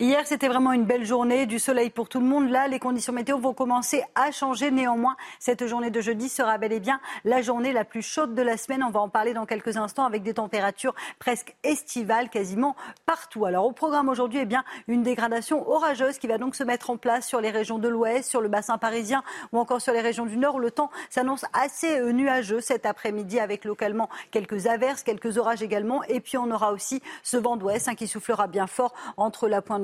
Hier, c'était vraiment une belle journée, du soleil pour tout le monde. Là, les conditions météo vont commencer à changer. Néanmoins, cette journée de jeudi sera bel et bien la journée la plus chaude de la semaine. On va en parler dans quelques instants avec des températures presque estivales quasiment partout. Alors, au programme aujourd'hui, eh bien, une dégradation orageuse qui va donc se mettre en place sur les régions de l'ouest, sur le bassin parisien ou encore sur les régions du nord le temps s'annonce assez euh, nuageux cet après-midi avec localement quelques averses, quelques orages également. Et puis, on aura aussi ce vent d'ouest hein, qui soufflera bien fort entre la pointe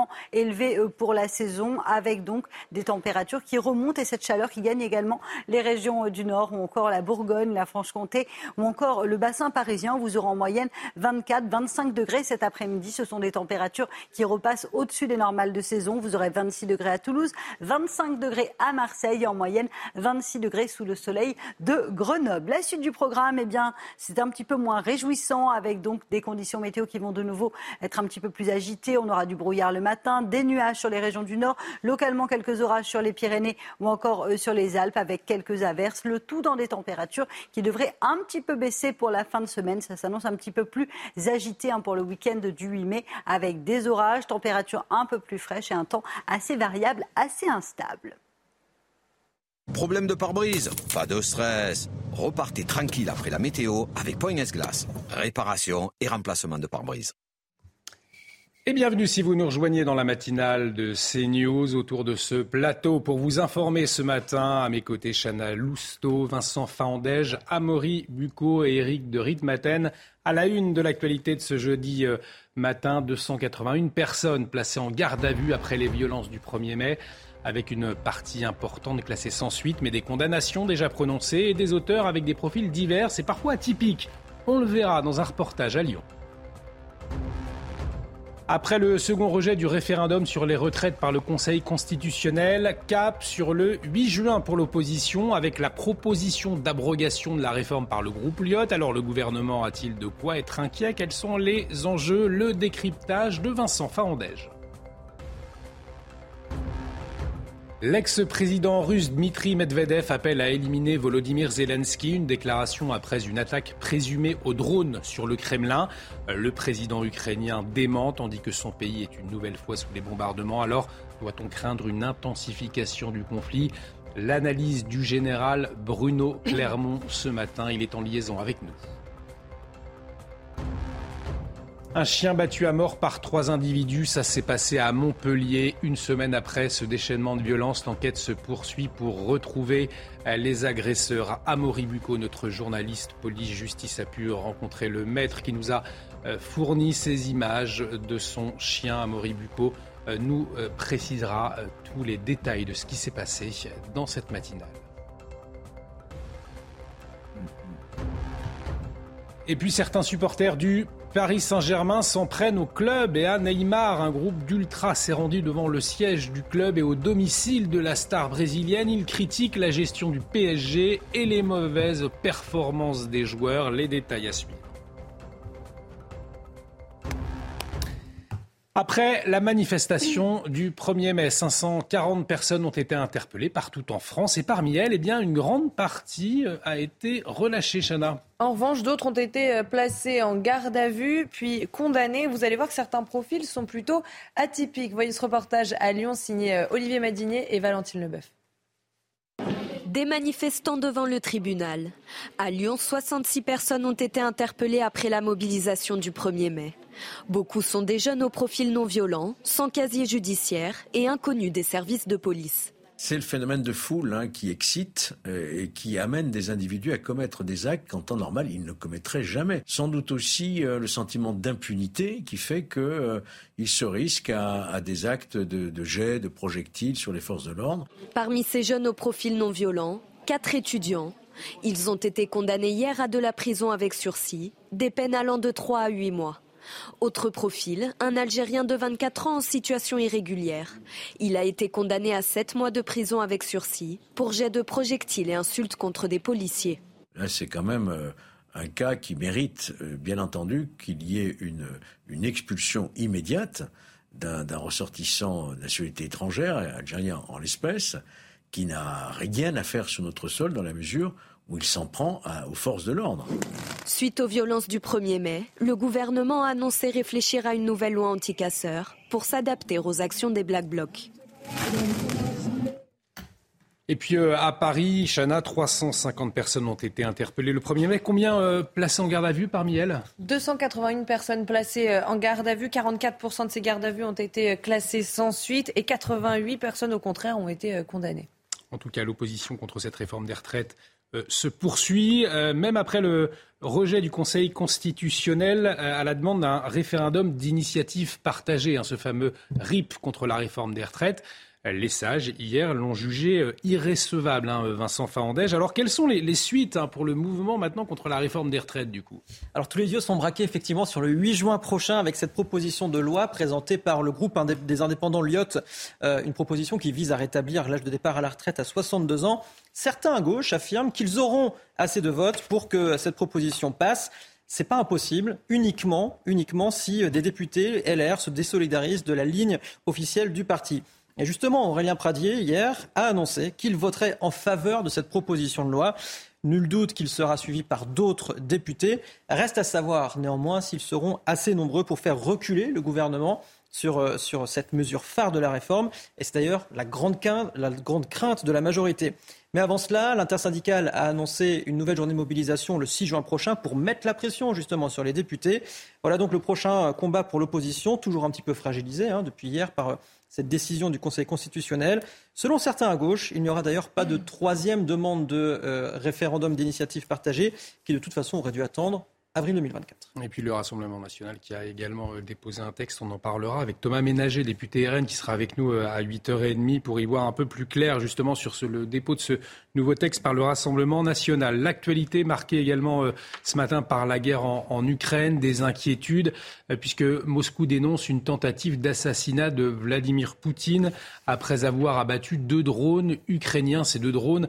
les Charentes ou encore en remontant près des côtes de la Manche. En revanche, entre les Pyrénées, les régions centrales, le nord-est, la Bourgogne, la Franche-Comté, la Lorraine, l'Alsace ou encore la Côte d'Azur, bien, le ciel restera parfaitement dégagé. Ça s'améliore également pour l'île de Beauté avec le retour du soleil. Les températures, températures estivales, je vous le disais. Regardez, on attend localement jusqu'à 27 degrés cet après-midi du côté de Clermont-Ferrand. Ce sont des températures dignes d'un mois de juin, voire même d'un mois de juillet, avec des températures qui vont rester particulièrement élevé euh, pour la saison, avec donc des températures qui remontent et cette chaleur qui gagne également les régions euh, du Nord, ou encore la Bourgogne, la Franche-Comté, ou encore le bassin parisien. Vous aurez en moyenne 24-25 degrés cet après-midi. Ce sont des températures qui repassent au-dessus des normales de saison. Vous aurez 26 degrés à Toulouse, 25 degrés à Marseille, et en moyenne 26 degrés sous le soleil de Grenoble. La suite du programme, eh bien, c'est un petit peu moins réjouissant, avec donc des conditions météo qui vont de nouveau être un petit peu plus agitées. On aura du brouillard le matin matin, des nuages sur les régions du nord, localement quelques orages sur les Pyrénées ou encore euh, sur les Alpes avec quelques averses, le tout dans des températures qui devraient un petit peu baisser pour la fin de semaine. Ça s'annonce un petit peu plus agité hein, pour le week-end du 8 mai avec des orages, températures un peu plus fraîches et un temps assez variable, assez instable. Problème de pare-brise Pas de stress. Repartez tranquille après la météo avec Point Glace. Réparation et remplacement de pare-brise. Et bienvenue si vous nous rejoignez dans la matinale de CNews autour de ce plateau pour vous informer ce matin. À mes côtés, Chana Lousteau, Vincent Faandège, Amaury Bucco et Eric de Ritmaten. À la une de l'actualité de ce jeudi euh, matin, 281 personnes placées en garde à vue après les violences du 1er mai avec une partie importante classée sans suite, mais des condamnations déjà prononcées et des auteurs avec des profils divers et parfois atypiques. On le verra dans un reportage à Lyon. Après le second rejet du référendum sur les retraites par le Conseil constitutionnel, cap sur le 8 juin pour l'opposition avec la proposition d'abrogation de la réforme par le groupe Lyot. Alors le gouvernement a-t-il de quoi être inquiet? Quels sont les enjeux? Le décryptage de Vincent Farandège. L'ex-président russe Dmitri Medvedev appelle à éliminer Volodymyr Zelensky, une déclaration après une attaque présumée au drone sur le Kremlin. Le président ukrainien dément tandis que son pays est une nouvelle fois sous les bombardements. Alors, doit-on craindre une intensification du conflit? L'analyse du général Bruno Clermont ce matin, il est en liaison avec nous. Un chien battu à mort par trois individus, ça s'est passé à Montpellier. Une semaine après ce déchaînement de violence, l'enquête se poursuit pour retrouver les agresseurs. Amaury Bucco, notre journaliste police-justice, a pu rencontrer le maître qui nous a euh, fourni ces images de son chien. Amaury Bucco euh, nous euh, précisera tous les détails de ce qui s'est passé dans cette matinale. Et puis certains supporters du Paris Saint-Germain s'en prennent au club et à Neymar. Un groupe d'ultras s'est rendu devant le siège du club et au domicile de la star brésilienne. Il critique la gestion du PSG et les mauvaises performances des joueurs. Les détails à suivre. Après la manifestation du 1er mai, 540 personnes ont été interpellées partout en France et parmi elles, eh bien, une grande partie euh, a été relâchée, Chana. En revanche, d'autres ont été euh, placés en garde à vue, puis condamnés. Vous allez voir que certains profils sont plutôt atypiques. Voyez ce reportage à Lyon signé euh, Olivier Madinier et Valentine Leboeuf. Des manifestants devant le tribunal. À Lyon, 66 personnes ont été interpellées après la mobilisation du 1er mai. Beaucoup sont des jeunes au profil non violent, sans casier judiciaire et inconnus des services de police. C'est le phénomène de foule hein, qui excite euh, et qui amène des individus à commettre des actes qu'en temps normal ils ne commettraient jamais. Sans doute aussi euh, le sentiment d'impunité qui fait qu'ils euh, se risquent à, des actes de, de jet, de projectiles sur les forces de l'ordre. Parmi ces jeunes au profil non violent, quatre étudiants. Ils ont été condamnés hier à de la prison avec sursis, des peines allant de 3 à 8 mois. Autre profil, un Algérien de 24 ans en situation irrégulière. Il a été condamné à 7 mois de prison avec sursis pour jet de projectiles et insultes contre des policiers. Là, c'est quand même euh, un cas qui mérite, euh, bien entendu, qu'il y ait une, expulsion immédiate d'un ressortissant de nationalité étrangère, algérien en l'espèce, qui n'a rien à faire sur notre sol dans la mesure où il s'en prend aux forces de l'ordre. Suite aux violences du 1er mai, le gouvernement a annoncé réfléchir à une nouvelle loi anti-casseurs pour s'adapter aux actions des Black Blocs. Et puis euh, à Paris, Chana, 350 personnes ont été interpellées le 1er mai. Combien euh, placées en garde à vue parmi elles? 281 personnes placées euh, en garde à vue. 44% de ces gardes à vue ont été classées sans suite et 88 personnes au contraire ont été condamnées. En tout cas, l'opposition contre cette réforme des retraites se poursuit, euh, même après le rejet du Conseil constitutionnel euh, à la demande d'un référendum d'initiative partagée, hein, ce fameux RIP contre la réforme des retraites. Les sages, hier, l'ont jugé euh, irrécevable, hein, Vincent Fahandège. Alors, quelles sont les, suites hein, pour le mouvement maintenant contre la réforme des retraites, du coup? Alors, tous les yeux sont braqués effectivement sur le 8 juin prochain avec cette proposition de loi présentée par le groupe des indépendants Lyot, euh, une proposition qui vise à rétablir l'âge de départ à la retraite à 62 ans. Certains à gauche affirment qu'ils auront assez de votes pour que cette proposition passe. C'est pas impossible, uniquement, uniquement si des députés LR se désolidarisent de la ligne officielle du parti. Et justement, Aurélien Pradier, hier, a annoncé qu'il voterait en faveur de cette proposition de loi. Nul doute qu'il sera suivi par d'autres députés. Reste à savoir néanmoins s'ils seront assez nombreux pour faire reculer le gouvernement sur, euh, sur cette mesure phare de la réforme. Et c'est d'ailleurs la grande, crainte, de la majorité. Mais avant cela, l'intersyndicale a annoncé une nouvelle journée de mobilisation le 6 juin prochain pour mettre la pression justement sur les députés. Voilà donc le prochain combat pour l'opposition, toujours un petit peu fragilisé hein, depuis hier par cette décision du Conseil constitutionnel. Selon certains à gauche, il n'y aura d'ailleurs pas de troisième demande de euh, référendum d'initiative partagée qui de toute façon aurait dû attendre avril 2024. Et puis le Rassemblement national qui a également euh, déposé un texte, on en parlera avec Thomas Ménager, député RN, qui sera avec nous euh, à 8h30 pour y voir un peu plus clair justement sur le dépôt de ce nouveau texte par le Rassemblement national. L'actualité marquée également euh, ce matin par la guerre en, Ukraine, des inquiétudes, puisque Moscou dénonce une tentative d'assassinat de Vladimir Poutine après avoir abattu deux drones ukrainiens, ces deux drones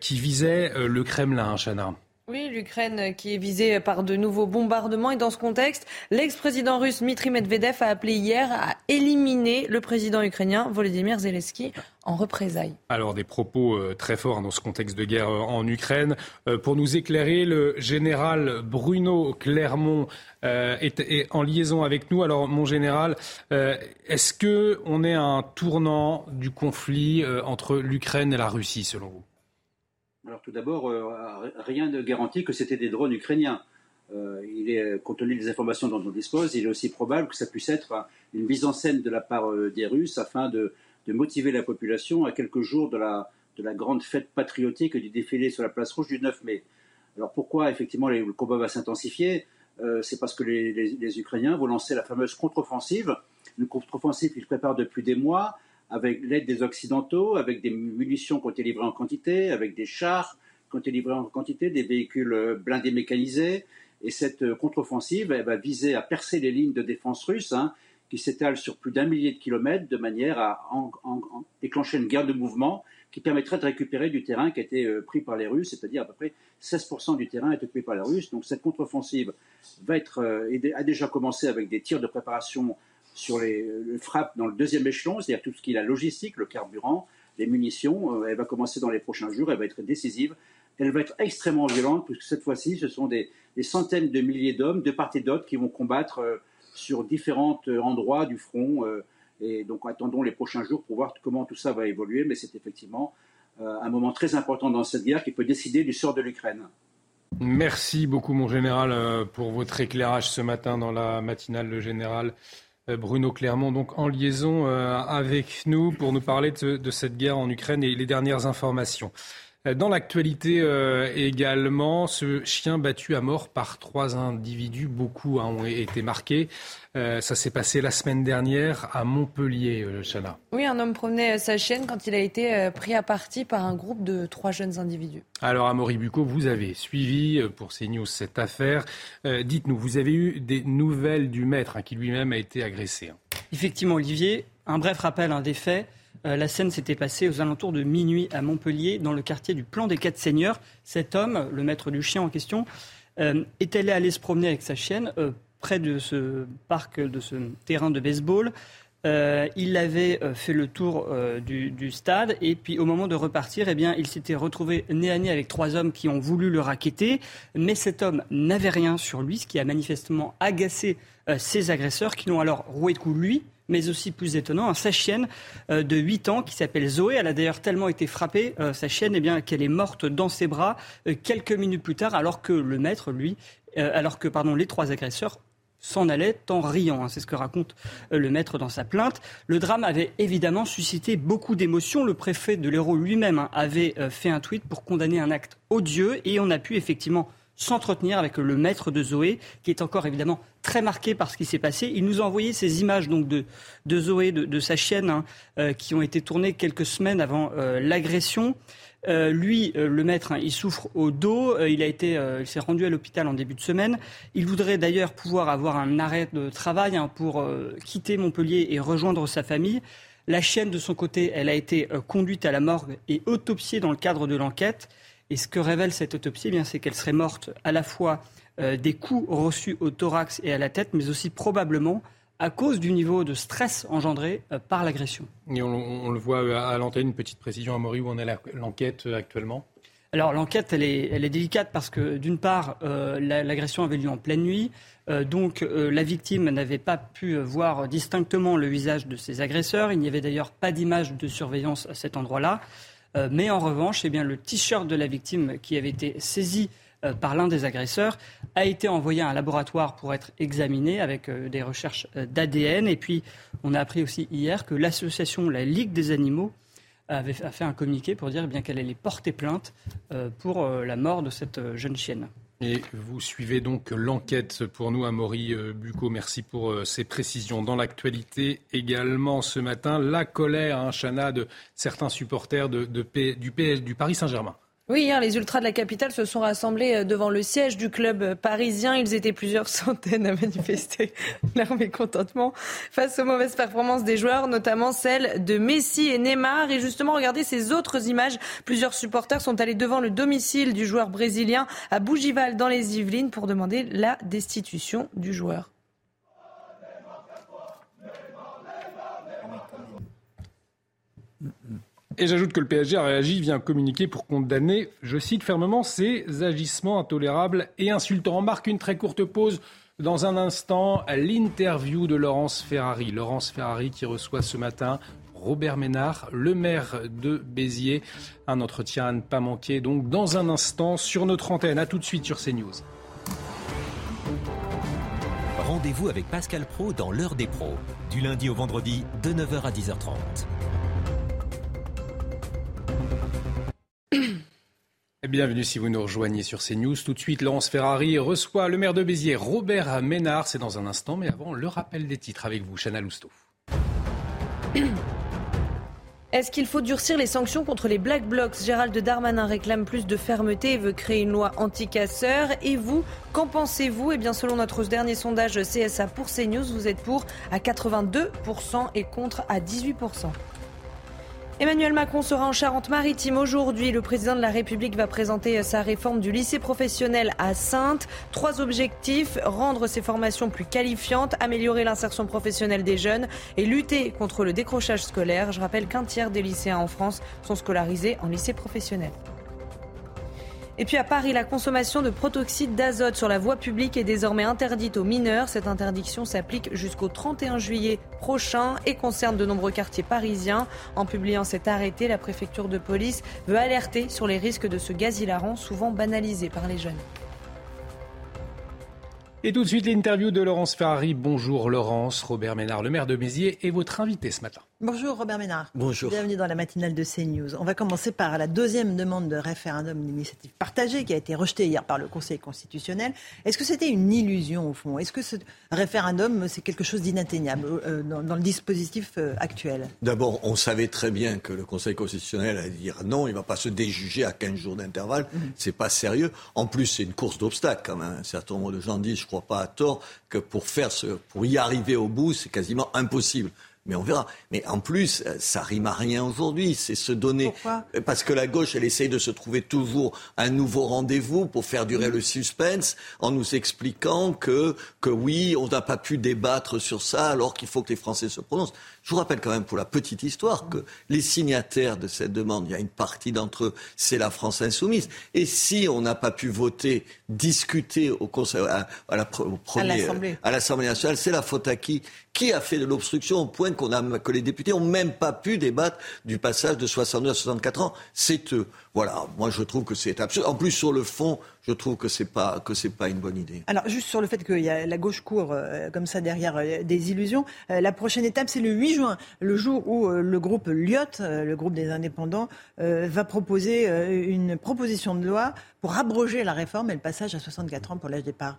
qui visaient le Kremlin, Chana. Oui, l'Ukraine qui est visée par de nouveaux bombardements. Et dans ce contexte, l'ex-président russe Dmitry Medvedev a appelé hier à éliminer le président ukrainien Volodymyr Zelensky en représailles. Alors des propos euh, très forts dans ce contexte de guerre euh, en Ukraine. Euh, pour nous éclairer, le général Bruno Clermont est, en liaison avec nous. Alors mon général, est-ce que on est à un tournant du conflit entre l'Ukraine et la Russie selon vous? Alors tout d'abord, euh, rien ne garantit que c'était des drones ukrainiens. Euh, il est, compte tenu des informations dont on dispose, il est aussi probable que ça puisse être une mise en scène de la part euh, des Russes afin de, motiver la population à quelques jours de la, de la grande fête patriotique du défilé sur la place rouge du 9 mai. Alors pourquoi effectivement le combat va s'intensifier? C'est parce que les, les, Ukrainiens vont lancer la fameuse contre-offensive, une contre-offensive qu'ils préparent depuis des mois, avec l'aide des Occidentaux, avec des munitions qui ont été livrées en quantité, avec des chars qui ont été livrés en quantité, des véhicules euh, blindés mécanisés. Et cette euh, contre-offensive elle va viser à percer les lignes de défense russes, hein, qui s'étalent sur plus d'un millier de kilomètres, de manière à déclencher une guerre de mouvement qui permettrait de récupérer du terrain qui a été euh, pris par les Russes, c'est-à-dire à peu près 16% du terrain est occupé par les Russes. Donc cette contre-offensive va être, a déjà commencé avec des tirs de préparation sur les, frappes dans le deuxième échelon, c'est-à-dire tout ce qui est la logistique, le carburant, les munitions. Euh, elle va commencer dans les prochains jours, elle va être décisive. Elle va être extrêmement violente, puisque cette fois-ci, ce sont des, centaines de milliers d'hommes, de part et d'autre, qui vont combattre euh, sur différents euh, endroits du front. et donc, attendons les prochains jours pour voir comment tout ça va évoluer. Mais c'est effectivement un moment très important dans cette guerre qui peut décider du sort de l'Ukraine. Merci beaucoup, mon général, pour votre éclairage ce matin dans la matinale. Le général Bruno Clermont, donc en liaison euh, avec nous pour nous parler de, cette guerre en Ukraine et les dernières informations. Euh, dans l'actualité également, ce chien battu à mort par trois individus, beaucoup hein, ont été marqués. ça s'est passé la semaine dernière à Montpellier, Chana. Oui, un homme promenait sa chienne quand il a été pris à partie par un groupe de trois jeunes individus. Alors, Amaury Bucco, vous avez suivi euh, pour CNews cette affaire. Euh, dites-nous, vous avez eu des nouvelles du maître hein, qui lui-même a été agressé. Hein. Effectivement, Olivier, un bref rappel des faits. Euh, la scène s'était passée aux alentours de minuit à Montpellier, dans le quartier du Plan des Quatre Seigneurs. Cet homme, le maître du chien en question, est allé se promener avec sa chienne près de ce parc, de ce terrain de baseball. Euh, il avait euh, fait le tour euh, du, stade et puis au moment de repartir, eh bien, il s'était retrouvé nez à nez avec trois hommes qui ont voulu le raqueter, mais cet homme n'avait rien sur lui, ce qui a manifestement agacé ses agresseurs qui l'ont alors roué de coups lui, mais aussi plus étonnant, sa chienne de 8 ans qui s'appelle Zoé. Elle a d'ailleurs tellement été frappée, sa chienne, eh bien, qu'elle est morte dans ses bras quelques minutes plus tard, alors que le maître, lui, alors que pardon, les trois agresseurs s'en allait en riant. Hein. C'est ce que raconte euh, le maître dans sa plainte. Le drame avait évidemment suscité beaucoup d'émotions. Le préfet de l'Hérault lui-même hein, avait euh, fait un tweet pour condamner un acte odieux et on a pu effectivement s'entretenir avec le maître de Zoé, qui est encore évidemment très marqué par ce qui s'est passé. Il nous a envoyé ces images donc de, Zoé, de, sa chienne, hein, euh, qui ont été tournées quelques semaines avant l'agression. Euh, lui, euh, le maître, hein, il souffre au dos. Euh, il a été, s'est rendu à l'hôpital en début de semaine. Il voudrait d'ailleurs pouvoir avoir un arrêt de travail hein, pour quitter Montpellier et rejoindre sa famille. La chienne, de son côté, elle a été conduite à la morgue et autopsiée dans le cadre de l'enquête. Et ce que révèle cette autopsie, eh bien, c'est qu'elle serait morte à la fois des coups reçus au thorax et à la tête, mais aussi probablement à cause du niveau de stress engendré euh, par l'agression. Et on, le voit euh, à l'antenne, une petite précision à Maury, où on est l'enquête euh, actuellement? Alors l'enquête, elle est, elle est, délicate parce que d'une part, l'agression avait lieu en pleine nuit, donc la victime n'avait pas pu voir distinctement le visage de ses agresseurs. Il n'y avait d'ailleurs pas d'image de surveillance à cet endroit-là. Mais en revanche, eh bien, le t-shirt de la victime qui avait été saisi euh, par l'un des agresseurs, a été envoyé à un laboratoire pour être examiné avec euh, des recherches euh, d'ADN. Et puis, on a appris aussi hier que l'association La Ligue des animaux avait fait un communiqué pour dire eh qu'elle allait porter plainte pour la mort de cette jeune chienne. Et vous suivez donc l'enquête pour nous, Amaury euh, Bucco. Merci pour euh, ces précisions. Dans l'actualité également ce matin, la colère, un hein, Chana, de certains supporters du Paris Saint-Germain. Oui, hier, les ultras de la capitale se sont rassemblés euh, devant le siège du club parisien. Ils étaient plusieurs centaines à manifester leur mécontentement face aux mauvaises performances des joueurs, notamment celles de Messi et Neymar. Et justement, regardez ces autres images. Plusieurs supporters sont allés devant le domicile du joueur brésilien à Bougival dans les Yvelines pour demander la destitution du joueur. Et j'ajoute que le PSG a réagi via un communiqué pour condamner, je cite fermement, ces agissements intolérables et insultants. On marque une très courte pause. Dans un instant, l'interview de Laurence Ferrari. Laurence Ferrari qui reçoit ce matin Robert Ménard, le maire de Béziers. Un entretien à ne pas manquer donc dans un instant sur notre antenne. A tout de suite sur CNews. Rendez-vous avec Pascal Pro dans l'heure des pros, du lundi au vendredi de 9h à 10h30. Bienvenue si vous nous rejoignez sur CNews. Tout de suite, Laurence Ferrari reçoit le maire de Béziers, Robert Ménard. C'est dans un instant, mais avant, le rappel des titres avec vous, Chana Lousteau. Est-ce qu'il faut durcir les sanctions contre les Black Blocs? Gérald Darmanin réclame plus de fermeté et veut créer une loi anti-casseurs. Et vous, qu'en pensez-vous? Eh bien, selon notre dernier sondage CSA pour CNews, vous êtes pour à 82% et contre à 18%. Emmanuel Macron sera en Charente-Maritime aujourd'hui. Le président de la République va présenter sa réforme du lycée professionnel à Sainte. Trois objectifs, rendre ces formations plus qualifiantes, améliorer l'insertion professionnelle des jeunes et lutter contre le décrochage scolaire. Je rappelle qu'un tiers des lycéens en France sont scolarisés en lycée professionnel. Et puis à Paris, la consommation de protoxyde d'azote sur la voie publique est désormais interdite aux mineurs. Cette interdiction s'applique jusqu'au 31 juillet prochain et concerne de nombreux quartiers parisiens. En publiant cet arrêté, la préfecture de police veut alerter sur les risques de ce gaz hilarant, souvent banalisé par les jeunes. Et tout de suite, l'interview de Laurence Ferrari. Bonjour Laurence, Robert Ménard, le maire de Béziers, est votre invité ce matin. Bonjour Robert Ménard. Bonjour. Bienvenue dans la matinale de CNews. On va commencer par la deuxième demande de référendum d'initiative partagée qui a été rejetée hier par le Conseil constitutionnel. Est-ce que c'était une illusion au fond? Est-ce que ce référendum, c'est quelque chose d'inatteignable euh, dans, le dispositif euh, actuel? D'abord, on savait très bien que le Conseil constitutionnel allait dire non, il ne va pas se déjuger à 15 jours d'intervalle. Ce mhm. C'est pas sérieux. En plus, c'est une course d'obstacles quand même. Un certain nombre de gens disent, je crois pas à tort, que pour faire ce, pour y arriver au bout, c'est quasiment impossible mais on verra. Mais en plus, euh, ça rime à rien aujourd'hui. C'est se donner. Pourquoi? Euh, Parce que la gauche, elle essaye de se trouver toujours un nouveau rendez-vous pour faire durer le suspense en nous expliquant que, que oui, on n'a pas pu débattre sur ça alors qu'il faut que les Français se prononcent. Je vous rappelle quand même pour la petite histoire que les signataires de cette demande, il y a une partie d'entre eux, c'est la France insoumise. Et si on n'a pas pu voter, discuter au Conseil, à, la, à l'Assemblée nationale, c'est la faute à qui? Qui a fait de l'obstruction au point que les députés n'ont même pas pu débattre du passage de 62 à 64 ans? C'est eux. Voilà, moi je trouve que c'est absurde. En plus, sur le fond, je trouve que c'est pas que c'est pas une bonne idée. Alors juste sur le fait que y a la gauche court euh, comme ça derrière euh, des illusions, euh, la prochaine étape c'est le 8 juin, le jour où le groupe Lyot, le groupe des indépendants, va proposer une proposition de loi pour abroger la réforme et le passage à 64 ans pour l'âge départ.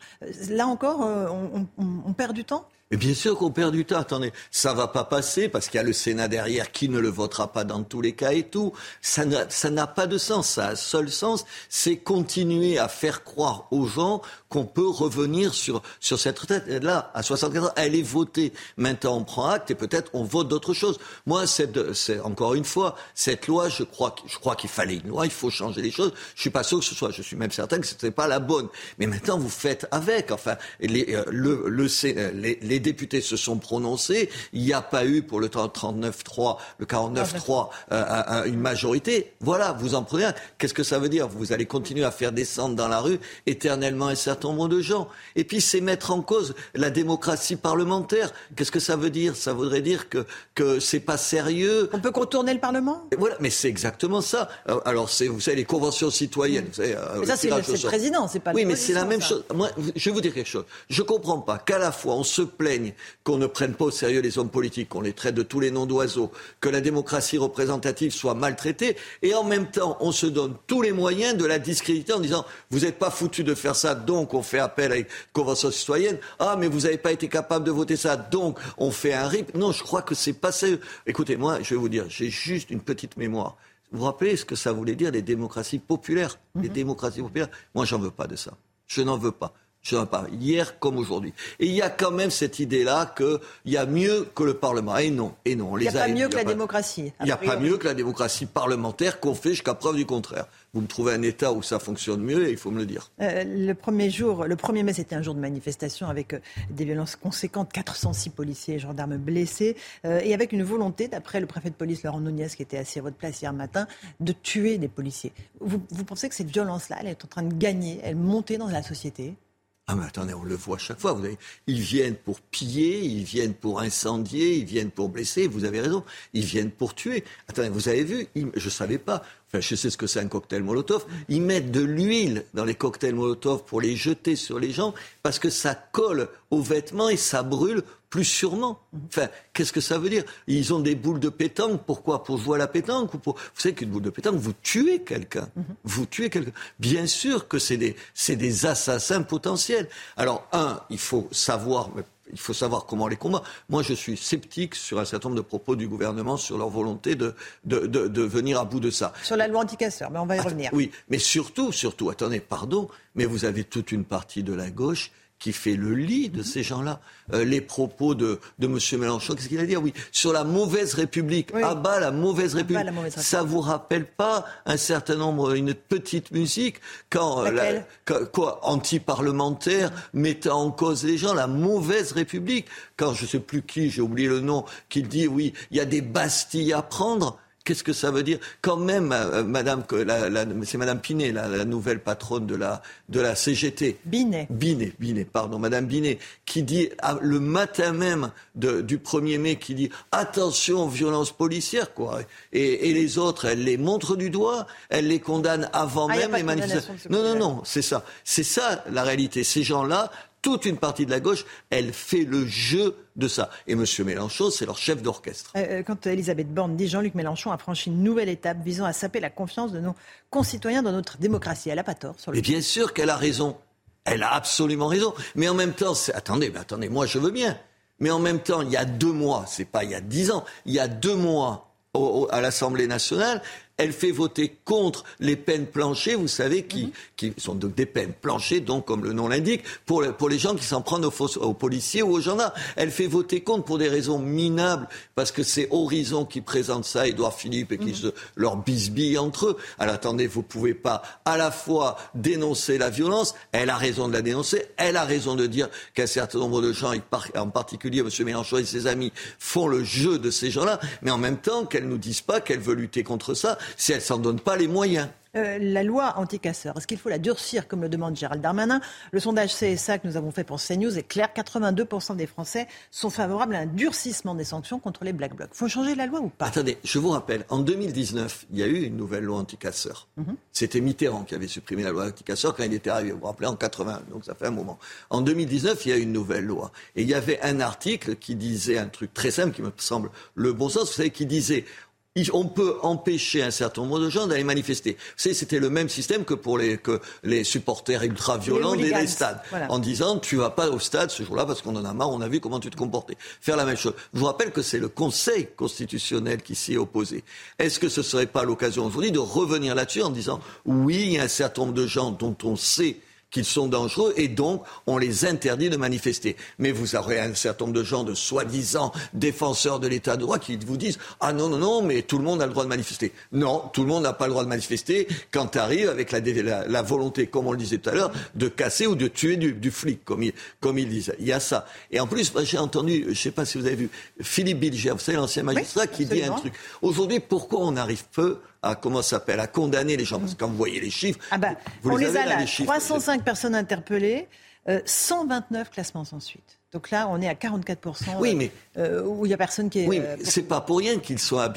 Là encore, on, on perd du temps? Et bien sûr qu'on perd du temps. Attendez, ça va pas passer parce qu'il y a le Sénat derrière qui ne le votera pas dans tous les cas et tout. Ça n'a pas de sens. Ça a un seul sens, c'est continuer à faire croire aux gens qu'on peut revenir sur, sur cette retraite. Là, à 64 ans, elle est votée. Maintenant, on prend acte et peut-être on vote d'autres choses. Moi, c'est encore une fois, cette loi, je crois, je crois qu'il fallait une loi, il faut changer les choses. Je suis pas sûr que ce soit, je suis même certain que ce n'était pas la bonne. Mais maintenant, vous faites avec. Enfin, les, euh, le, le, les, les députés se sont prononcés. Il n'y a pas eu pour le 39-3, le 49-3, euh, une majorité. Voilà, vous en prenez un. Qu'est-ce que ça veut dire? Vous allez continuer à faire descendre dans la rue éternellement un certain nombre de gens. Et puis c'est mettre en cause la démocratie parlementaire. Qu'est-ce que ça veut dire? Ça voudrait dire que que c'est pas sérieux. On peut contourner le Parlement? Voilà, mais c'est exactement ça. Alors c'est vous savez les conventions citoyennes. Savez, euh, mais ça c'est le, président, c'est pas. Oui, mais c'est la même chose. Moi, je vais vous dire quelque chose. Je comprends pas qu'à la fois on se plaigne qu'on ne prenne pas au sérieux les hommes politiques, qu'on les traite de tous les noms d'oiseaux, que la démocratie représentative soit maltraitée, et en même temps on se donne tous les moyens de la discréditer en disant vous n'êtes pas foutu de faire ça, donc on fait appel à une convention citoyenne. Ah, mais vous n'avez pas été capable de voter ça, donc on fait un RIP. Non, je crois que c'est pas sérieux. Écoutez, moi, je vais vous dire, j'ai juste une petite mémoire. Vous vous rappelez ce que ça voulait dire les démocraties populaires? Les Mhm. démocraties populaires? Moi, j'en veux pas de ça. Je n'en veux pas. Je n'en veux pas. Hier comme aujourd'hui. Et il y a quand même cette idée-là qu'il y a mieux que le Parlement. Et non, et non. on Il n'y a pas mieux que la démocratie. Il n'y a pas mieux que la démocratie parlementaire qu'on fait jusqu'à preuve du contraire. Vous me trouvez un État où ça fonctionne mieux et il faut me le dire. Euh, le premier jour, le 1er mai, c'était un jour de manifestation avec euh, des violences conséquentes, 406 policiers et gendarmes blessés, euh, et avec une volonté, d'après le préfet de police Laurent Nunez, qui était assis à votre place hier matin, de tuer des policiers. Vous, vous pensez que cette violence-là, elle est en train de gagner, elle monter dans la société? Ah mais attendez, on le voit chaque fois. Vous avez, ils viennent pour piller, ils viennent pour incendier, ils viennent pour blesser. Vous avez raison. Ils viennent pour tuer. Attendez, vous avez vu Je savais pas. Enfin, je sais ce que c'est un cocktail Molotov. Ils mettent de l'huile dans les cocktails Molotov pour les jeter sur les gens parce que ça colle aux vêtements et ça brûle plus sûrement. Enfin, qu'est-ce que ça veut dire? Ils ont des boules de pétanque. Pourquoi? Pour jouer à la pétanque ou pour... Vous savez qu'une boule de pétanque, vous tuez quelqu'un. Vous tuez quelqu'un. Bien sûr que c'est des, c'est des assassins potentiels. Alors, un, il faut savoir, mais il faut savoir comment les combattre. Moi, je suis sceptique sur un certain nombre de propos du gouvernement sur leur volonté de, de, de, de venir à bout de ça. Sur la loi anticasseur, mais on va y revenir. Oui, mais surtout, surtout, attendez, pardon, mais vous avez toute une partie de la gauche qui fait le lit de ces gens-là. Euh, les propos de, de M. Mélenchon, qu'est-ce qu'il a dit Ah Oui, sur la mauvaise République. Ah bah, la mauvaise République. la mauvaise Ça vous rappelle pas un certain nombre, une petite musique quand, euh, la- quand- quoi, anti-parlementaire, mettant en cause les gens, la mauvaise République. Quand je sais plus qui, j'ai oublié le nom, qui dit oui, il y a des Bastilles à prendre. Qu'est-ce que ça veut dire Quand même, euh, Madame, que la- la- c'est Madame Pinet, la, la nouvelle patronne de la, de la CGT. Binet. Binet, Binet, pardon, Madame Binet, qui dit ah, le matin même de- du 1er mai, qui dit attention aux violences policières, quoi. Et, et les autres, elle les montre du doigt, elle les condamne avant Ah, même les manifestations. Non, non, non, c'est ça. C'est ça la réalité. Ces gens-là, toute une partie de la gauche, elle fait le jeu de ça. Et M. Mélenchon, c'est leur chef d'orchestre. Euh, euh, Quand Elisabeth Borne dit Jean-Luc Mélenchon a franchi une nouvelle étape visant à saper la confiance de nos concitoyens dans notre démocratie. Elle n'a pas tort sur le Mais bien sûr qu'elle a raison. Elle a absolument raison. Mais en même temps, c'est- attendez, mais attendez, moi je veux bien. Mais en même temps, il y a deux mois, c'est pas il y a dix ans, il y a deux mois au- au- à l'Assemblée nationale, elle fait voter contre les peines planchées, vous savez, qui, qui sont donc des peines planchées, donc comme le nom l'indique, pour, pour les gens qui s'en prennent aux, fausses- aux policiers ou aux gendarmes. Elle fait voter contre pour des raisons minables, parce que c'est Horizon qui présente ça, Édouard Philippe, et qui se leur bisbille entre eux. Alors attendez, vous pouvez pas à la fois dénoncer la violence, elle a raison de la dénoncer, elle a raison de dire qu'un certain nombre de gens, en particulier M. Mélenchon et ses amis, font le jeu de ces gens-là, mais en même temps qu'elle nous dise pas qu'elle veut lutter contre ça si elle s'en donne pas les moyens. Euh, la loi anti-casseurs, est-ce qu'il faut la durcir comme le demande Gérald Darmanin? Le sondage CSA que nous avons fait pour CNews est clair 82% des Français sont favorables à un durcissement des sanctions contre les Black Blocs. faut changer la loi ou pas? Attendez, je vous rappelle, en 2019, il y a eu une nouvelle loi anti-casseurs. Mhm. C'était Mitterrand qui avait supprimé la loi anti-casseurs quand il était arrivé. Vous vous rappelez, en 80, donc ça fait un moment. En 2019, il y a eu une nouvelle loi. Et il y avait un article qui disait un truc très simple qui me semble le bon sens, vous savez, qui disait il- on peut empêcher un certain nombre de gens d'aller manifester. C'était le même système que pour les, que les supporters ultra-violents des, stades. Voilà. En disant, tu vas pas au stade ce jour-là parce qu'on en a marre, on a vu comment tu te comportais. Faire la même chose. Je vous rappelle que c'est le Conseil constitutionnel qui s'y est opposé. Est-ce que ce serait pas l'occasion aujourd'hui de revenir là-dessus en disant, oui, il y a un certain nombre de gens dont on sait qu'ils sont dangereux et donc on les interdit de manifester. Mais vous aurez un certain nombre de gens de soi-disant défenseurs de l'état de droit qui vous disent ah non non non mais tout le monde a le droit de manifester. Non, tout le monde n'a pas le droit de manifester quand tu arrives avec la, dé- la, la volonté, comme on le disait tout à l'heure, de casser ou de tuer du, du flic, comme il, comme il disait. Il y a ça. Et en plus, j'ai entendu, je ne sais pas si vous avez vu, Philippe Bilger, vous savez l'ancien magistrat, qui dit un truc. Aujourd'hui, pourquoi on arrive peu à comment ça s'appelle à condamner les gens Parce que quand vous voyez les chiffres, Ah bah, vous on les, avez a là, là, les chiffres. 305 personnes interpellées, euh, 129 classements sans suite. Donc là, on est à 44%. Oui, mais euh, où il n'y a personne qui est. Oui, euh, c'est pas pour rien qu'ils soient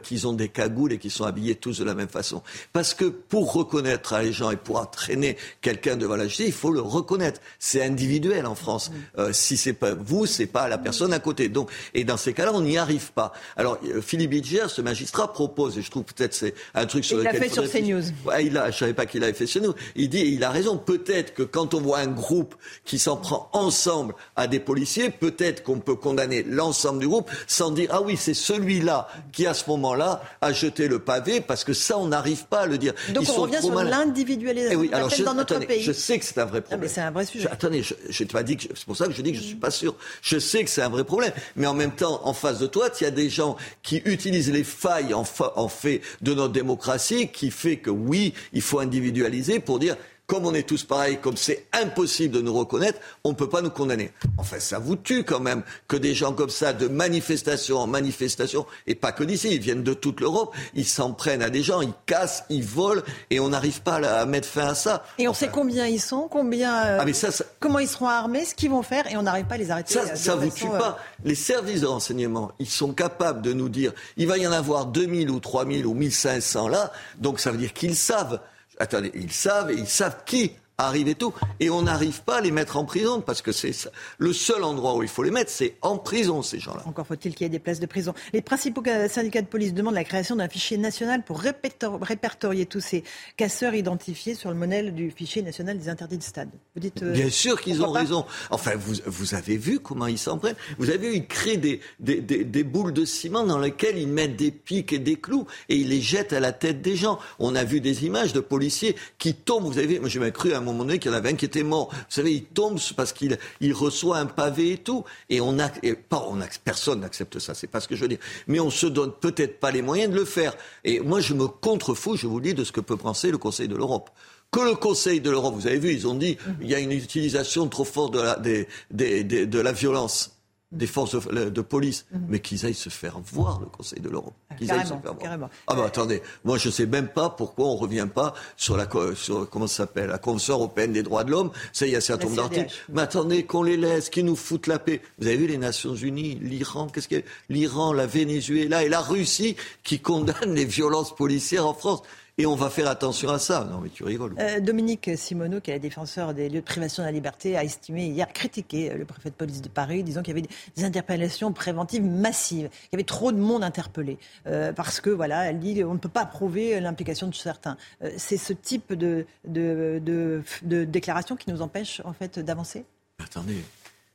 qu'ils ont des cagoules et qu'ils sont habillés tous de la même façon. Parce que pour reconnaître les gens et pour entraîner quelqu'un devant la justice, il faut le reconnaître. C'est individuel en France. Mm. Euh, si c'est pas vous, c'est pas la personne à côté. Donc, et dans ces cas-là, on n'y arrive pas. Alors, euh, Philippe Bidger, ce magistrat, propose, et je trouve peut-être c'est un truc sur il lequel. Il l'a fait sur CNews. Ouais, il a, je savais pas qu'il avait fait chez nous. Il dit, il a raison. Peut-être que quand on voit un groupe qui s'en prend ensemble à des policiers, peut-être qu'on peut condamner l'ensemble du groupe sans dire ah oui c'est celui-là qui à ce moment-là a jeté le pavé parce que ça on n'arrive pas à le dire. Donc on revient sur l'individualisation eh oui, alors dans notre attendez, pays. Je sais que c'est un vrai problème. mais c'est un vrai sujet. Je, attendez, je, pas dit que c'est pour ça que je dis que je suis pas sûr. Je sais que c'est un vrai problème, mais en même temps en face de toi, il y a des gens qui utilisent les failles en, en fait de notre démocratie, qui fait que oui, il faut individualiser pour dire comme on est tous pareils, comme c'est impossible de nous reconnaître, on ne peut pas nous condamner. Enfin, ça vous tue quand même que des gens comme ça, de manifestation en manifestation, et pas que d'ici, ils viennent de toute l'Europe, ils s'en prennent à des gens, ils cassent, ils volent, et on n'arrive pas à mettre fin à ça. Et on sait combien ils sont, combien, euh, ah, mais ça, comment ils seront armés, ce qu'ils vont faire, et on n'arrive pas à les arrêter. Ça, ça vous tue pas. Euh, Les services de renseignement, ils sont capables de nous dire, il va y en avoir 2000 ou 3000 ou 1500 là, donc ça veut dire qu'ils savent. Attendez, ils savent, et ils savent qui arrive et tout. Et on n'arrive pas à les mettre en prison parce que c'est le seul endroit où il faut les mettre, c'est en prison, ces gens-là. Encore faut-il qu'il y ait des places de prison. Les principaux syndicats de police demandent la création d'un fichier national pour répertorier tous ces casseurs identifiés sur le modèle du fichier national des interdits de stade. Vous dites, euh, Bien sûr qu'ils ont raison. Enfin, vous, vous avez vu comment ils s'en prennent. Vous avez vu, ils créent des, des, des, des, boules de ciment dans lesquelles ils mettent des pics et des clous et ils les jettent à la tête des gens. On a vu des images de policiers qui tombent. Vous avez vu, moi j'ai même cru à un moment donné qu'il y en avait un qui était mort. Vous savez, il tombe parce qu'il il reçoit un pavé et tout. Et on a, pas, on a, personne n'accepte ça. C'est pas ce que je veux dire. Mais on se donne peut-être pas les moyens de le faire. Et moi, je me contrefous, je vous le dis, de ce que peut penser le Conseil de l'Europe que le Conseil de l'Europe, vous avez vu, ils ont dit, il y a une utilisation trop forte de la, des, des, de la violence des forces de, police, mhm. mais qu'ils aillent se faire voir, le Conseil de l'Europe. Qu'ils aillent se faire voir. Ah bah attendez, moi je ne sais même pas pourquoi on ne revient pas sur la, sur, comment ça s'appelle, la Convention européenne des droits de l'homme. Ça, il y a un certain nombre d'articles. Mais attendez, qu'on les laisse, qu'ils nous foutent la paix. Vous avez vu les Nations Unies, l'Iran, qu'est-ce qu'il y a L'Iran, la Venezuela et la Russie qui condamnent les violences policières en France. Et on va faire attention à ça. Non, mais tu rigoles. Euh, Dominique Simoneau, qui est la défenseur des lieux de privation de la liberté, a estimé hier, critiqué le préfet de police de Paris, disant qu'il y avait des interpellations préventives massives. Il y avait trop de monde interpellé. Euh, parce que, voilà, elle dit on ne peut pas prouver l'implication de certains. Euh, c'est ce type de, de, de, déclaration qui nous empêche, en fait, d'avancer? Attendez.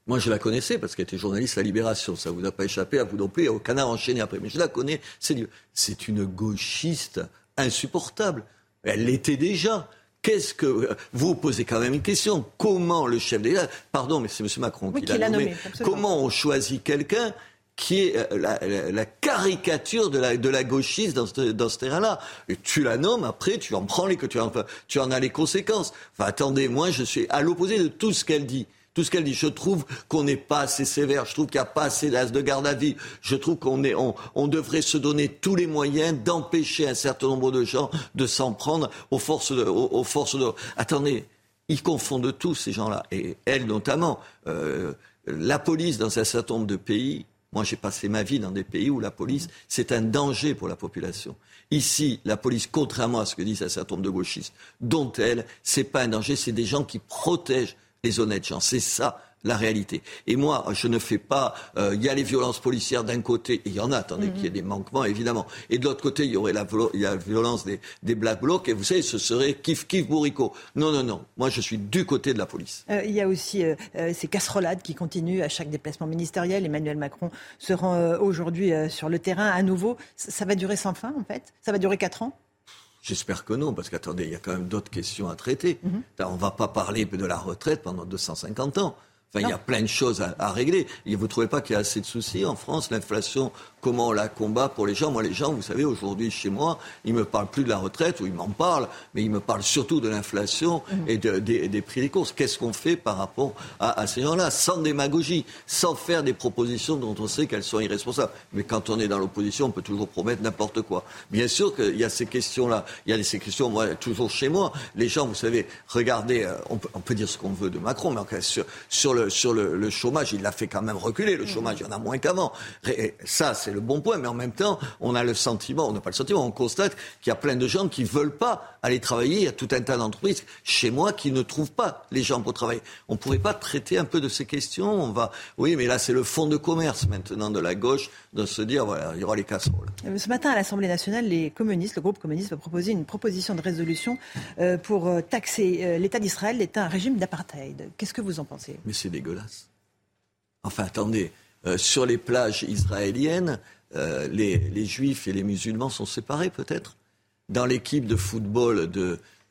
Moi, je la connaissais parce qu'elle était journaliste à Libération. Ça vous a pas échappé à vous non plus et au canard enchaîné après. Mais je la connais. C'est une gauchiste insupportable. Elle l'était déjà. Qu'est-ce que vous posez quand même une question Comment le chef d'État, pardon, mais c'est M. Macron qui l'a nommé. comment on choisit quelqu'un qui est euh, la, caricature de la, de la gauchiste dans ce, dans ce terrain-là? Et tu la nommes, après, tu en prends les, tu en, tu en as les conséquences. Enfin, attendez, moi, je suis à l'opposé de tout ce qu'elle dit tout ce qu'elle dit. Je trouve qu'on n'est pas assez sévère. Je trouve qu'il n'y a pas assez d'as de garde à vie. Je trouve qu'on est, on, devrait se donner tous les moyens d'empêcher un certain nombre de gens de s'en prendre aux forces de, aux, forces de. Attendez, ils confondent tous ces gens-là et elle notamment. Euh, la police dans un certain nombre de pays. Moi, j'ai passé ma vie dans des pays où la police, c'est un danger pour la population. Ici, la police, contrairement à ce que disent un certain nombre de gauchistes, dont elle, c'est pas un danger, c'est des gens qui protègent les honnêtes gens. C'est ça la réalité. Et moi, je ne fais pas. Euh, il y a les violences policières d'un côté, il y en a, attendez, qu'il y ait des manquements, évidemment. Et de l'autre côté, il y aurait la, violence des, des, Black Blocs, et vous savez, ce serait kiff kiff bourrico. Non, non, non. Moi, je suis du côté de la police. Euh, il y a aussi euh, ces casserolades qui continuent à chaque déplacement ministériel. Emmanuel Macron se rend aujourd'hui sur le terrain à nouveau. ça va durer sans fin, en fait? Ça va durer quatre ans? J'espère que non, parce qu'attendez, il y a quand même d'autres questions à traiter. Mhm. On ne va pas parler de la retraite pendant 250 ans. Enfin, il y a plein de choses à, à régler. Et vous ne trouvez pas qu'il y a assez de soucis en France L'inflation comment on la combat pour les gens. Moi, les gens, vous savez, aujourd'hui, chez moi, ils me parlent plus de la retraite, ou ils m'en parlent, mais ils me parlent surtout de l'inflation mmh. et des, prix des courses. Qu'est-ce qu'on fait par rapport à, ces gens-là Sans démagogie, sans faire des propositions dont on sait qu'elles sont irresponsables. Mais quand on est dans l'opposition, on peut toujours promettre n'importe quoi. Bien sûr qu'il y a ces questions-là. Il y a ces questions, moi, toujours chez moi. Les gens, vous savez, regardez, euh, on peut, dire ce qu'on veut de Macron, mais sur, sur le, sur le, chômage, il l'a fait quand même reculer. Le chômage, il y en a moins qu'avant. Ça, c'est le bon point. Mais en même temps, on a le sentiment, on n'a pas le sentiment, on constate qu'il y a plein de gens qui veulent pas aller travailler. Il y a tout un tas d'entreprises chez moi qui ne trouvent pas les gens pour travailler. On pourrait pas traiter un peu de ces questions. On va, oui, mais là, c'est le fond de commerce maintenant de la gauche de se dire, voilà, il y aura les casseroles. Euh, ce matin, à l'Assemblée nationale, les communistes, le groupe communiste va proposer une proposition de résolution euh, pour euh, taxer l'État d'Israël, l'État un régime d'apartheid. Qu'est-ce que vous en pensez? Mais c'est dégueulasse. Enfin, attendez, sur les plages israéliennes, les, juifs et les musulmans sont séparés peut-être Dans l'équipe de football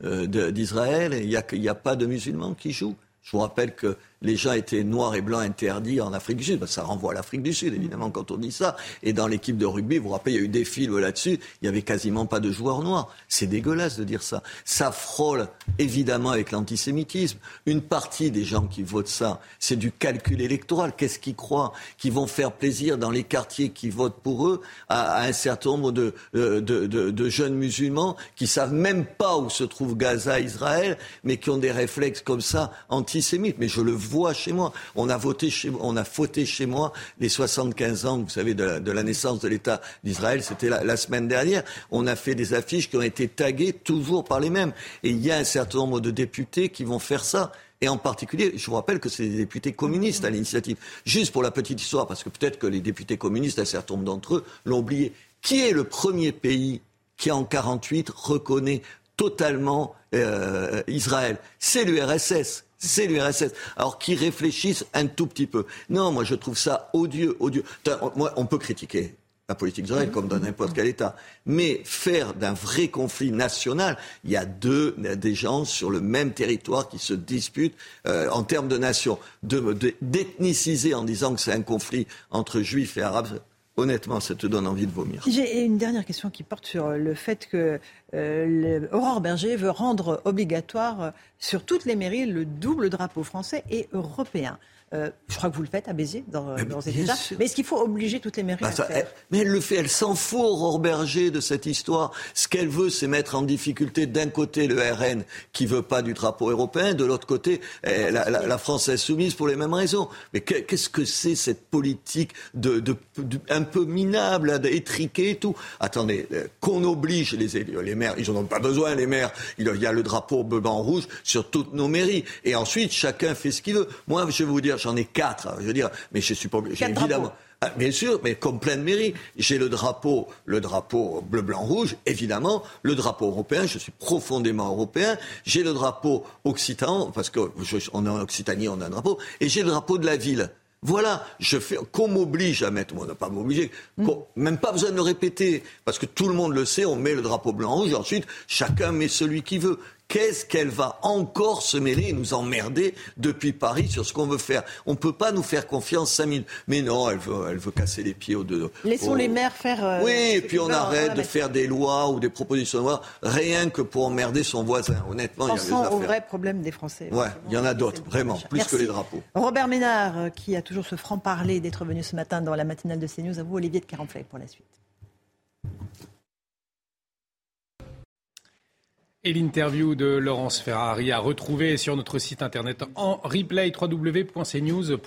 d'Israël, il n'y a, pas de musulmans qui jouent. Je vous rappelle que les gens étaient noirs et blancs interdits en Afrique du Sud. Ben, ça renvoie à l'Afrique du Sud, évidemment, quand on dit ça. Et dans l'équipe de rugby, vous vous rappelez, il y a eu des films là-dessus, il n'y avait quasiment pas de joueurs noirs. C'est dégueulasse de dire ça. Ça frôle évidemment avec l'antisémitisme. Une partie des gens qui votent ça, c'est du calcul électoral. Qu'est-ce qu'ils croient Qu'ils vont faire plaisir dans les quartiers qui votent pour eux à, un certain nombre de, de, de, de, jeunes musulmans qui savent même pas où se trouve Gaza, Israël, mais qui ont des réflexes comme ça antisémites. Mais je le vois chez moi. On a voté chez, on a fauté chez moi les 75 ans, vous savez, de la, naissance de l'État d'Israël. C'était la, semaine dernière. On a fait des affiches qui ont été taguées toujours par les mêmes. Et il y a un certain nombre de députés qui vont faire ça. Et en particulier, je vous rappelle que c'est des députés communistes à l'initiative. Juste pour la petite histoire, parce que peut-être que les députés communistes, un certain nombre d'entre eux, l'ont oublié. Qui est le premier pays qui, en 48, reconnaît totalement euh, Israël? C'est l'URSS c'est l'URSS. Alors qu'ils réfléchissent un tout petit peu. Non, moi je trouve ça odieux, odieux. On peut critiquer la politique d'Israël comme dans n'importe quel État. Mais faire d'un vrai conflit national, il y a deux des gens sur le même territoire qui se disputent euh, en termes de nation. D'ethniciser en disant que c'est un conflit entre juifs et arabes, honnêtement, ça te donne envie de vomir. J'ai une dernière question qui porte sur le fait que euh, Aurore Berger veut rendre obligatoire sur toutes les mairies le double drapeau français et européen. Euh, je crois que vous le faites à Béziers, dans, dans cet état. Mais est-ce qu'il faut obliger toutes les mairies bah, à faire Mais elle le fait, elle s'en fout, Aurore Berger, de cette histoire. Ce qu'elle veut, c'est mettre en difficulté d'un côté le RN qui veut pas du drapeau européen, de l'autre côté eh, la, la, la, France insoumise pour les mêmes raisons. Mais qu'est-ce que c'est cette politique de, de, un peu minable, étriquée et tout? Attendez, euh, qu'on oblige les élus, les maires, ils n'en ont pas besoin, les maires. Il y a le drapeau bleu, blanc, rouge sur toutes nos mairies. Et ensuite, chacun fait ce qu'il veut. Moi, je vais vous dire, j'en ai quatre. Je veux dire, mais je suis pas obligé. Évidemment. Ah, bien sûr, mais comme plein de mairies. J'ai le drapeau, le drapeau bleu, blanc, rouge, évidemment. Le drapeau européen, je suis profondément européen. J'ai le drapeau occitan, parce qu'on est en Occitanie, on a un drapeau. Et j'ai le drapeau de la ville. Voilà, je fais qu'on m'oblige à mettre, moi, on n'a pas m'obliger, mm. même pas besoin de le répéter, parce que tout le monde le sait, on met le drapeau blanc rouge, ensuite chacun met celui qu'il veut qu'est-ce qu'elle va encore se mêler et nous emmerder depuis Paris sur ce qu'on veut faire? On ne peut pas nous faire confiance 5000. Mais non, elle veut, elle veut casser les pieds aux deux. Laissons les maires faire. Euh, oui, et puis on arrête de faire des lois ou des propositions de loi rien que pour emmerder son voisin. Honnêtement, il y a au vrai problème des Français. Ouais, il y en a d'autres, vraiment, plus que les drapeaux. Robert Ménard, euh, qui a toujours ce franc-parler d'être venu ce matin dans la matinale de CNews. À vous, Olivier de Carenfleck, pour la suite. Et l'interview de Laurence Ferrari a retrouvé sur notre site internet en replay www.cnews.fr.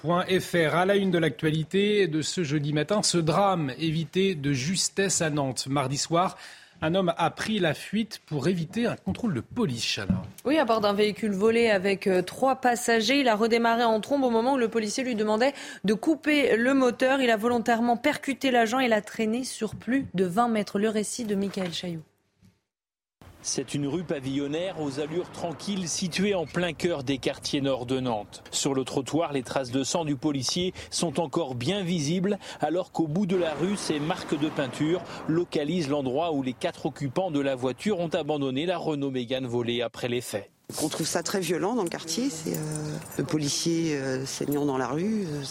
À la une de l'actualité de ce jeudi matin, ce drame évité de justesse à Nantes. Mardi soir, un homme a pris la fuite pour éviter un contrôle de police. Oui, à bord d'un véhicule volé avec euh, trois passagers. Il a redémarré en trombe au moment où le policier lui demandait de couper le moteur. Il a volontairement percuté l'agent et l'a traîné sur plus de 20 mètres. Le récit de Michael Chailloux. C'est une rue pavillonnaire aux allures tranquilles située en plein cœur des quartiers nord de Nantes. Sur le trottoir, les traces de sang du policier sont encore bien visibles alors qu'au bout de la rue, ces marques de peinture localisent l'endroit où les quatre occupants de la voiture ont abandonné la Renault Mégane volée après les faits. On trouve ça très violent dans le quartier. C'est euh, le policier euh, saignant dans la rue. Euh,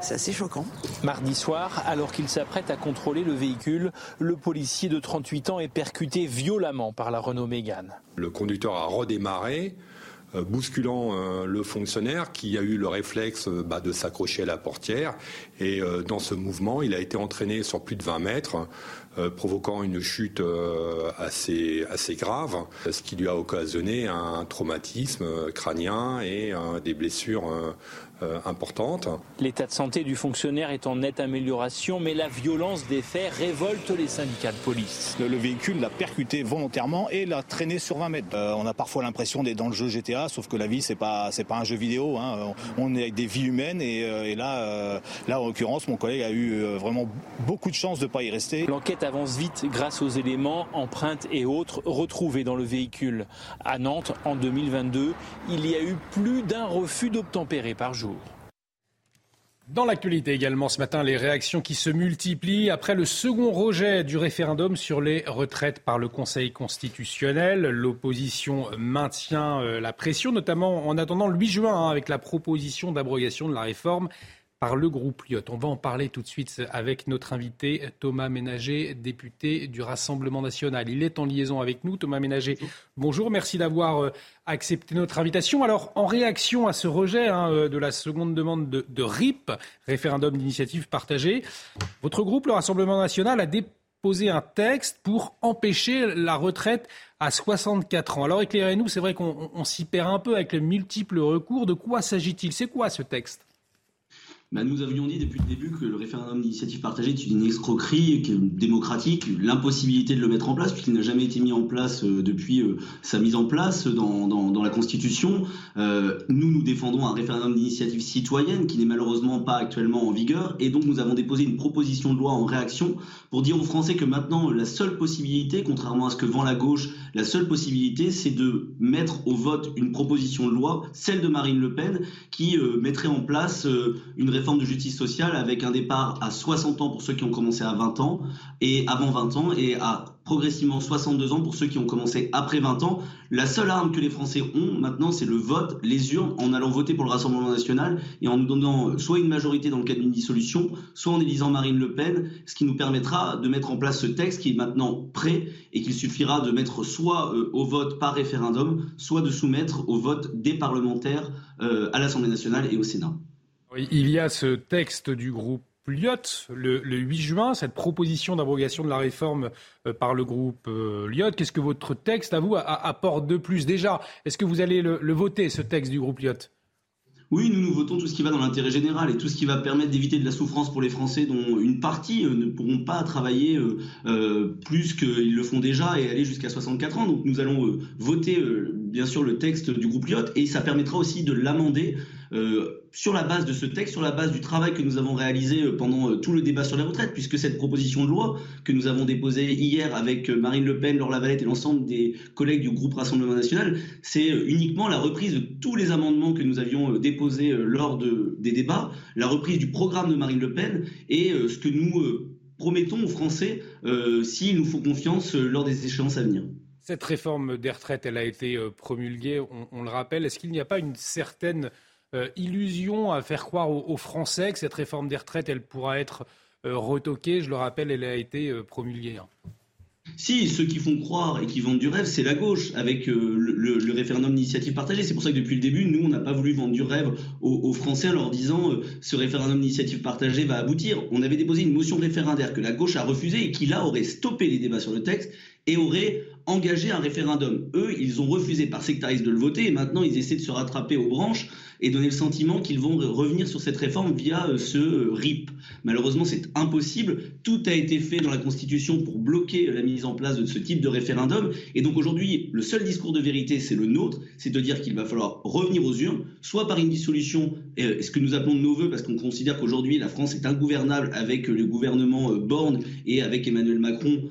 c'est assez choquant. Mardi soir, alors qu'il s'apprête à contrôler le véhicule, le policier de 38 ans est percuté violemment par la Renault Mégane. Le conducteur a redémarré bousculant le fonctionnaire qui a eu le réflexe bah, de s'accrocher à la portière. Et dans ce mouvement, il a été entraîné sur plus de 20 mètres provoquant une chute assez, assez grave, ce qui lui a occasionné un traumatisme crânien et des blessures euh, importante. L'état de santé du fonctionnaire est en nette amélioration, mais la violence des faits révolte les syndicats de police. Le, véhicule l'a percuté volontairement et l'a traîné sur 20 mètres. Euh, on a parfois l'impression d'être dans le jeu GTA, sauf que la vie c'est pas c'est pas un jeu vidéo. Hein. On est avec des vies humaines et, euh, là là en l'occurrence mon collègue a eu vraiment beaucoup de chance de pas y rester. L'enquête avance vite grâce aux éléments, empreintes et autres retrouvés dans le véhicule. À Nantes en 2022, il y a eu plus d'un refus d'obtempérer par jour. Dans l'actualité également ce matin, les réactions qui se multiplient après le second rejet du référendum sur les retraites par le Conseil constitutionnel. L'opposition maintient euh, la pression, notamment en attendant le 8 juin hein, avec la proposition d'abrogation de la réforme par le groupe Lyot. On va en parler tout de suite avec notre invité Thomas Ménager, député du Rassemblement national. Il est en liaison avec nous. Thomas Ménager, bonjour, merci d'avoir euh, accepté notre invitation. Alors, en réaction à ce rejet hein, euh, de la seconde demande de, RIP, référendum d'initiative partagée, votre groupe, le Rassemblement national, a déposé un texte pour empêcher la retraite à 64 ans. Alors éclairez-nous, c'est vrai qu'on s'y perd un peu avec les multiples recours. De quoi s'agit-il? C'est quoi ce texte? Bah, nous avions dit depuis le début que le référendum d'initiative partagée est une escroquerie démocratique, l'impossibilité de le mettre en place puisqu'il n'a jamais été mis en place euh, depuis euh, sa mise en place dans, la Constitution. Euh, nous, nous défendons un référendum d'initiative citoyenne qui n'est malheureusement pas actuellement en vigueur et donc nous avons déposé une proposition de loi en réaction pour dire aux Français que maintenant la seule possibilité, contrairement à ce que vend la gauche, la seule possibilité c'est de mettre au vote une proposition de loi, celle de Marine Le Pen, qui mettrait en place une réforme réforme de justice sociale avec un départ à 60 ans pour ceux qui ont commencé à 20 ans et avant 20 ans et à progressivement 62 ans pour ceux qui ont commencé après 20 ans. La seule arme que les Français ont maintenant, c'est le vote, les urnes, en allant voter pour le Rassemblement national et en nous donnant soit une majorité dans le cadre d'une dissolution, soit en élisant Marine Le Pen, ce qui nous permettra de mettre en place ce texte qui est maintenant prêt et qu'il suffira de mettre soit euh, au vote par référendum, soit de soumettre au vote des parlementaires euh, à l'Assemblée nationale et au Sénat il y a ce texte du groupe Lyot le, 8 juin, cette proposition d'abrogation de la réforme euh, par le groupe euh, Lyot. Qu'est-ce que votre texte, à vous, apporte de plus? Déjà, est-ce que vous allez le, voter, ce texte du groupe Lyot? Oui, nous nous votons tout ce qui va dans l'intérêt général et tout ce qui va permettre d'éviter de la souffrance pour les Français dont une partie euh, ne pourront pas travailler plus qu'ils le font déjà et aller jusqu'à 64 ans. Donc nous allons voter bien sûr le texte du groupe Lyot et ça permettra aussi de l'amender euh, sur la base de ce texte, sur la base du travail que nous avons réalisé euh, pendant euh, tout le débat sur les retraites, puisque cette proposition de loi que nous avons déposée hier avec Marine Le Pen, Laure Lavalette et l'ensemble des collègues du groupe Rassemblement National, c'est uniquement la reprise de tous les amendements que nous avions déposés lors de, des débats, la reprise du programme de Marine Le Pen et ce que nous promettons aux Français s'ils nous font confiance lors des échéances à venir. Cette réforme des retraites, elle a été promulguée, on, le rappelle. Est-ce qu'il n'y a pas une certaine illusion à faire croire aux, Français que cette réforme des retraites, elle pourra être euh, retoquée. Je le rappelle, elle a été euh, promulguée. Si, ceux qui font croire et qui vendent du rêve, c'est la gauche, avec le, référendum d'initiative partagée. C'est pour ça que depuis le début, nous, on n'a pas voulu vendre du rêve aux, Français en leur disant ce référendum d'initiative partagée va aboutir. On avait déposé une motion référendaire que la gauche a refusée et qui, là, aurait stoppé les débats sur le texte et aurait engagé un référendum. Eux, ils ont refusé par sectarisme de le voter et maintenant, ils essaient de se rattraper aux branches et donner le sentiment qu'ils vont revenir sur cette réforme via euh, ce euh, RIP. Malheureusement, c'est impossible. Tout a été fait dans la Constitution pour bloquer la mise en place de ce type de référendum. Et donc aujourd'hui, le seul discours de vérité, c'est le nôtre, c'est de dire qu'il va falloir revenir aux urnes, soit par une dissolution, euh, ce que nous appelons de nos voeux, parce qu'on considère qu'aujourd'hui, la France est ingouvernable avec le gouvernement Borne et avec Emmanuel Macron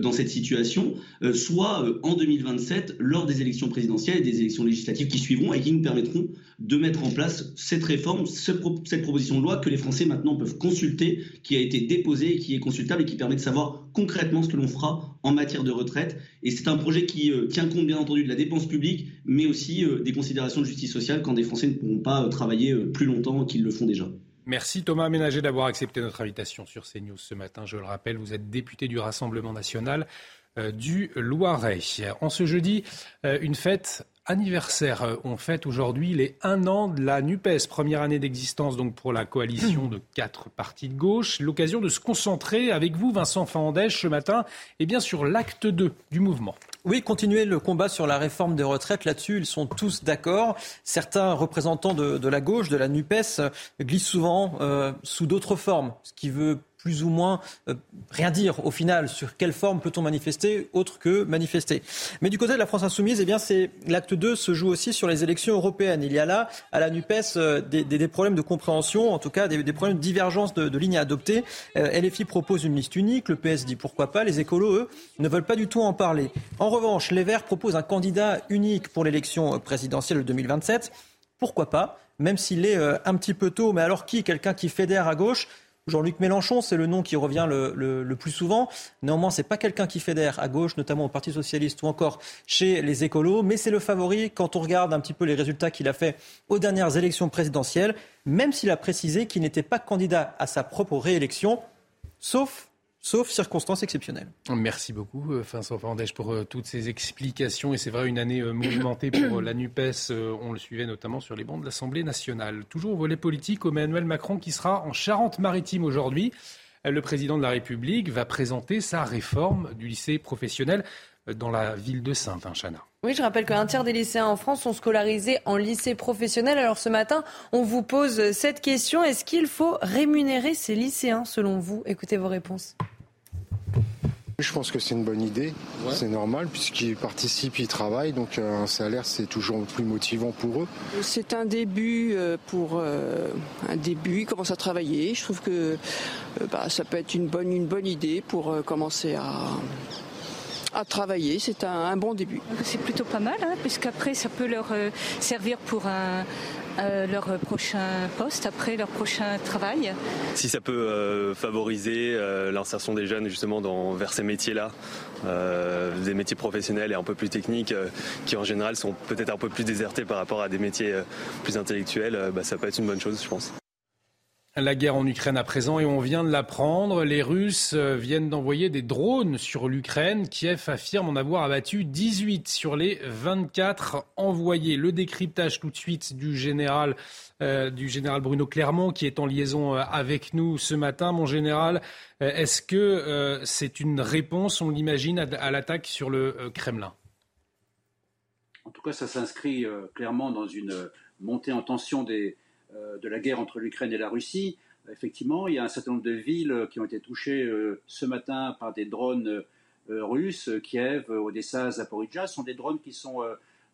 dans cette situation, soit en 2027, lors des élections présidentielles et des élections législatives qui suivront et qui nous permettront de mettre en place cette réforme, cette proposition de loi que les Français maintenant peuvent consulter, qui a été déposée, qui est consultable et qui permet de savoir concrètement ce que l'on fera en matière de retraite. Et c'est un projet qui euh, tient compte bien entendu de la dépense publique, mais aussi euh, des considérations de justice sociale quand des Français ne pourront pas euh, travailler plus longtemps qu'ils le font déjà. Merci Thomas Aménager d'avoir accepté notre invitation sur CNews ce matin. Je le rappelle, vous êtes député du Rassemblement national du Loiret. En ce jeudi, une fête anniversaire. Euh, on fête aujourd'hui les un an de la NUPES, première année d'existence donc pour la coalition de quatre partis de gauche. L'occasion de se concentrer avec vous, Vincent Fandèche, ce matin, et bien sur l'acte 2 du mouvement. Oui, continuer le combat sur la réforme des retraites. Là-dessus, ils sont tous d'accord. Certains représentants de, la gauche, de la NUPES, glissent souvent euh, sous d'autres formes, ce qui veut plus ou moins euh, rien dire au final sur quelle forme peut-on manifester autre que manifester. Mais du côté de la France insoumise, eh c'est l'acte 2 se joue aussi sur les élections européennes. Il y a là à la Nupes euh, des, problèmes de compréhension, en tout cas des, problèmes de divergence de, de lignes à adopter. Euh, LFI propose une liste unique, le PS dit pourquoi pas, les écolos eux ne veulent pas du tout en parler. En revanche, les Verts proposent un candidat unique pour l'élection présidentielle de 2027. Pourquoi pas même s'il est un petit peu tôt, mais alors qui Quelqu'un qui fédère à gauche? Jean-Luc Mélenchon, c'est le nom qui revient le, plus souvent. Néanmoins, c'est pas quelqu'un qui fédère à gauche, notamment au Parti socialiste ou encore chez les écolos, mais c'est le favori quand on regarde un petit peu les résultats qu'il a fait aux dernières élections présidentielles, même s'il a précisé qu'il n'était pas candidat à sa propre réélection, sauf sauf circonstances exceptionnelles. Merci beaucoup, euh, Vincent Fandèche, pour euh, toutes ces explications. Et c'est vrai, une année euh, mouvementée pour la NUPES. On le suivait notamment sur les bancs de l'Assemblée nationale. Toujours au volet politique, Emmanuel Macron qui sera en Charente-Maritime aujourd'hui. Le président de la République va présenter sa réforme du lycée professionnel dans la ville de Saint-Vinchana. Oui, je rappelle qu'un tiers des lycéens en France sont scolarisés en lycée professionnel. Alors ce matin, on vous pose cette question. Est-ce qu'il faut rémunérer ces lycéens selon vous? Écoutez vos réponses. Je pense que c'est une bonne idée, c'est normal puisqu'ils participent, ils travaillent, donc euh, un salaire c'est toujours plus motivant pour eux. C'est un début euh, pour euh, un début, ils commencent à travailler. Je trouve que bah, ça peut être une bonne, une bonne idée pour commencer à, à travailler. C'est un, bon début. C'est plutôt pas mal, hein, puisqu'après ça peut leur servir pour un, euh, leur prochain poste, après leur prochain travail. Si ça peut euh, favoriser euh, l'insertion des jeunes justement dans, vers ces métiers-là, des métiers professionnels et un peu plus techniques, qui en général sont peut-être un peu plus désertés par rapport à des métiers plus intellectuels, bah, ça peut être une bonne chose, je pense. La guerre en Ukraine à présent et on vient de l'apprendre. Les Russes euh, viennent d'envoyer des drones sur l'Ukraine. Kiev affirme en avoir abattu 18 sur les 24 envoyés. Le décryptage tout de suite du général, euh, du général Bruno Clermont qui est en liaison euh, avec nous ce matin. Mon général, est-ce que c'est une réponse, on l'imagine, à, l'attaque sur le Kremlin? En tout cas, ça s'inscrit clairement dans une montée en tension des de la guerre entre l'Ukraine et la Russie, effectivement, il y a un certain nombre de villes qui ont été touchées euh, ce matin par des drones euh, russes. Kiev, Odessa, Zaporizhia sont des drones qui sont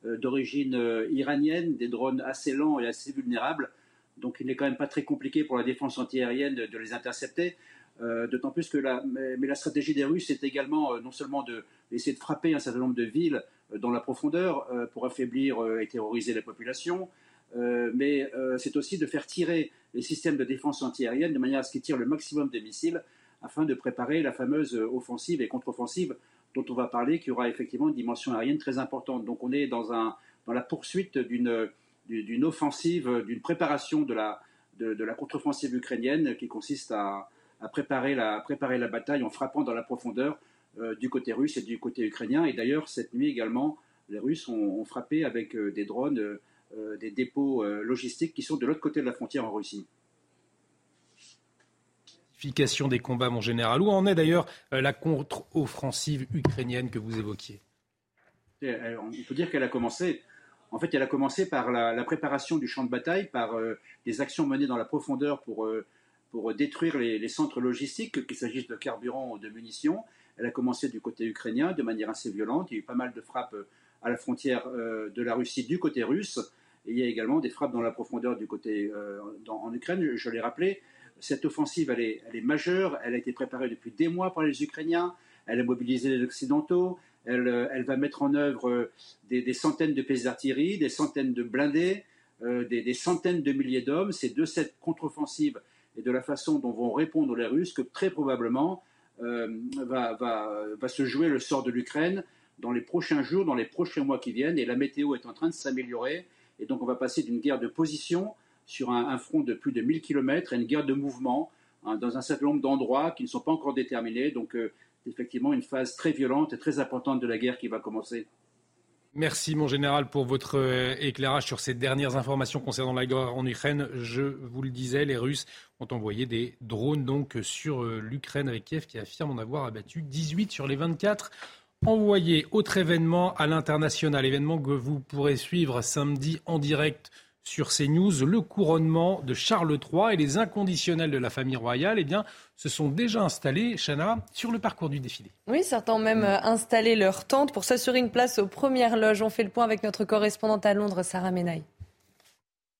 d'origine iranienne, des drones assez lents et assez vulnérables. Donc il n'est quand même pas très compliqué pour la défense antiaérienne de, de les intercepter. D'autant plus que la, mais, la stratégie des Russes est également non seulement d'essayer de, de, frapper un certain nombre de villes dans la profondeur pour affaiblir et terroriser la population, euh, mais euh, c'est aussi de faire tirer les systèmes de défense antiaérienne de manière à ce qu'ils tirent le maximum de missiles afin de préparer la fameuse offensive et contre-offensive dont on va parler, qui aura effectivement une dimension aérienne très importante. Donc on est dans, un, dans la poursuite d'une, offensive, d'une préparation de la, de, la contre-offensive ukrainienne qui consiste à, à, préparer, la, préparer la bataille en frappant dans la profondeur euh, du côté russe et du côté ukrainien. Et d'ailleurs, cette nuit également, les Russes ont, frappé avec des drones euh, des dépôts euh, logistiques qui sont de l'autre côté de la frontière en Russie des combats, mon général. Où en est d'ailleurs euh, la contre-offensive ukrainienne que vous évoquiez? On peut dire qu'elle a commencé. En fait, elle a commencé par la, préparation du champ de bataille, par des actions menées dans la profondeur pour, pour détruire les, les, centres logistiques, qu'il s'agisse de carburant ou de munitions. Elle a commencé du côté ukrainien de manière assez violente. Il y a eu pas mal de frappes à la frontière de la Russie du côté russe. Il y a également des frappes dans la profondeur du côté euh, en Ukraine. Je, l'ai rappelé, cette offensive, elle est, majeure. Elle a été préparée depuis des mois par les Ukrainiens. Elle a mobilisé les Occidentaux. Elle, euh, va mettre en œuvre euh, des, centaines de pièces d'artillerie, des centaines de blindés, des, centaines de milliers d'hommes. C'est de cette contre-offensive et de la façon dont vont répondre les Russes que très probablement va, se jouer le sort de l'Ukraine dans les prochains jours, dans les prochains mois qui viennent. Et la météo est en train de s'améliorer. Et donc on va passer d'une guerre de position sur un, front de plus de 1000 km à une guerre de mouvement hein, dans un certain nombre d'endroits qui ne sont pas encore déterminés. Donc euh, effectivement une phase très violente et très importante de la guerre qui va commencer. Merci mon général pour votre euh, éclairage sur ces dernières informations concernant la guerre en Ukraine. Je vous le disais, les Russes ont envoyé des drones donc sur euh, l'Ukraine avec Kiev qui affirme en avoir abattu 18 sur les 24 envoyés. Autre événement à l'international, événement que vous pourrez suivre samedi en direct sur CNews, le couronnement de Charles III et les inconditionnels de la famille royale, eh bien, se sont déjà installés, Chana, sur le parcours du défilé. Oui, certains ont même euh, installé leur tente pour s'assurer une place aux premières loges. On fait le point avec notre correspondante à Londres, Sarah Menaille.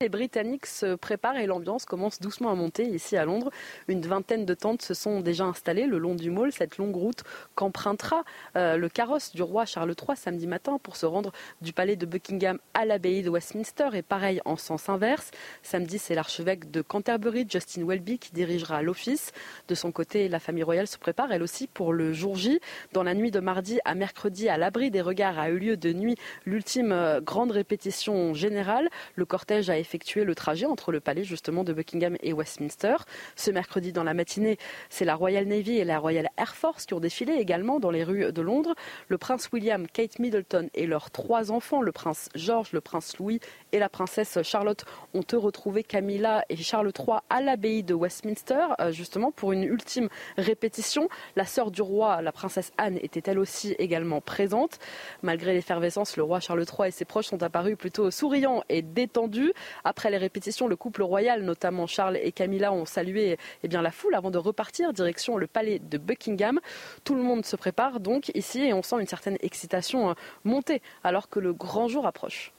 Les Britanniques se préparent et l'ambiance commence doucement à monter ici à Londres. Une vingtaine de tentes se sont déjà installées le long du Mall, cette longue route qu'empruntera euh, le carrosse du roi Charles III samedi matin pour se rendre du palais de Buckingham à l'abbaye de Westminster et pareil en sens inverse. Samedi, c'est l'archevêque de Canterbury, Justin Welby, qui dirigera l'office. De son côté, la famille royale se prépare elle aussi pour le jour J. Dans la nuit de mardi à mercredi, à l'abri des regards, a eu lieu de nuit l'ultime euh, grande répétition générale. Le cortège a effectuer le trajet entre le palais justement de Buckingham et Westminster. Ce mercredi dans la matinée, c'est la Royal Navy et la Royal Air Force qui ont défilé également dans les rues de Londres. Le prince William, Kate Middleton et leurs trois enfants, le prince George, le prince Louis et la princesse Charlotte, ont eux retrouvé Camilla et Charles III à l'abbaye de Westminster, euh, justement pour une ultime répétition. La sœur du roi, la princesse Anne, était elle aussi également présente. Malgré l'effervescence, le roi Charles III et ses proches sont apparus plutôt souriants et détendus. Après les répétitions, le couple royal, notamment Charles et Camilla, ont salué eh la foule avant de repartir direction le palais de Buckingham. Tout le monde se prépare donc ici et on sent une certaine excitation euh, monter alors que le grand jour approche.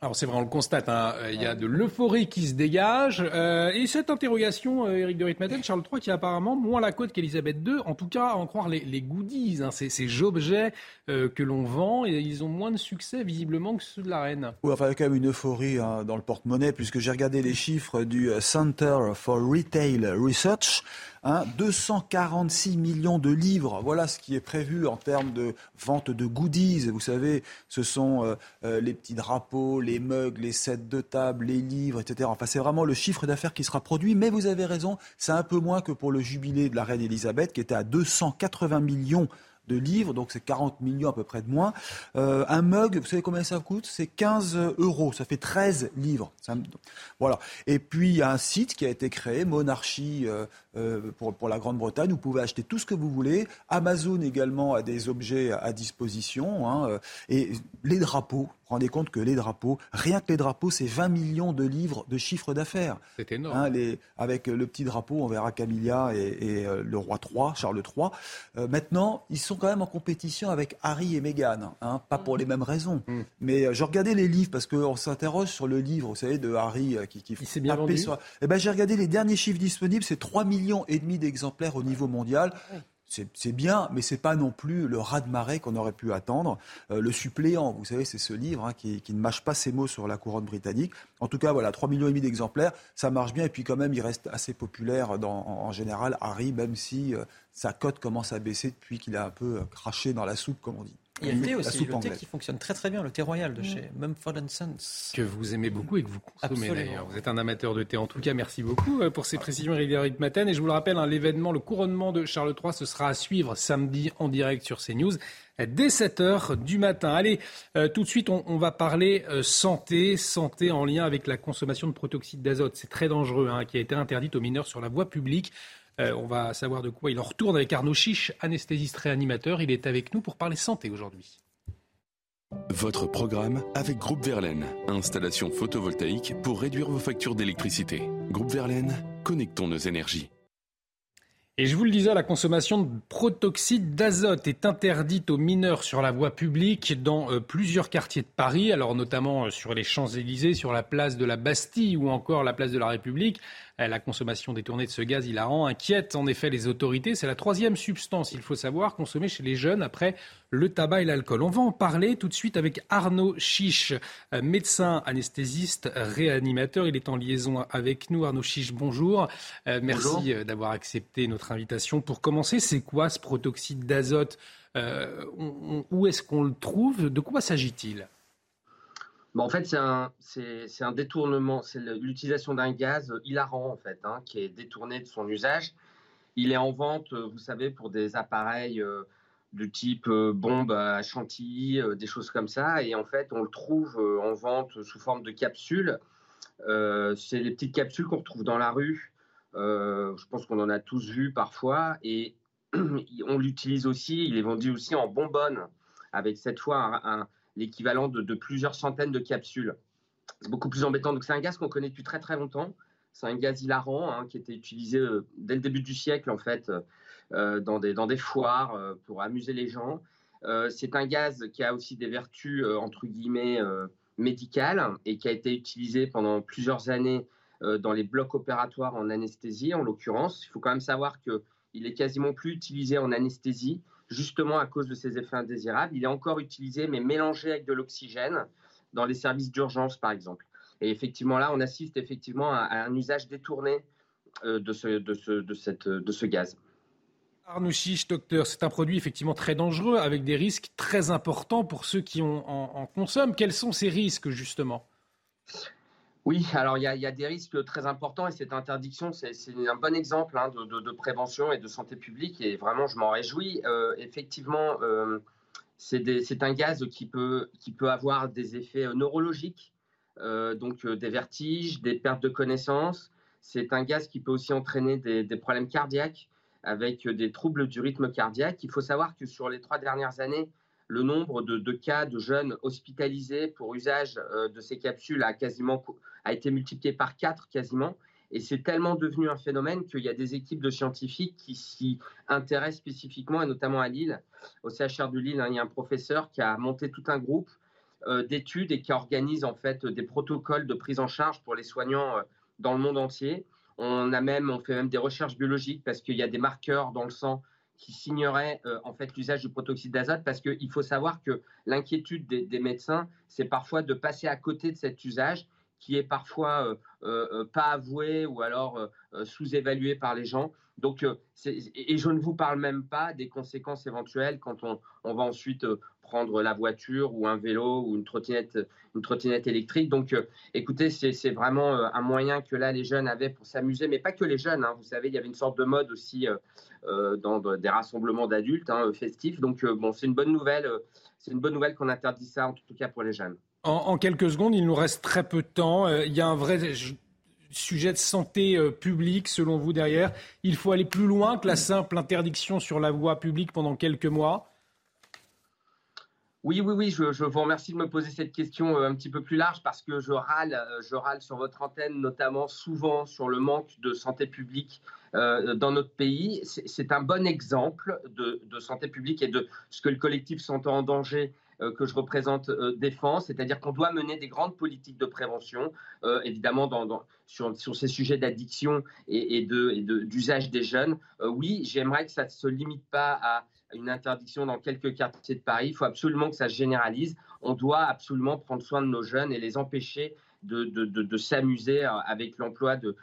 Alors c'est vrai, on le constate, hein, il y a de l'euphorie qui se dégage. Euh, et cette interrogation, euh, Éric de Ritmaten, Charles III qui a apparemment moins la côte qu'Elisabeth II, en tout cas à en croire les, les goodies, hein, ces, ces objets euh, que l'on vend, et ils ont moins de succès visiblement que ceux de la reine. Oui, enfin il y a quand même une euphorie hein, dans le porte-monnaie, puisque j'ai regardé les chiffres du Center for Retail Research. 246 hein, millions de livres, voilà ce qui est prévu en termes de vente de goodies. Vous savez, ce sont euh, euh, les petits drapeaux, les mugs, les sets de table, les livres, etc. Enfin, c'est vraiment le chiffre d'affaires qui sera produit. Mais vous avez raison, c'est un peu moins que pour le jubilé de la reine Elisabeth, qui était à 280 millions de livres, donc c'est 40 millions à peu près de moins. Euh, un mug, vous savez combien ça coûte? C'est 15 euros, ça fait 13 livres. voilà. Et puis il y a un site qui a été créé, Monarchie euh, euh, pour, la Grande-Bretagne. Vous pouvez acheter tout ce que vous voulez. Amazon également a des objets à disposition. Hein, et les drapeaux, rendez compte que les drapeaux, rien que les drapeaux, c'est 20 millions de livres de chiffre d'affaires. C'est énorme. Hein, les, avec le petit drapeau, on verra Camilla et, et le roi III, Charles III. maintenant, ils sont quand même en compétition avec Harry et Meghan, hein, pas pour les mêmes raisons. Mm. Mais euh, je regardais les livres parce qu'on s'interroge sur le livre, vous savez, de Harry euh, qui, qui Il s'est bien vendu. Sur... Eh ben, j'ai regardé les derniers chiffres disponibles, c'est 3 millions et demi d'exemplaires au niveau mondial c'est bien, mais c'est pas non plus le raz-de-marée qu'on aurait pu attendre. Euh, le suppléant, vous savez, c'est ce livre hein, qui, ne mâche pas ses mots sur la couronne britannique. En tout cas, voilà, 3 millions d'exemplaires, ça marche bien. Et puis quand même, il reste assez populaire en, général, Harry, même si euh, sa cote commence à baisser depuis qu'il a un peu euh, craché dans la soupe, comme on dit. Il y a le thé aussi, le thé qui fonctionne très très bien, le thé royal de chez Mumford Sons. Que vous aimez beaucoup et que vous consommez d'ailleurs. Vous êtes un amateur de thé. En tout cas, merci beaucoup euh, pour ces précisions, Eric Matin. Et je vous le rappelle, hein, l'événement, le couronnement de Charles III, ce sera à suivre samedi en direct sur CNews dès 7h du matin. Allez, euh, tout de suite, on, va parler euh, santé, santé en lien avec la consommation de protoxyde d'azote. C'est très dangereux, hein, qui a été interdite aux mineurs sur la voie publique. Euh, on va savoir de quoi il en retourne avec Arnaud Chiche, anesthésiste réanimateur. Il est avec nous pour parler santé aujourd'hui. Votre programme avec Groupe Verlaine, installation photovoltaïque pour réduire vos factures d'électricité. Groupe Verlaine, connectons nos énergies. Et je vous le disais, la consommation de protoxyde d'azote est interdite aux mineurs sur la voie publique dans euh, plusieurs quartiers de Paris, alors notamment euh, sur les Champs-Élysées, sur la place de la Bastille ou encore la place de la République. Euh, la consommation détournée de ce gaz hilarant inquiète en effet les autorités. C'est la troisième substance, il faut savoir, consommée chez les jeunes après le tabac et l'alcool. On va en parler tout de suite avec Arnaud Chiche, euh, médecin anesthésiste réanimateur. Il est en liaison avec nous. Arnaud Chiche, bonjour. Euh, merci d'avoir accepté notre invitation. Pour commencer, c'est quoi ce protoxyde d'azote? Où est-ce qu'on le trouve? De quoi s'agit-il? En fait, c'est un, un détournement, c'est l'utilisation d'un gaz hilarant, en fait, hein, qui est détourné de son usage. Il est en vente, vous savez, pour des appareils de type bombe à chantilly, des choses comme ça. Et en fait, on le trouve en vente sous forme de capsules. c'est les petites capsules qu'on retrouve dans la rue. je pense qu'on en a tous vu parfois. Et on l'utilise aussi, il est vendu aussi en bonbonne, avec cette fois un, l'équivalent de, plusieurs centaines de capsules. C'est beaucoup plus embêtant. Donc c'est un gaz qu'on connaît depuis très très longtemps. C'est un gaz hilarant hein, qui était utilisé euh, dès le début du siècle en fait euh, dans, des, dans des foires euh, pour amuser les gens. c'est un gaz qui a aussi des vertus entre guillemets médicales et qui a été utilisé pendant plusieurs années dans les blocs opératoires en anesthésie en l'occurrence. Il faut quand même savoir que il est quasiment plus utilisé en anesthésie, justement à cause de ses effets indésirables. Il est encore utilisé, mais mélangé avec de l'oxygène, dans les services d'urgence, par exemple. Et effectivement, là, on assiste effectivement à, un usage détourné euh, de, ce, gaz. Arnaud Chiche, docteur, c'est un produit effectivement très dangereux, avec des risques très importants pour ceux qui en consomment. Quels sont ces risques, justement? Oui, alors il y, a, des risques très importants et cette interdiction, c'est un bon exemple hein, de, prévention et de santé publique et vraiment, je m'en réjouis. Euh, effectivement, euh, c'est un gaz qui peut, avoir des effets euh, neurologiques, donc des vertiges, des pertes de connaissance. C'est un gaz qui peut aussi entraîner des, problèmes cardiaques avec des troubles du rythme cardiaque. Il faut savoir que sur les trois dernières années, le nombre de, cas de jeunes hospitalisés pour usage euh, de ces capsules a quasiment a été multiplié par quatre quasiment. Et c'est tellement devenu un phénomène qu'il y a des équipes de scientifiques qui s'y intéressent spécifiquement, et notamment à Lille, au CHR de Lille, hein, il y a un professeur qui a monté tout un groupe euh, d'études et qui organise en fait des protocoles de prise en charge pour les soignants euh, dans le monde entier. On a même, on fait même des recherches biologiques parce qu'il y a des marqueurs dans le sang qui signerait euh, en fait l'usage du protoxyde d'azote parce qu'il faut savoir que l'inquiétude des, médecins, c'est parfois de passer à côté de cet usage qui est parfois euh, euh, pas avoué ou alors sous-évalué par les gens. Donc, et je ne vous parle même pas des conséquences éventuelles quand on, va ensuite prendre la voiture ou un vélo ou une trottinette, électrique. Donc, euh, écoutez, c'est vraiment euh, un moyen que là les jeunes avaient pour s'amuser, mais pas que les jeunes. Hein. Vous savez, il y avait une sorte de mode aussi euh, dans des rassemblements d'adultes hein, festifs. Donc, bon, c'est une bonne nouvelle. c'est une bonne nouvelle qu'on interdit ça, en tout cas pour les jeunes. En, quelques secondes, il nous reste très peu de temps. il y a un vrai sujet de santé publique, selon vous, derrière. Il faut aller plus loin que la simple interdiction sur la voie publique pendant quelques mois. Oui, oui, oui, je, vous remercie de me poser cette question euh, un petit peu plus large parce que je râle, euh, je râle sur votre antenne, notamment souvent sur le manque de santé publique euh, dans notre pays. C'est un bon exemple de, santé publique et de ce que le collectif Santé en danger que je représente défend, c'est-à-dire qu'on doit mener des grandes politiques de prévention, évidemment dans, sur, ces sujets d'addiction et, d'usage des jeunes. oui, j'aimerais que ça ne se limite pas à une interdiction dans quelques quartiers de Paris. Il faut absolument que ça se généralise. On doit absolument prendre soin de nos jeunes et les empêcher de, s'amuser euh, avec l'emploi de,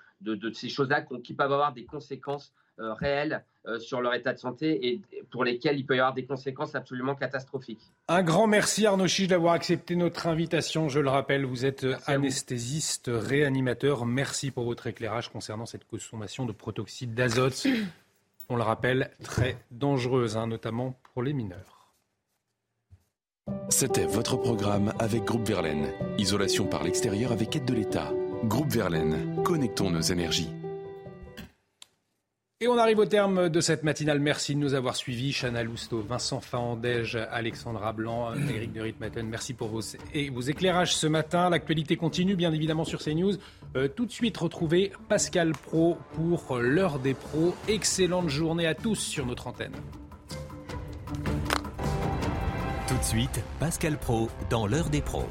ces choses-là qui peuvent avoir des conséquences euh, réelles euh, sur leur état de santé et pour lesquelles il peut y avoir des conséquences absolument catastrophiques. Un grand merci Arnaud Chiche d'avoir accepté notre invitation. Je le rappelle, vous êtes anesthésiste, réanimateur. Merci pour votre éclairage concernant cette consommation de protoxyde d'azote on le rappelle, très dangereuse, hein, notamment pour les mineurs. C'était votre programme avec Groupe Verlaine. Isolation par l'extérieur avec aide de l'État. Groupe Verlaine, connectons nos énergies. Et on arrive au terme de cette matinale. Merci de nous avoir suivis. Chana Lousteau, Vincent Fahandège, Alexandra Blanc, Éric de Ritmaten. Merci pour vos éclairages ce matin. L'actualité continue, bien évidemment, sur CNews. Euh, tout de suite, retrouvez Pascal Pro pour l'heure des pros. Excellente journée à tous sur notre antenne. Tout de suite, Pascal Pro dans l'heure des pros.